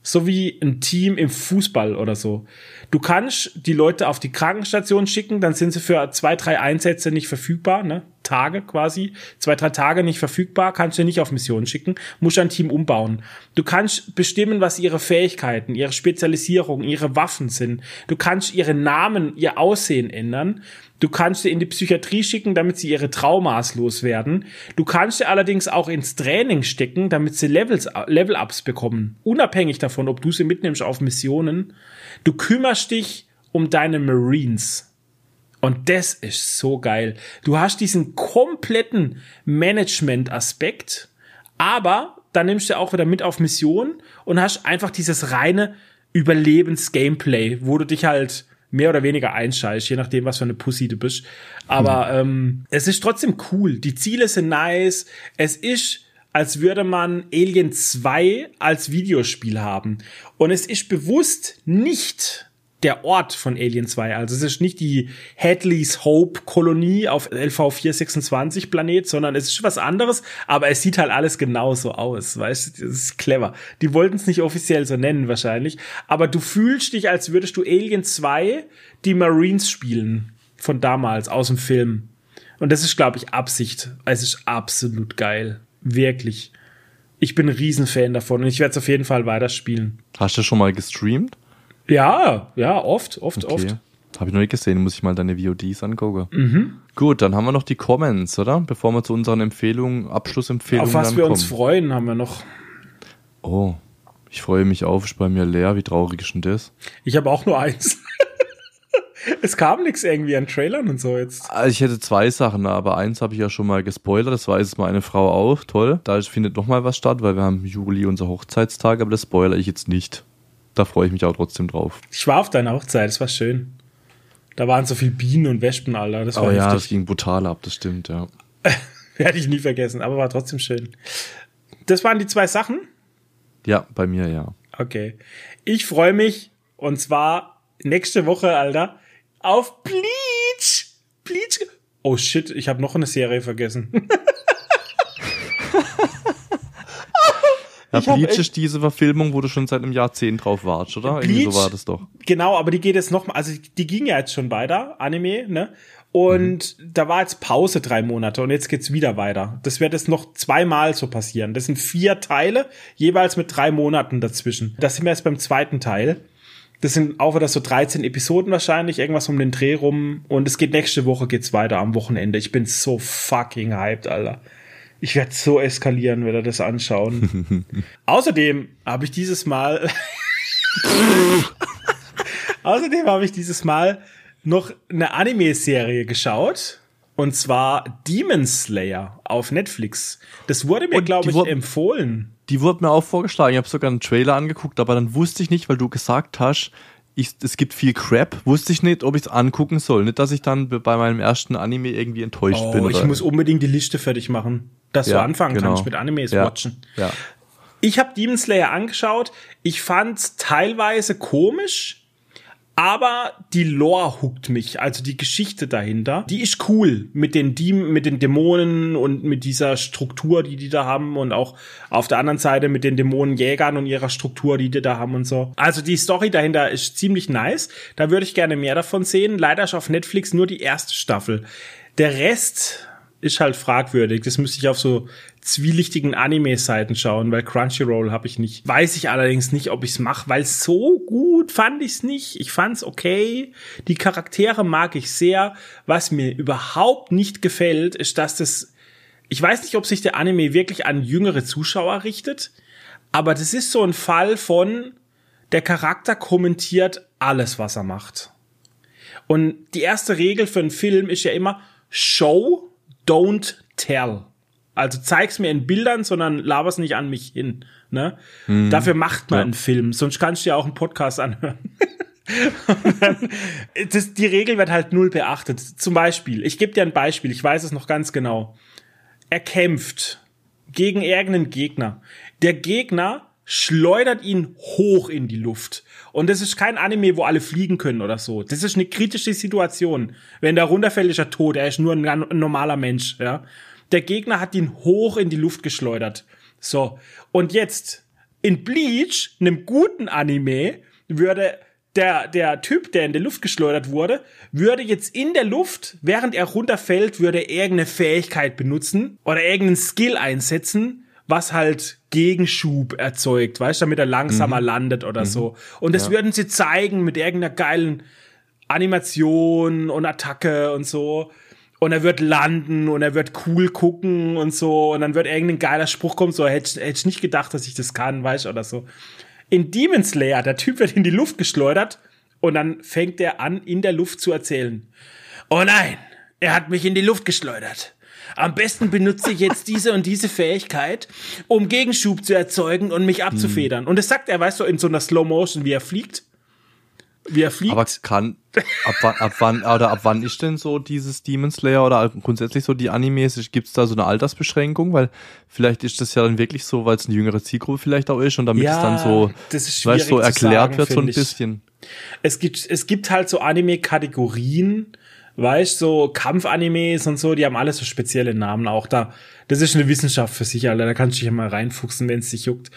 So wie ein Team im Fußball oder so. Du kannst die Leute auf die Krankenstation schicken, dann sind sie für zwei, drei Einsätze nicht verfügbar, ne? Tage quasi, zwei, drei Tage nicht verfügbar, kannst du nicht auf Missionen schicken, musst ein Team umbauen. Du kannst bestimmen, was ihre Fähigkeiten, ihre Spezialisierung, ihre Waffen sind. Du kannst ihre Namen, ihr Aussehen ändern. Du kannst sie in die Psychiatrie schicken, damit sie ihre Traumas loswerden. Du kannst sie allerdings auch ins Training stecken, damit sie Levels, Level-Ups bekommen. Unabhängig davon, ob du sie mitnimmst auf Missionen. Du kümmerst dich um deine Marines. Und das ist so geil. Du hast diesen kompletten Management-Aspekt, aber dann nimmst du auch wieder mit auf Mission und hast einfach dieses reine Überlebens-Gameplay, wo du dich halt mehr oder weniger einschaltest, je nachdem, was für eine Pussy du bist. Aber hm. ähm, es ist trotzdem cool. Die Ziele sind nice. Es ist als würde man Alien 2 als Videospiel haben. Und es ist bewusst nicht der Ort von Alien 2. Also es ist nicht die Hadley's Hope Kolonie auf LV 426 Planet, sondern es ist was anderes, aber es sieht halt alles genauso aus, weißt du, das ist clever. Die wollten es nicht offiziell so nennen wahrscheinlich, aber du fühlst dich, als würdest du Alien 2 die Marines spielen von damals aus dem Film. Und das ist, glaube ich, Absicht. Es ist absolut geil. Wirklich. Ich bin ein Riesenfan davon und ich werde es auf jeden Fall weiterspielen. Hast du schon mal gestreamt? Ja, ja, oft, oft, okay. oft. Habe ich noch nicht gesehen, muss ich mal deine VODs angucken. Mhm. Gut, dann haben wir noch die Comments, oder? Bevor wir zu unseren Empfehlungen, Abschlussempfehlungen Auf was wir kommen. uns freuen, haben wir noch. Oh, ich freue mich auf, ist bei mir leer. Wie traurig ist denn das? Ich habe auch nur eins. (laughs) (laughs) es kam nichts irgendwie an Trailern und so jetzt. Also ich hätte zwei Sachen, aber eins habe ich ja schon mal gespoilert, das weiß jetzt meine Frau auch. Toll. Da findet noch mal was statt, weil wir haben Juli unser Hochzeitstag, aber das spoilere ich jetzt nicht da freue ich mich auch trotzdem drauf. Ich war auf deiner Hochzeit, das war schön. Da waren so viele Bienen und Wespen, Alter. Das war oh ja, das ging brutal ab, das stimmt, ja. (laughs) Werde ich nie vergessen, aber war trotzdem schön. Das waren die zwei Sachen? Ja, bei mir ja. Okay. Ich freue mich und zwar nächste Woche, Alter, auf Bleach. Bleach. Oh shit, ich habe noch eine Serie vergessen. (laughs) Ja, Bleach ist diese Verfilmung, wo du schon seit einem Jahrzehnt drauf warst, oder? Bleach, Irgendwie so war das doch. Genau, aber die geht jetzt noch mal, also die ging ja jetzt schon weiter, Anime, ne? Und mhm. da war jetzt Pause drei Monate und jetzt geht's wieder weiter. Das wird jetzt noch zweimal so passieren. Das sind vier Teile, jeweils mit drei Monaten dazwischen. Das sind wir jetzt beim zweiten Teil. Das sind auch wieder so 13 Episoden wahrscheinlich, irgendwas um den Dreh rum. Und es geht nächste Woche geht's weiter am Wochenende. Ich bin so fucking hyped, Alter. Ich werde so eskalieren, wenn er das anschauen. (laughs) Außerdem habe ich dieses Mal. (laughs) Außerdem habe ich dieses Mal noch eine Anime-Serie geschaut. Und zwar Demon Slayer auf Netflix. Das wurde mir, glaube ich, empfohlen. Die wurde mir auch vorgeschlagen. Ich habe sogar einen Trailer angeguckt, aber dann wusste ich nicht, weil du gesagt hast, ich, es gibt viel Crap, wusste ich nicht, ob ich es angucken soll. Nicht, dass ich dann bei meinem ersten Anime irgendwie enttäuscht oh, bin. Oder? Ich muss unbedingt die Liste fertig machen dass ja, du anfangen genau. kannst mit Animes ja, watchen. Ja. Ich habe Demon Slayer angeschaut. Ich fand's teilweise komisch, aber die Lore huckt mich, also die Geschichte dahinter. Die ist cool mit den Diem mit den Dämonen und mit dieser Struktur, die die da haben und auch auf der anderen Seite mit den Dämonenjägern und ihrer Struktur, die die da haben und so. Also die Story dahinter ist ziemlich nice. Da würde ich gerne mehr davon sehen. Leider ist auf Netflix nur die erste Staffel. Der Rest ist halt fragwürdig. Das müsste ich auf so zwielichtigen Anime-Seiten schauen, weil Crunchyroll habe ich nicht. Weiß ich allerdings nicht, ob ich es mache, weil so gut fand ich es nicht. Ich fand es okay. Die Charaktere mag ich sehr. Was mir überhaupt nicht gefällt, ist, dass das. Ich weiß nicht, ob sich der Anime wirklich an jüngere Zuschauer richtet, aber das ist so ein Fall von der Charakter kommentiert alles, was er macht. Und die erste Regel für einen Film ist ja immer Show don't tell. Also zeig's mir in Bildern, sondern laber's nicht an mich hin. Ne? Mhm. Dafür macht man ja. einen Film, sonst kannst du ja auch einen Podcast anhören. dann, (laughs) das, die Regel wird halt null beachtet. Zum Beispiel, ich gebe dir ein Beispiel, ich weiß es noch ganz genau. Er kämpft gegen irgendeinen Gegner. Der Gegner schleudert ihn hoch in die Luft. Und das ist kein Anime, wo alle fliegen können oder so. Das ist eine kritische Situation. Wenn der runterfällt, ist er tot. Er ist nur ein, normaler Mensch, ja. Der Gegner hat ihn hoch in die Luft geschleudert. So. Und jetzt, in Bleach, einem guten Anime, würde der, der Typ, der in der Luft geschleudert wurde, würde jetzt in der Luft, während er runterfällt, würde er irgendeine Fähigkeit benutzen oder irgendeinen Skill einsetzen, was halt Gegenschub erzeugt, weißt du, damit er langsamer mhm. landet oder mhm. so. Und das ja. würden sie zeigen mit irgendeiner geilen Animation und Attacke und so. Und er wird landen und er wird cool gucken und so. Und dann wird irgendein geiler Spruch kommen, so hätte hätt ich nicht gedacht, dass ich das kann, weißt du, oder so. In Demon Slayer, der Typ wird in die Luft geschleudert und dann fängt er an, in der Luft zu erzählen. Oh nein, er hat mich in die Luft geschleudert. Am besten benutze ich jetzt diese und diese Fähigkeit, um Gegenschub zu erzeugen und mich abzufedern. Hm. Und das sagt er, weißt du, in so einer Slow Motion, wie er fliegt. Wie er fliegt. Aber kann, ab wann, ab wann, oder ab wann ist denn so dieses Demon Slayer oder grundsätzlich so die Animes? Gibt es da so eine Altersbeschränkung? Weil vielleicht ist das ja dann wirklich so, weil es eine jüngere Zielgruppe vielleicht auch ist und damit ja, es dann so, weißt, so erklärt sagen, wird so ein bisschen. Es gibt, es gibt halt so Anime-Kategorien, weißt so Kampfanimes und so, die haben alle so spezielle Namen auch da. Das ist eine Wissenschaft für sich, Alter. Da kannst du dich ja mal reinfuchsen, wenn es dich juckt.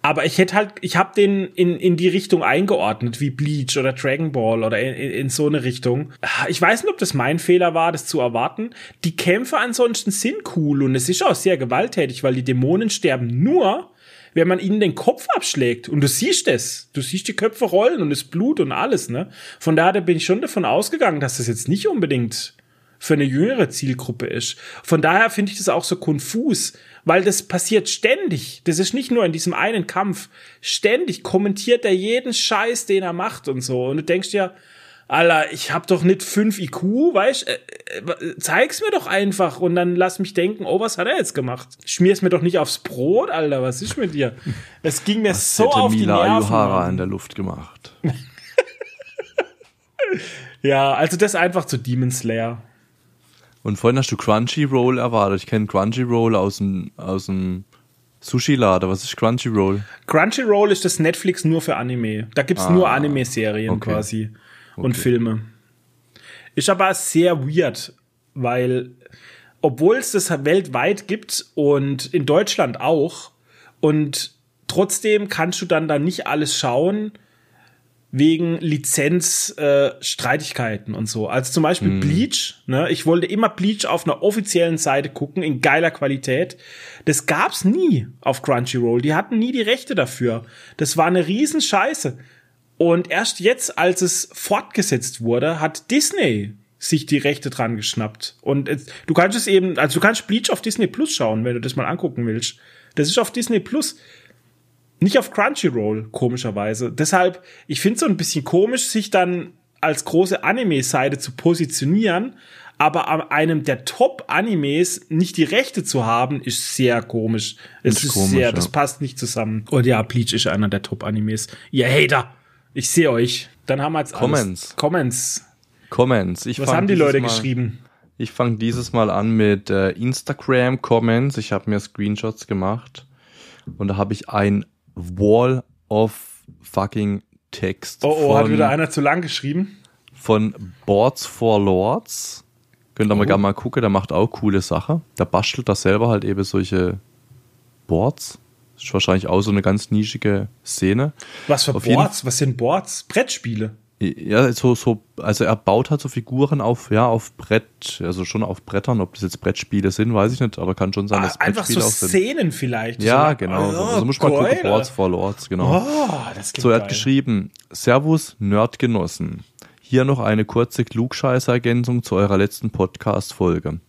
Aber ich hätte halt, ich habe den in, in die Richtung eingeordnet, wie Bleach oder Dragon Ball oder in, in so eine Richtung. Ich weiß nicht, ob das mein Fehler war, das zu erwarten. Die Kämpfe ansonsten sind cool und es ist auch sehr gewalttätig, weil die Dämonen sterben nur, wenn man ihnen den Kopf abschlägt. Und du siehst es. Du siehst die Köpfe rollen und das Blut und alles, ne? Von daher bin ich schon davon ausgegangen, dass das jetzt nicht unbedingt für eine jüngere Zielgruppe ist. Von daher finde ich das auch so konfus, weil das passiert ständig. Das ist nicht nur in diesem einen Kampf. Ständig kommentiert er jeden Scheiß, den er macht und so. Und du denkst ja, Alter, ich hab doch nicht 5 IQ, weißt äh, äh, zeig's mir doch einfach und dann lass mich denken, oh, was hat er jetzt gemacht? Schmier's mir doch nicht aufs Brot, Alter, was ist mit dir? Es ging mir was so auf Mila die Nerven. Ayuhara in der Luft gemacht. (laughs) ja, also das einfach zu Demon Slayer. Und vorhin hast du Crunchyroll erwartet. Ich kenne Crunchyroll aus dem, aus dem Sushi-Lader. Was ist Crunchyroll? Crunchyroll ist das Netflix nur für Anime. Da gibt's ah, nur Anime-Serien okay. quasi und. Filme. Ist aber sehr weird, weil obwohl es das weltweit gibt und in Deutschland auch und trotzdem kannst du dann da nicht alles schauen wegen Lizenzstreitigkeiten äh, und so. Also zum Beispiel mm. Bleach. Ne? Ich wollte immer Bleach auf einer offiziellen Seite gucken in geiler Qualität. Das gab's nie auf Crunchyroll. Die hatten nie die Rechte dafür. Das war eine Riesenscheiße. Und erst jetzt, als es fortgesetzt wurde, hat Disney sich die Rechte dran geschnappt. Und es, du kannst es eben, also du kannst Bleach auf Disney Plus schauen, wenn du das mal angucken willst. Das ist auf Disney Plus. Nicht auf Crunchyroll, komischerweise. Deshalb, ich finde es so ein bisschen komisch, sich dann als große Anime-Seite zu positionieren, aber an einem der Top-Animes nicht die Rechte zu haben, ist sehr komisch. Es ist, ist komisch, sehr, ja. das passt nicht zusammen. Und ja, Bleach ist einer der Top-Animes. Ihr Hater! Ich sehe euch. Dann haben wir jetzt Comments. Alles. Comments. Comments. Ich Was haben die Leute mal, geschrieben? Ich fange dieses Mal an mit äh, Instagram Comments. Ich habe mir Screenshots gemacht und da habe ich ein Wall of fucking Text. Oh, oh, von, hat wieder einer zu lang geschrieben? Von Boards for Lords. Könnt ihr oh. mal gerne mal gucken, der macht auch coole Sachen. Der bastelt da selber halt eben solche Boards. Ist wahrscheinlich auch so eine ganz nischige Szene. Was für Auf Boards? Was sind Boards? Brettspiele? Ja, so, so, also er baut halt so Figuren auf, ja, auf Brett, also schon auf Brettern, ob das jetzt Brettspiele sind, weiß ich nicht, aber kann schon sein, dass ah, Einfach Brettspiele so auch sind. Szenen vielleicht. Ja, so. genau. Oh, also muss man gucken, Boards for Lords, genau. Oh, das so, er hat geschrieben, Servus, Nerdgenossen. Hier noch eine kurze Klugscheißer-Ergänzung zu eurer letzten Podcast-Folge.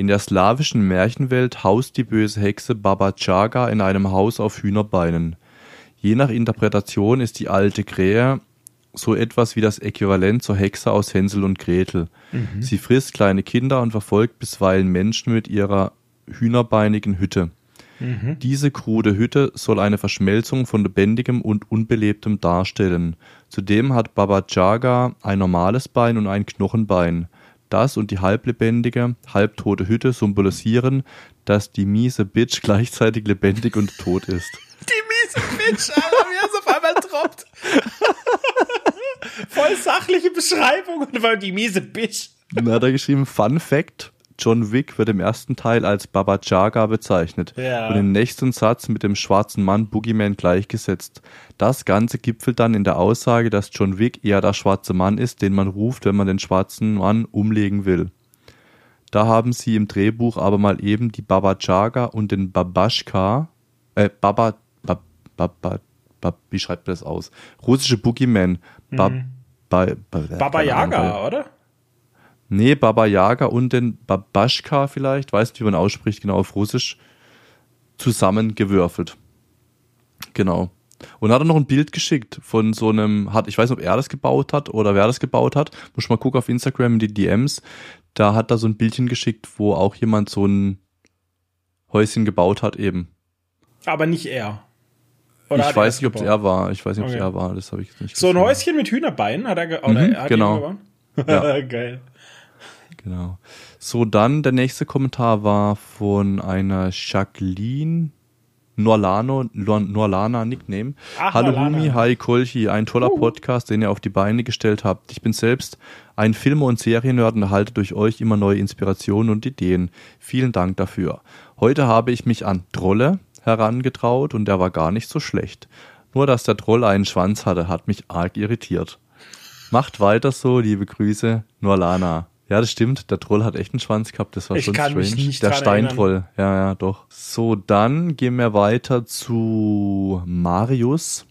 In der slawischen Märchenwelt haust die böse Hexe Baba Chaga in einem Haus auf Hühnerbeinen. Je nach Interpretation ist die alte Krähe so etwas wie das Äquivalent zur Hexe aus Hänsel und Gretel. Mhm. Sie frisst kleine Kinder und verfolgt bisweilen Menschen mit ihrer hühnerbeinigen Hütte. Mhm. Diese krude Hütte soll eine Verschmelzung von lebendigem und unbelebtem darstellen. Zudem hat Baba Jaga ein normales Bein und ein Knochenbein. Das und die halblebendige, halbtote Hütte symbolisieren, dass die miese Bitch gleichzeitig lebendig und tot ist. Die miese Bitch, Alter, wie er es auf einmal droppt. Voll sachliche Beschreibung und war die miese Bitch. Dann hat er geschrieben, Fun Fact, John Wick wird im ersten Teil als Baba Jaga bezeichnet ja. und im nächsten Satz mit dem schwarzen Mann Boogeyman gleichgesetzt. Das Ganze gipfelt dann in der Aussage, dass John Wick eher der schwarze Mann ist, den man ruft, wenn man den schwarzen Mann umlegen will. Da haben sie im Drehbuch aber mal eben die Baba Jaga und den Babashka, äh, Baba, Baba, Baba, Baba wie schreibt man das aus? Russische Boogeyman. Mhm. ba, ba, Baba Yaga, oder? Nee, Baba Yaga und den Babashka vielleicht, weiß nicht, wie man ausspricht, genau auf Russisch, zusammengewürfelt. Genau. Und hat er noch ein Bild geschickt von so einem, hat, ich weiß nicht, ob er das gebaut hat oder wer das gebaut hat. Muss mal gucken auf Instagram in die DMs. Da hat er so ein Bildchen geschickt, wo auch jemand so ein Häuschen gebaut hat eben. Aber nicht er. Oder ich weiß nicht, ob es er war. Ich weiß nicht, ob es okay. er war. Das habe ich nicht So ein Häuschen mit Hühnerbeinen hat er, ge mhm, hat genau. Ja. (laughs) Geil. Genau. So, dann der nächste Kommentar war von einer Jacqueline Norlano, Norlana Nickname. Ach, Hallo Norlana. Humi, hi Kolchi, ein toller uh. Podcast, den ihr auf die Beine gestellt habt. Ich bin selbst ein Film- und Seriennerd und erhalte durch euch immer neue Inspirationen und Ideen. Vielen Dank dafür. Heute habe ich mich an Trolle herangetraut und der war gar nicht so schlecht. Nur, dass der Troll einen Schwanz hatte, hat mich arg irritiert. Macht weiter so, liebe Grüße, Norlana. Ja, das stimmt. Der Troll hat echt einen Schwanz gehabt. Das war ich schon strange. der Steintroll. Ja, ja, doch. So, dann gehen wir weiter zu Marius.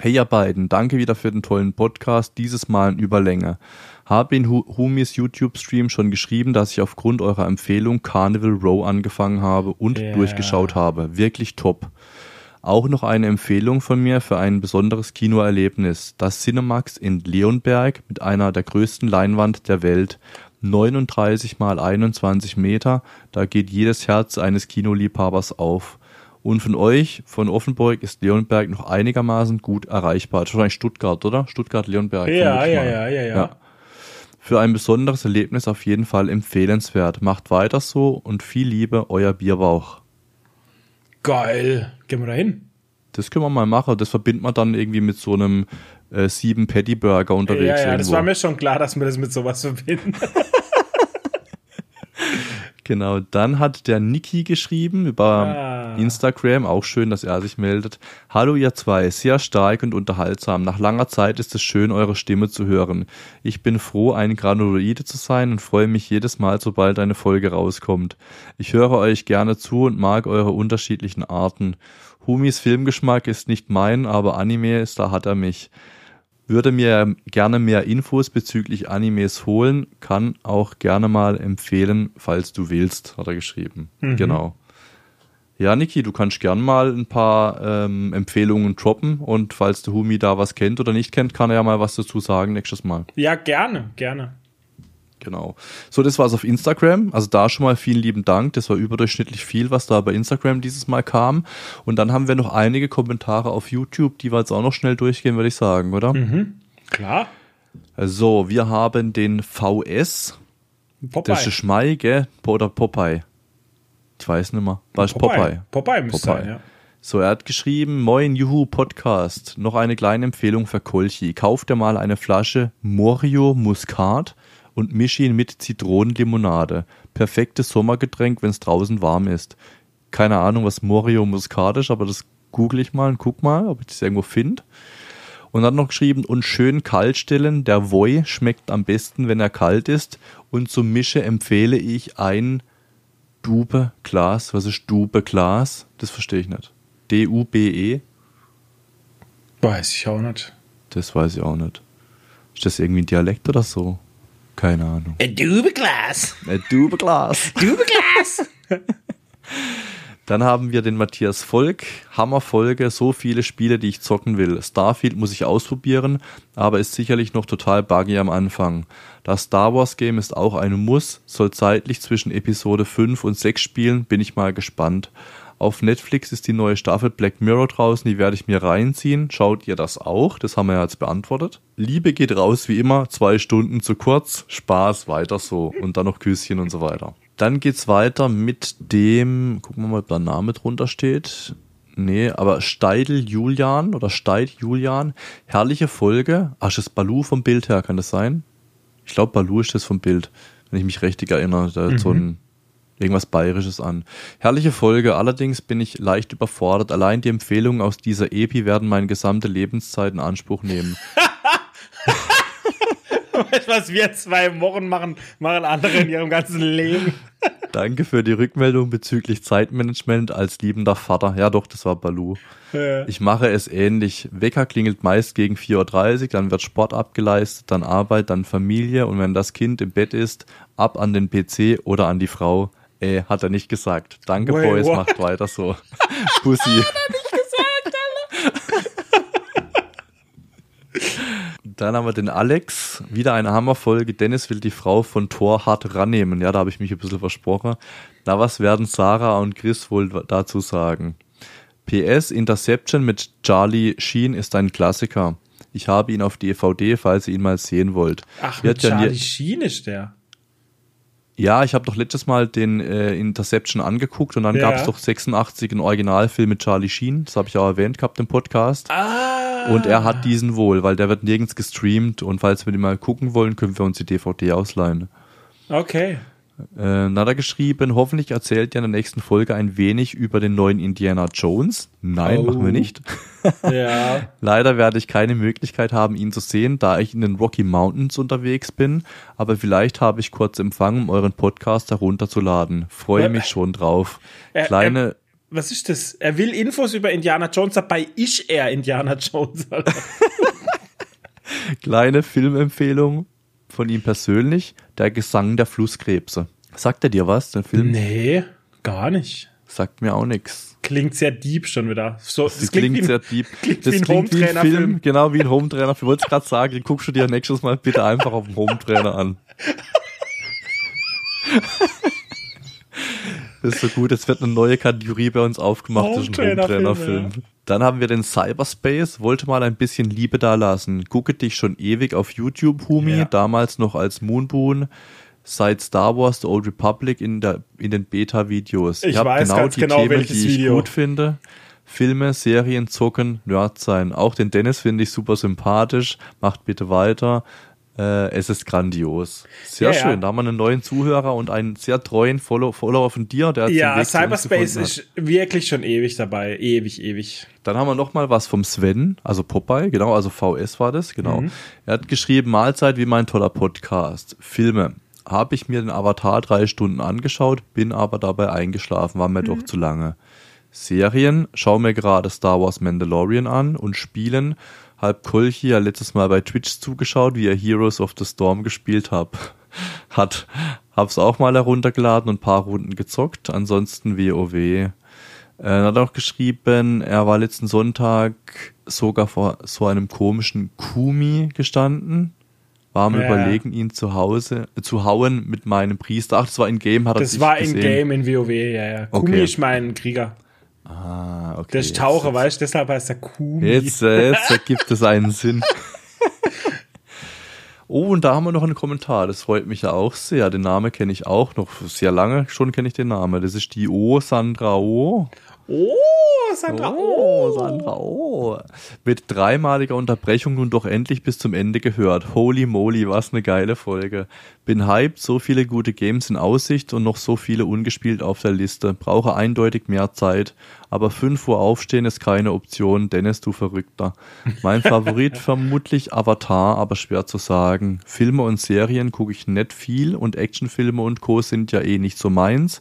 Hey ihr beiden, danke wieder für den tollen Podcast, dieses Mal in Überlänge. Habe in Humis YouTube-Stream schon geschrieben, dass ich aufgrund eurer Empfehlung Carnival Row angefangen habe und yeah. durchgeschaut habe. Wirklich top. Auch noch eine Empfehlung von mir für ein besonderes Kinoerlebnis. Das Cinemax in Leonberg mit einer der größten Leinwand der Welt. 39 mal 21 Meter. Da geht jedes Herz eines Kinoliebhabers auf. Und von euch, von Offenburg, ist Leonberg noch einigermaßen gut erreichbar. Wahrscheinlich Stuttgart, oder? Stuttgart-Leonberg. Ja, ja, ja, ja, ja. Für ein besonderes Erlebnis auf jeden Fall empfehlenswert. Macht weiter so und viel Liebe, euer Bierbauch. Geil. Gehen wir da hin? Das können wir mal machen. Das verbindet man dann irgendwie mit so einem äh, sieben Patty Burger unterwegs. Ja, ja, irgendwo. das war mir schon klar, dass wir das mit sowas verbinden. Genau, dann hat der Niki geschrieben über ah. Instagram, auch schön, dass er sich meldet. Hallo ihr zwei, sehr stark und unterhaltsam. Nach langer Zeit ist es schön, eure Stimme zu hören. Ich bin froh, ein Granuloide zu sein und freue mich jedes Mal, sobald eine Folge rauskommt. Ich höre euch gerne zu und mag eure unterschiedlichen Arten. Humis Filmgeschmack ist nicht mein, aber Anime ist, da hat er mich würde mir gerne mehr Infos bezüglich Animes holen, kann auch gerne mal empfehlen, falls du willst, hat er geschrieben. Mhm. Genau. Ja, Niki, du kannst gern mal ein paar ähm, Empfehlungen droppen und falls der Humi da was kennt oder nicht kennt, kann er ja mal was dazu sagen nächstes Mal. Ja, gerne, gerne. Genau. So, das war's auf Instagram. Also da schon mal vielen lieben Dank. Das war überdurchschnittlich viel, was da bei Instagram dieses Mal kam. Und dann haben wir noch einige Kommentare auf YouTube, die wir jetzt auch noch schnell durchgehen, würde ich sagen, oder? Mhm. Klar. So, wir haben den VS. Popeye. Das ist Schmeige oder Popeye. Ich weiß nicht mehr. War es Popeye? Popeye müsste Popeye. sein, ja. So, er hat geschrieben, Moin Juhu Podcast. Noch eine kleine Empfehlung für Kolchi. Kauft dir mal eine Flasche Morio Muscat und mische ihn mit Zitronenlimonade. Perfektes Sommergetränk, wenn es draußen warm ist. Keine Ahnung, was Morio Muscat ist, aber das google ich mal und guck mal, ob ich das irgendwo finde. Und hat noch geschrieben, und schön kalt stellen. Der Voi schmeckt am besten, wenn er kalt ist. Und zum Mische empfehle ich ein Dube Glas. Was ist Dube Glas? Das verstehe ich nicht. D-U-B-E? Weiß ich auch nicht. Das weiß ich auch nicht. Ist das irgendwie ein Dialekt oder so? Keine Ahnung. A Dubeglas. A Dubeglas. Dubeglas. (laughs) Dann haben wir den Matthias Volk. Hammerfolge, so viele Spiele, die ich zocken will. Starfield muss ich ausprobieren, aber ist sicherlich noch total buggy am Anfang. Das Star Wars Game ist auch ein Muss, soll zeitlich zwischen Episode 5 und 6 spielen, bin ich mal gespannt. Auf Netflix ist die neue Staffel Black Mirror draußen, die werde ich mir reinziehen. Schaut ihr das auch? Das haben wir ja jetzt beantwortet. Liebe geht raus wie immer, zwei Stunden zu kurz, Spaß, weiter so und dann noch Küsschen und so weiter. Dann geht's weiter mit dem, gucken wir mal, ob ein Name drunter steht. Nee, aber Steidel Julian oder Steid Julian, herrliche Folge. Ach, ist das Balu vom Bild her, kann das sein? Ich glaube, Balu ist das vom Bild, wenn ich mich richtig erinnere. Da mhm. so ein irgendwas Bayerisches an. Herrliche Folge, allerdings bin ich leicht überfordert. Allein die Empfehlungen aus dieser Epi werden meine gesamte Lebenszeit in Anspruch nehmen. (laughs) (laughs) was wir zwei Wochen machen, machen andere in ihrem ganzen Leben. (laughs) Danke für die Rückmeldung bezüglich Zeitmanagement als liebender Vater. Ja, doch, das war Balu. Ja. Ich mache es ähnlich. Wecker klingelt meist gegen 4.30 Uhr, dann wird Sport abgeleistet, dann Arbeit, dann Familie und wenn das Kind im Bett ist, ab an den PC oder an die Frau. Ey, hat er nicht gesagt. Danke, Wait, Boys, what? macht weiter so. (laughs) Pussy. (laughs) Dann haben wir den Alex. Wieder eine Hammerfolge. Dennis will die Frau von Thor hart rannehmen. Ja, da habe ich mich ein bisschen versprochen. Na, was werden Sarah und Chris wohl dazu sagen? PS Interception mit Charlie Sheen ist ein Klassiker. Ich habe ihn auf DVD, falls ihr ihn mal sehen wollt. Ach, mit Charlie Sheen ist der. Ja, ich habe doch letztes Mal den äh, Interception angeguckt und dann ja. gab es doch 86 einen Originalfilm mit Charlie Sheen. Das habe ich auch erwähnt gehabt im Podcast. Ah. Und er hat diesen wohl, weil der wird nirgends gestreamt und falls wir den mal gucken wollen, können wir uns die DVD ausleihen. Okay. Äh, Nada geschrieben, hoffentlich erzählt ihr in der nächsten Folge ein wenig über den neuen Indiana Jones. Nein, oh. machen wir nicht. (laughs) (laughs) ja. Leider werde ich keine Möglichkeit haben, ihn zu sehen, da ich in den Rocky Mountains unterwegs bin. Aber vielleicht habe ich kurz Empfang, um euren Podcast herunterzuladen. Freue mich schon drauf. Kleine. Er, was ist das? Er will Infos über Indiana Jones, dabei ist er Indiana Jones. (laughs) Kleine Filmempfehlung von ihm persönlich, Der Gesang der Flusskrebse. Sagt er dir was, der Film? Nee, gar nicht. Sagt mir auch nichts. Klingt sehr deep schon wieder. So, das, das klingt, klingt sehr deep. (laughs) Klingt das wie ein Hometrainer-Film. Genau, wie ein Hometrainer. Ich wollte es gerade sagen, den guckst du dir nächstes Mal bitte einfach auf dem Hometrainer an. (laughs) Das ist so gut, es wird eine neue Kategorie bei uns aufgemacht, das ist ein Hometrainer-Film. Ja. Dann haben wir den Cyberspace, wollte mal ein bisschen Liebe da lassen. Gucke dich schon ewig auf YouTube, Humi, ja. damals noch als Moonboon. Seit Star Wars The Old Republic in, der, in den Beta-Videos. Ich, ich weiß genau die genau, Themen, die ich Video. gut finde. Filme, Serien, Zocken, Nerd sein. Auch den Dennis finde ich super sympathisch. Macht bitte weiter. Äh, es ist grandios. Sehr ja, schön. Ja. Da haben wir einen neuen Zuhörer und einen sehr treuen Follow Follower von dir. Der ja, Cyberspace ist wirklich schon ewig dabei. Ewig, ewig. Dann haben wir noch mal was vom Sven, also Popeye, genau, also VS war das, genau. Mhm. Er hat geschrieben, Mahlzeit wie mein toller Podcast. Filme. Habe ich mir den Avatar drei Stunden angeschaut, bin aber dabei eingeschlafen, war mir mhm. doch zu lange. Serien, schau mir gerade Star Wars Mandalorian an und Spielen halb Kolchi ja letztes Mal bei Twitch zugeschaut, wie er Heroes of the Storm gespielt hab. (laughs) hat. Hab's auch mal heruntergeladen und paar Runden gezockt. Ansonsten WoW. Er hat auch geschrieben, er war letzten Sonntag sogar vor so einem komischen Kumi gestanden. War am ja. überlegen, ihn zu Hause äh, zu hauen mit meinem Priester. Ach, das war in Game, hat er Das war in Game in WoW, ja, ja. Kumi okay. ist mein Krieger. Ah, okay. Der ist Taucher, weißt du, deshalb heißt er Kumi. Jetzt, äh, jetzt ergibt es einen Sinn. (laughs) Oh, und da haben wir noch einen Kommentar. Das freut mich ja auch sehr. Den Namen kenne ich auch noch. Sehr lange schon kenne ich den Namen. Das ist die O Sandra O. Oh, Sandra Oh. oh. Sandra Oh. Mit dreimaliger Unterbrechung nun doch endlich bis zum Ende gehört. Holy moly, was eine geile Folge. Bin hyped, so viele gute Games in Aussicht und noch so viele ungespielt auf der Liste. Brauche eindeutig mehr Zeit. Aber 5 Uhr aufstehen ist keine Option. Dennis, du Verrückter. Mein (laughs) Favorit vermutlich Avatar, aber schwer zu sagen. Filme und Serien gucke ich nicht viel und Actionfilme und Co. sind ja eh nicht so meins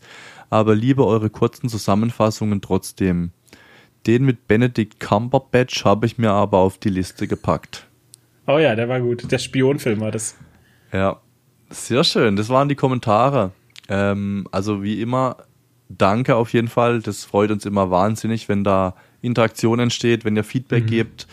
aber liebe eure kurzen Zusammenfassungen trotzdem. Den mit Benedict Cumberbatch habe ich mir aber auf die Liste gepackt. Oh ja, der war gut. Der Spionfilm war das. Ja, sehr schön. Das waren die Kommentare. Ähm, also wie immer, danke auf jeden Fall. Das freut uns immer wahnsinnig, wenn da Interaktion entsteht, wenn ihr Feedback mhm. gebt.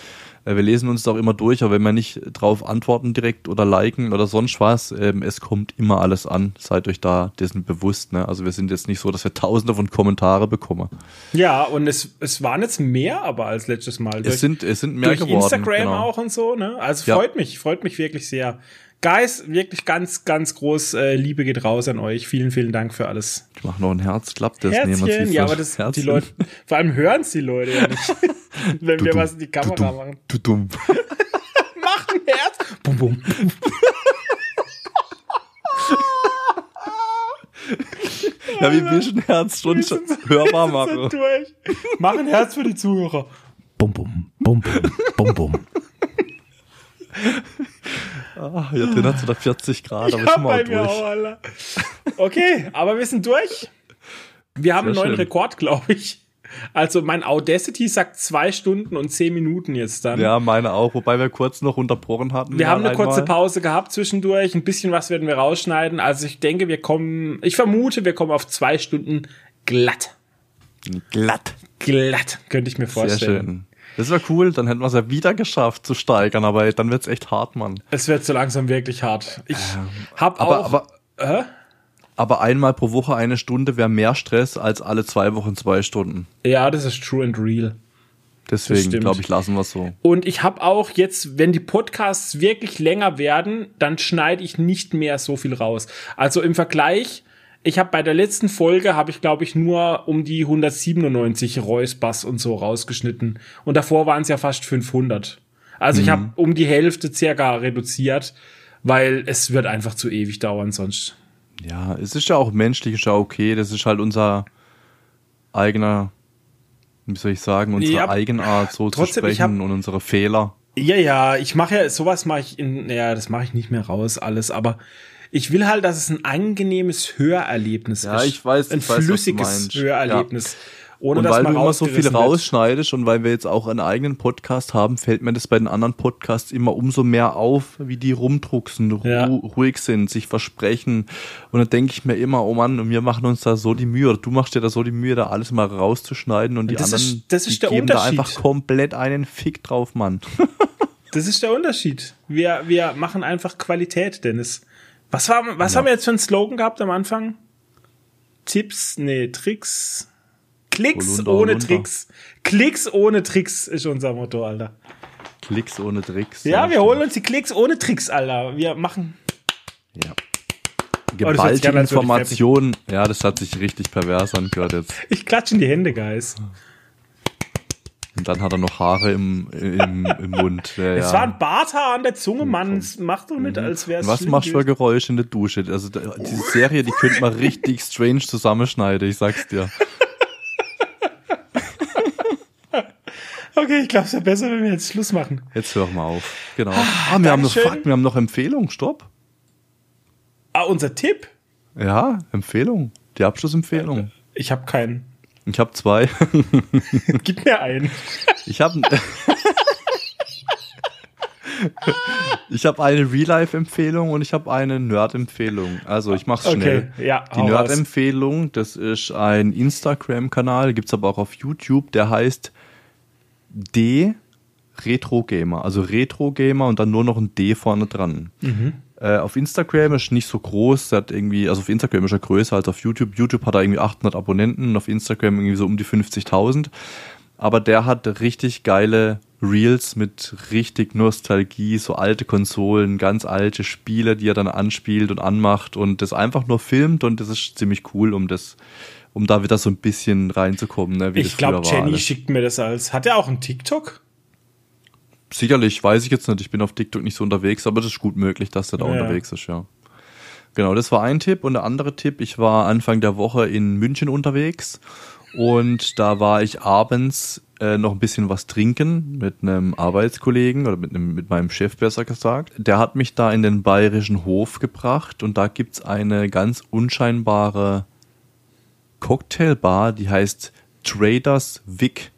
Äh, wir lesen uns auch immer durch, aber wenn wir nicht drauf antworten direkt oder liken oder sonst was, ähm, es kommt immer alles an. Seid euch da dessen bewusst. Ne? Also wir sind jetzt nicht so, dass wir (laughs) tausende von Kommentare bekommen. Ja, und es, es waren jetzt mehr aber als letztes Mal. Es sind, es sind mehr durch geworden. Instagram genau. auch und so. Ne? Also freut ja. mich, freut mich wirklich sehr. Guys, wirklich ganz, ganz groß äh, Liebe geht raus an euch. Vielen, vielen Dank für alles. Ich mache noch ein Herz, klappt das? Herzchen, nee, ja, aber das Herzchen. die Leute, vor allem hören es die Leute ja nicht, (laughs) (laughs) wenn du wir dumm, was in die Kamera du machen. Du dumm. (laughs) Mach ein Herz. Bum, bum. ja, du ein Herz schon hörbar machen? Mach ein Herz für die Zuhörer. Bum, bum, bum, bum, bum, bum. Ah, hier drin hat es wieder 40 Grad, aber ja, ich bei mir auch, Alter. Okay, aber wir sind durch. Wir haben Sehr einen neuen schön. Rekord, glaube ich. Also mein Audacity sagt zwei Stunden und zehn Minuten jetzt dann. Ja, meine auch, wobei wir kurz noch unterbrochen hatten. Wir haben eine einmal. kurze Pause gehabt zwischendurch, ein bisschen was werden wir rausschneiden. Also ich denke, wir kommen, ich vermute, wir kommen auf zwei Stunden glatt. Glatt. Glatt, könnte ich mir vorstellen. Sehr schön. Das wäre cool, dann hätten wir es ja wieder geschafft zu steigern, aber dann wird's echt hart, Mann. Es wird so langsam wirklich hart. Ich ähm, hab aber, auch. Aber, äh? aber einmal pro Woche eine Stunde wäre mehr Stress als alle zwei Wochen zwei Stunden. Ja, das ist true and real. Deswegen glaube ich, lassen wir so. Und ich habe auch jetzt, wenn die Podcasts wirklich länger werden, dann schneide ich nicht mehr so viel raus. Also im Vergleich ich habe bei der letzten Folge habe ich glaube ich nur um die 197 Räuspers und so rausgeschnitten und davor waren es ja fast 500. Also mhm. ich habe um die Hälfte circa reduziert, weil es wird einfach zu ewig dauern sonst. Ja, es ist ja auch menschlich, ist ja okay. Das ist halt unser eigener, wie soll ich sagen, unsere ja, Eigenart, so zu sprechen und unsere Fehler. Ja, ja, ich mache ja sowas mache ich in, ja, das mache ich nicht mehr raus alles, aber ich will halt, dass es ein angenehmes Hörerlebnis ja, ist. Ja, ich weiß, ein ich weiß, flüssiges Hörerlebnis. Ja. Ohne, und weil du immer so viel rausschneidest und weil wir jetzt auch einen eigenen Podcast haben, fällt mir das bei den anderen Podcasts immer umso mehr auf, wie die rumdrucksen, ja. ruhig sind, sich versprechen. Und dann denke ich mir immer, oh Mann, wir machen uns da so die Mühe, oder du machst dir da so die Mühe, da alles mal rauszuschneiden und die das anderen ist, das ist die geben da einfach komplett einen Fick drauf, Mann. (laughs) das ist der Unterschied. Wir, wir machen einfach Qualität, Dennis. Was, war, was ja. haben wir jetzt für einen Slogan gehabt am Anfang? Tipps, nee, Tricks. Klicks Holunder, ohne Holunder. Tricks. Klicks ohne Tricks ist unser Motto, Alter. Klicks ohne Tricks. Ja, wir holen uns die Klicks ohne Tricks, Alter. Wir machen. Ja. Geballte oh, Informationen. Ja, das hat sich richtig pervers angehört jetzt. Ich klatsche in die Hände, Guys. Und dann hat er noch Haare im, im, im Mund. Ja, es ja. war ein Barthaar an der Zunge, Mann. Mach doch nicht, mhm. als wäre es. Was machst du für Geräusche in der Dusche? Also diese Serie, die könnte man richtig (laughs) strange zusammenschneiden, ich sag's dir. Okay, ich glaube, es wäre besser, wenn wir jetzt Schluss machen. Jetzt hören wir auf. Genau. Ah, ah wir haben noch fuck, wir haben noch Empfehlung, stopp. Ah, unser Tipp? Ja, Empfehlung. Die Abschlussempfehlung. Ich habe keinen. Ich habe zwei. (laughs) Gib mir einen. Ich habe (laughs) Ich habe eine Real-Life-Empfehlung und ich habe eine Nerd-Empfehlung. Also ich mache es schnell. Okay, ja, Die Nerd-Empfehlung, das ist ein Instagram-Kanal, gibt's aber auch auf YouTube, der heißt D Retro Gamer. Also Retro Gamer und dann nur noch ein D vorne dran. Mhm. Äh, auf Instagram ist nicht so groß, hat irgendwie, also auf Instagram ist er größer als auf YouTube. YouTube hat er irgendwie 800 Abonnenten und auf Instagram irgendwie so um die 50.000. Aber der hat richtig geile Reels mit richtig Nostalgie, so alte Konsolen, ganz alte Spiele, die er dann anspielt und anmacht und das einfach nur filmt und das ist ziemlich cool, um das, um da wieder so ein bisschen reinzukommen. Ne, ich glaube, Jenny schickt mir das als. Hat er auch einen TikTok? Sicherlich, weiß ich jetzt nicht. Ich bin auf TikTok nicht so unterwegs, aber das ist gut möglich, dass er da ja. unterwegs ist, ja. Genau, das war ein Tipp. Und der andere Tipp, ich war Anfang der Woche in München unterwegs und da war ich abends äh, noch ein bisschen was trinken mit einem Arbeitskollegen oder mit, einem, mit meinem Chef besser gesagt. Der hat mich da in den bayerischen Hof gebracht und da gibt's eine ganz unscheinbare Cocktailbar, die heißt Traders Vic.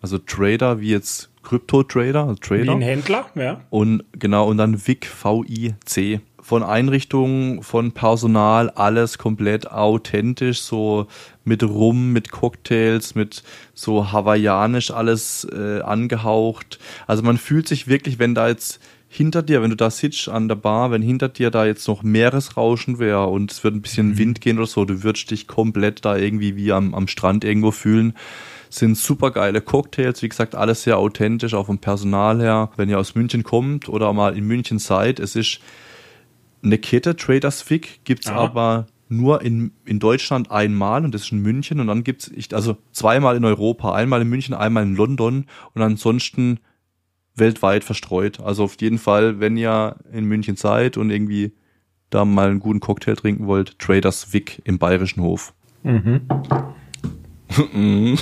Also Trader wie jetzt Krypto-Trader, also Trader. Wie ein Händler, ja. Und genau, und dann VIC, V-I-C. Von Einrichtungen, von Personal, alles komplett authentisch, so mit Rum, mit Cocktails, mit so hawaiianisch alles äh, angehaucht. Also man fühlt sich wirklich, wenn da jetzt hinter dir, wenn du da sitzt an der Bar, wenn hinter dir da jetzt noch Meeresrauschen wäre und es wird ein bisschen mhm. Wind gehen oder so, du würdest dich komplett da irgendwie wie am, am Strand irgendwo fühlen sind super geile Cocktails, wie gesagt, alles sehr authentisch, auch vom Personal her. Wenn ihr aus München kommt oder mal in München seid, es ist eine Kette, Traders Vic, gibt's Aha. aber nur in, in Deutschland einmal und das ist in München und dann gibt's also zweimal in Europa, einmal in München, einmal in London und ansonsten weltweit verstreut. Also auf jeden Fall, wenn ihr in München seid und irgendwie da mal einen guten Cocktail trinken wollt, Traders Vic im Bayerischen Hof. Mhm. (laughs)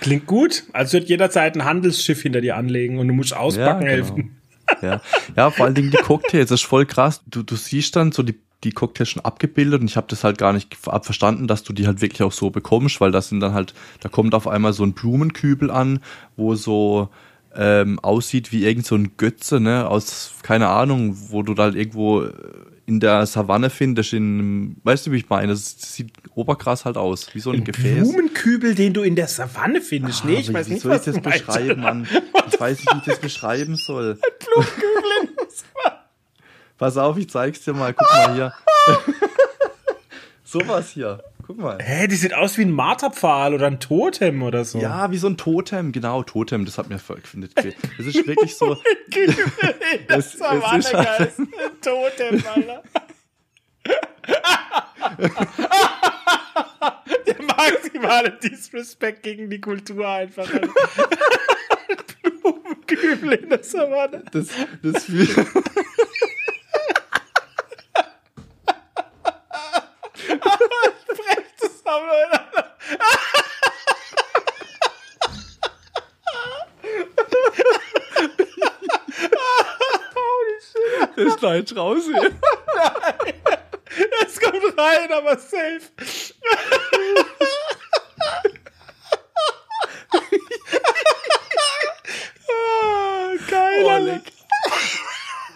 Klingt gut. Also wird jederzeit ein Handelsschiff hinter dir anlegen und du musst auspacken ja, genau. helfen. Ja. ja, vor allen Dingen die Cocktails, das ist voll krass. Du, du siehst dann so die, die Cocktails schon abgebildet und ich habe das halt gar nicht verstanden, dass du die halt wirklich auch so bekommst, weil das sind dann halt, da kommt auf einmal so ein Blumenkübel an, wo so ähm, aussieht wie irgend so ein Götze, ne, aus, keine Ahnung, wo du da halt irgendwo in der Savanne findest, in, weißt du, wie ich meine? Das sieht oberkrass halt aus, wie so ein, ein Gefäß. Blumenkübel, den du in der Savanne findest. Ah, nee, ich weiß nicht, soll was ich das beschreiben, Mann? (laughs) Ich weiß nicht, wie ich das beschreiben soll. (laughs) Ein Blumenkübel in der Savanne. Pass auf, ich zeig's dir mal. Guck mal hier. (laughs) Sowas hier. Guck mal. Hä, die sieht aus wie ein Marterpfahl oder ein Totem oder so. Ja, wie so ein Totem, genau, Totem, das hat mir gefunden. Das ist wirklich so. (laughs) (laughs) das, das war ist halt ein Totem, Alter. (laughs) Der maximale Disrespect gegen die Kultur einfach. Blumenkübel in der Savanne. Das, das Das schneid raus hier. Nein. Es kommt rein, aber safe. (laughs) ah, geil. Oh, leck.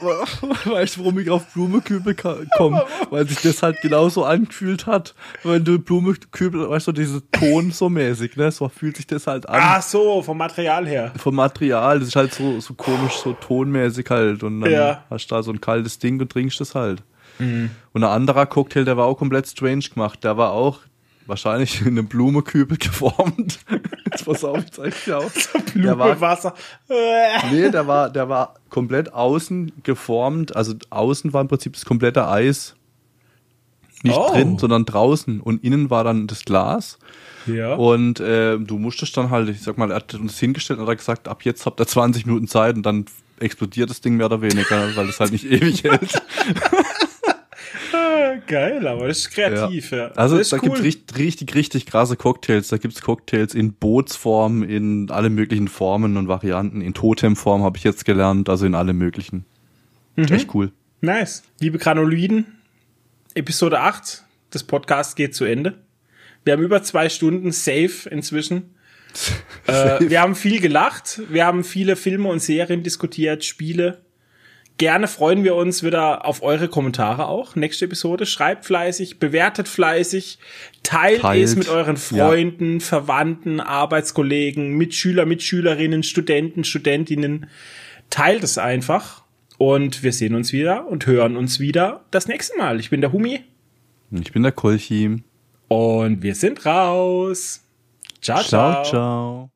(laughs) Weißt du, warum ich auf Blumenkübel komme? Weil sich das halt genauso angefühlt hat, wenn du Blumenkübel, weißt du, diese Ton so mäßig, ne? So fühlt sich das halt an. Ach so, vom Material her. Vom Material, das ist halt so, so komisch, so tonmäßig halt. Und dann ja. hast du da so ein kaltes Ding und trinkst das halt. Mhm. Und ein anderer Cocktail, der war auch komplett strange gemacht. Der war auch wahrscheinlich in einem Blumenkübel (laughs) geformt. Jetzt pass auf, ich zeig's dir auch. (laughs) Blume, war, Wasser. (laughs) nee, der war, der war komplett außen geformt. Also außen war im Prinzip das komplette Eis nicht oh. drin, sondern draußen. Und innen war dann das Glas. Ja. Und äh, du musstest dann halt, ich sag mal, er hat uns hingestellt und hat gesagt, ab jetzt habt ihr 20 Minuten Zeit und dann explodiert das Ding mehr oder weniger, weil es halt nicht ewig hält. Geil, aber das ist kreativ, ja. ja. Also da cool. gibt's richtig, richtig, richtig krasse Cocktails. Da gibt's Cocktails in Bootsform, in alle möglichen Formen und Varianten. In Totemform habe ich jetzt gelernt, also in alle möglichen. Mhm. Echt cool. Nice. Liebe Granuloiden, Episode 8 des Podcasts geht zu Ende. Wir haben über zwei Stunden safe inzwischen. (laughs) äh, wir haben viel gelacht. Wir haben viele Filme und Serien diskutiert, Spiele Gerne freuen wir uns wieder auf eure Kommentare auch. Nächste Episode. Schreibt fleißig, bewertet fleißig, teilt, teilt. es mit euren Freunden, ja. Verwandten, Arbeitskollegen, Mitschüler, Mitschülerinnen, Studenten, Studentinnen. Teilt es einfach. Und wir sehen uns wieder und hören uns wieder das nächste Mal. Ich bin der Humi. Ich bin der Kolchi. Und wir sind raus. Ciao, ciao. Ciao, ciao.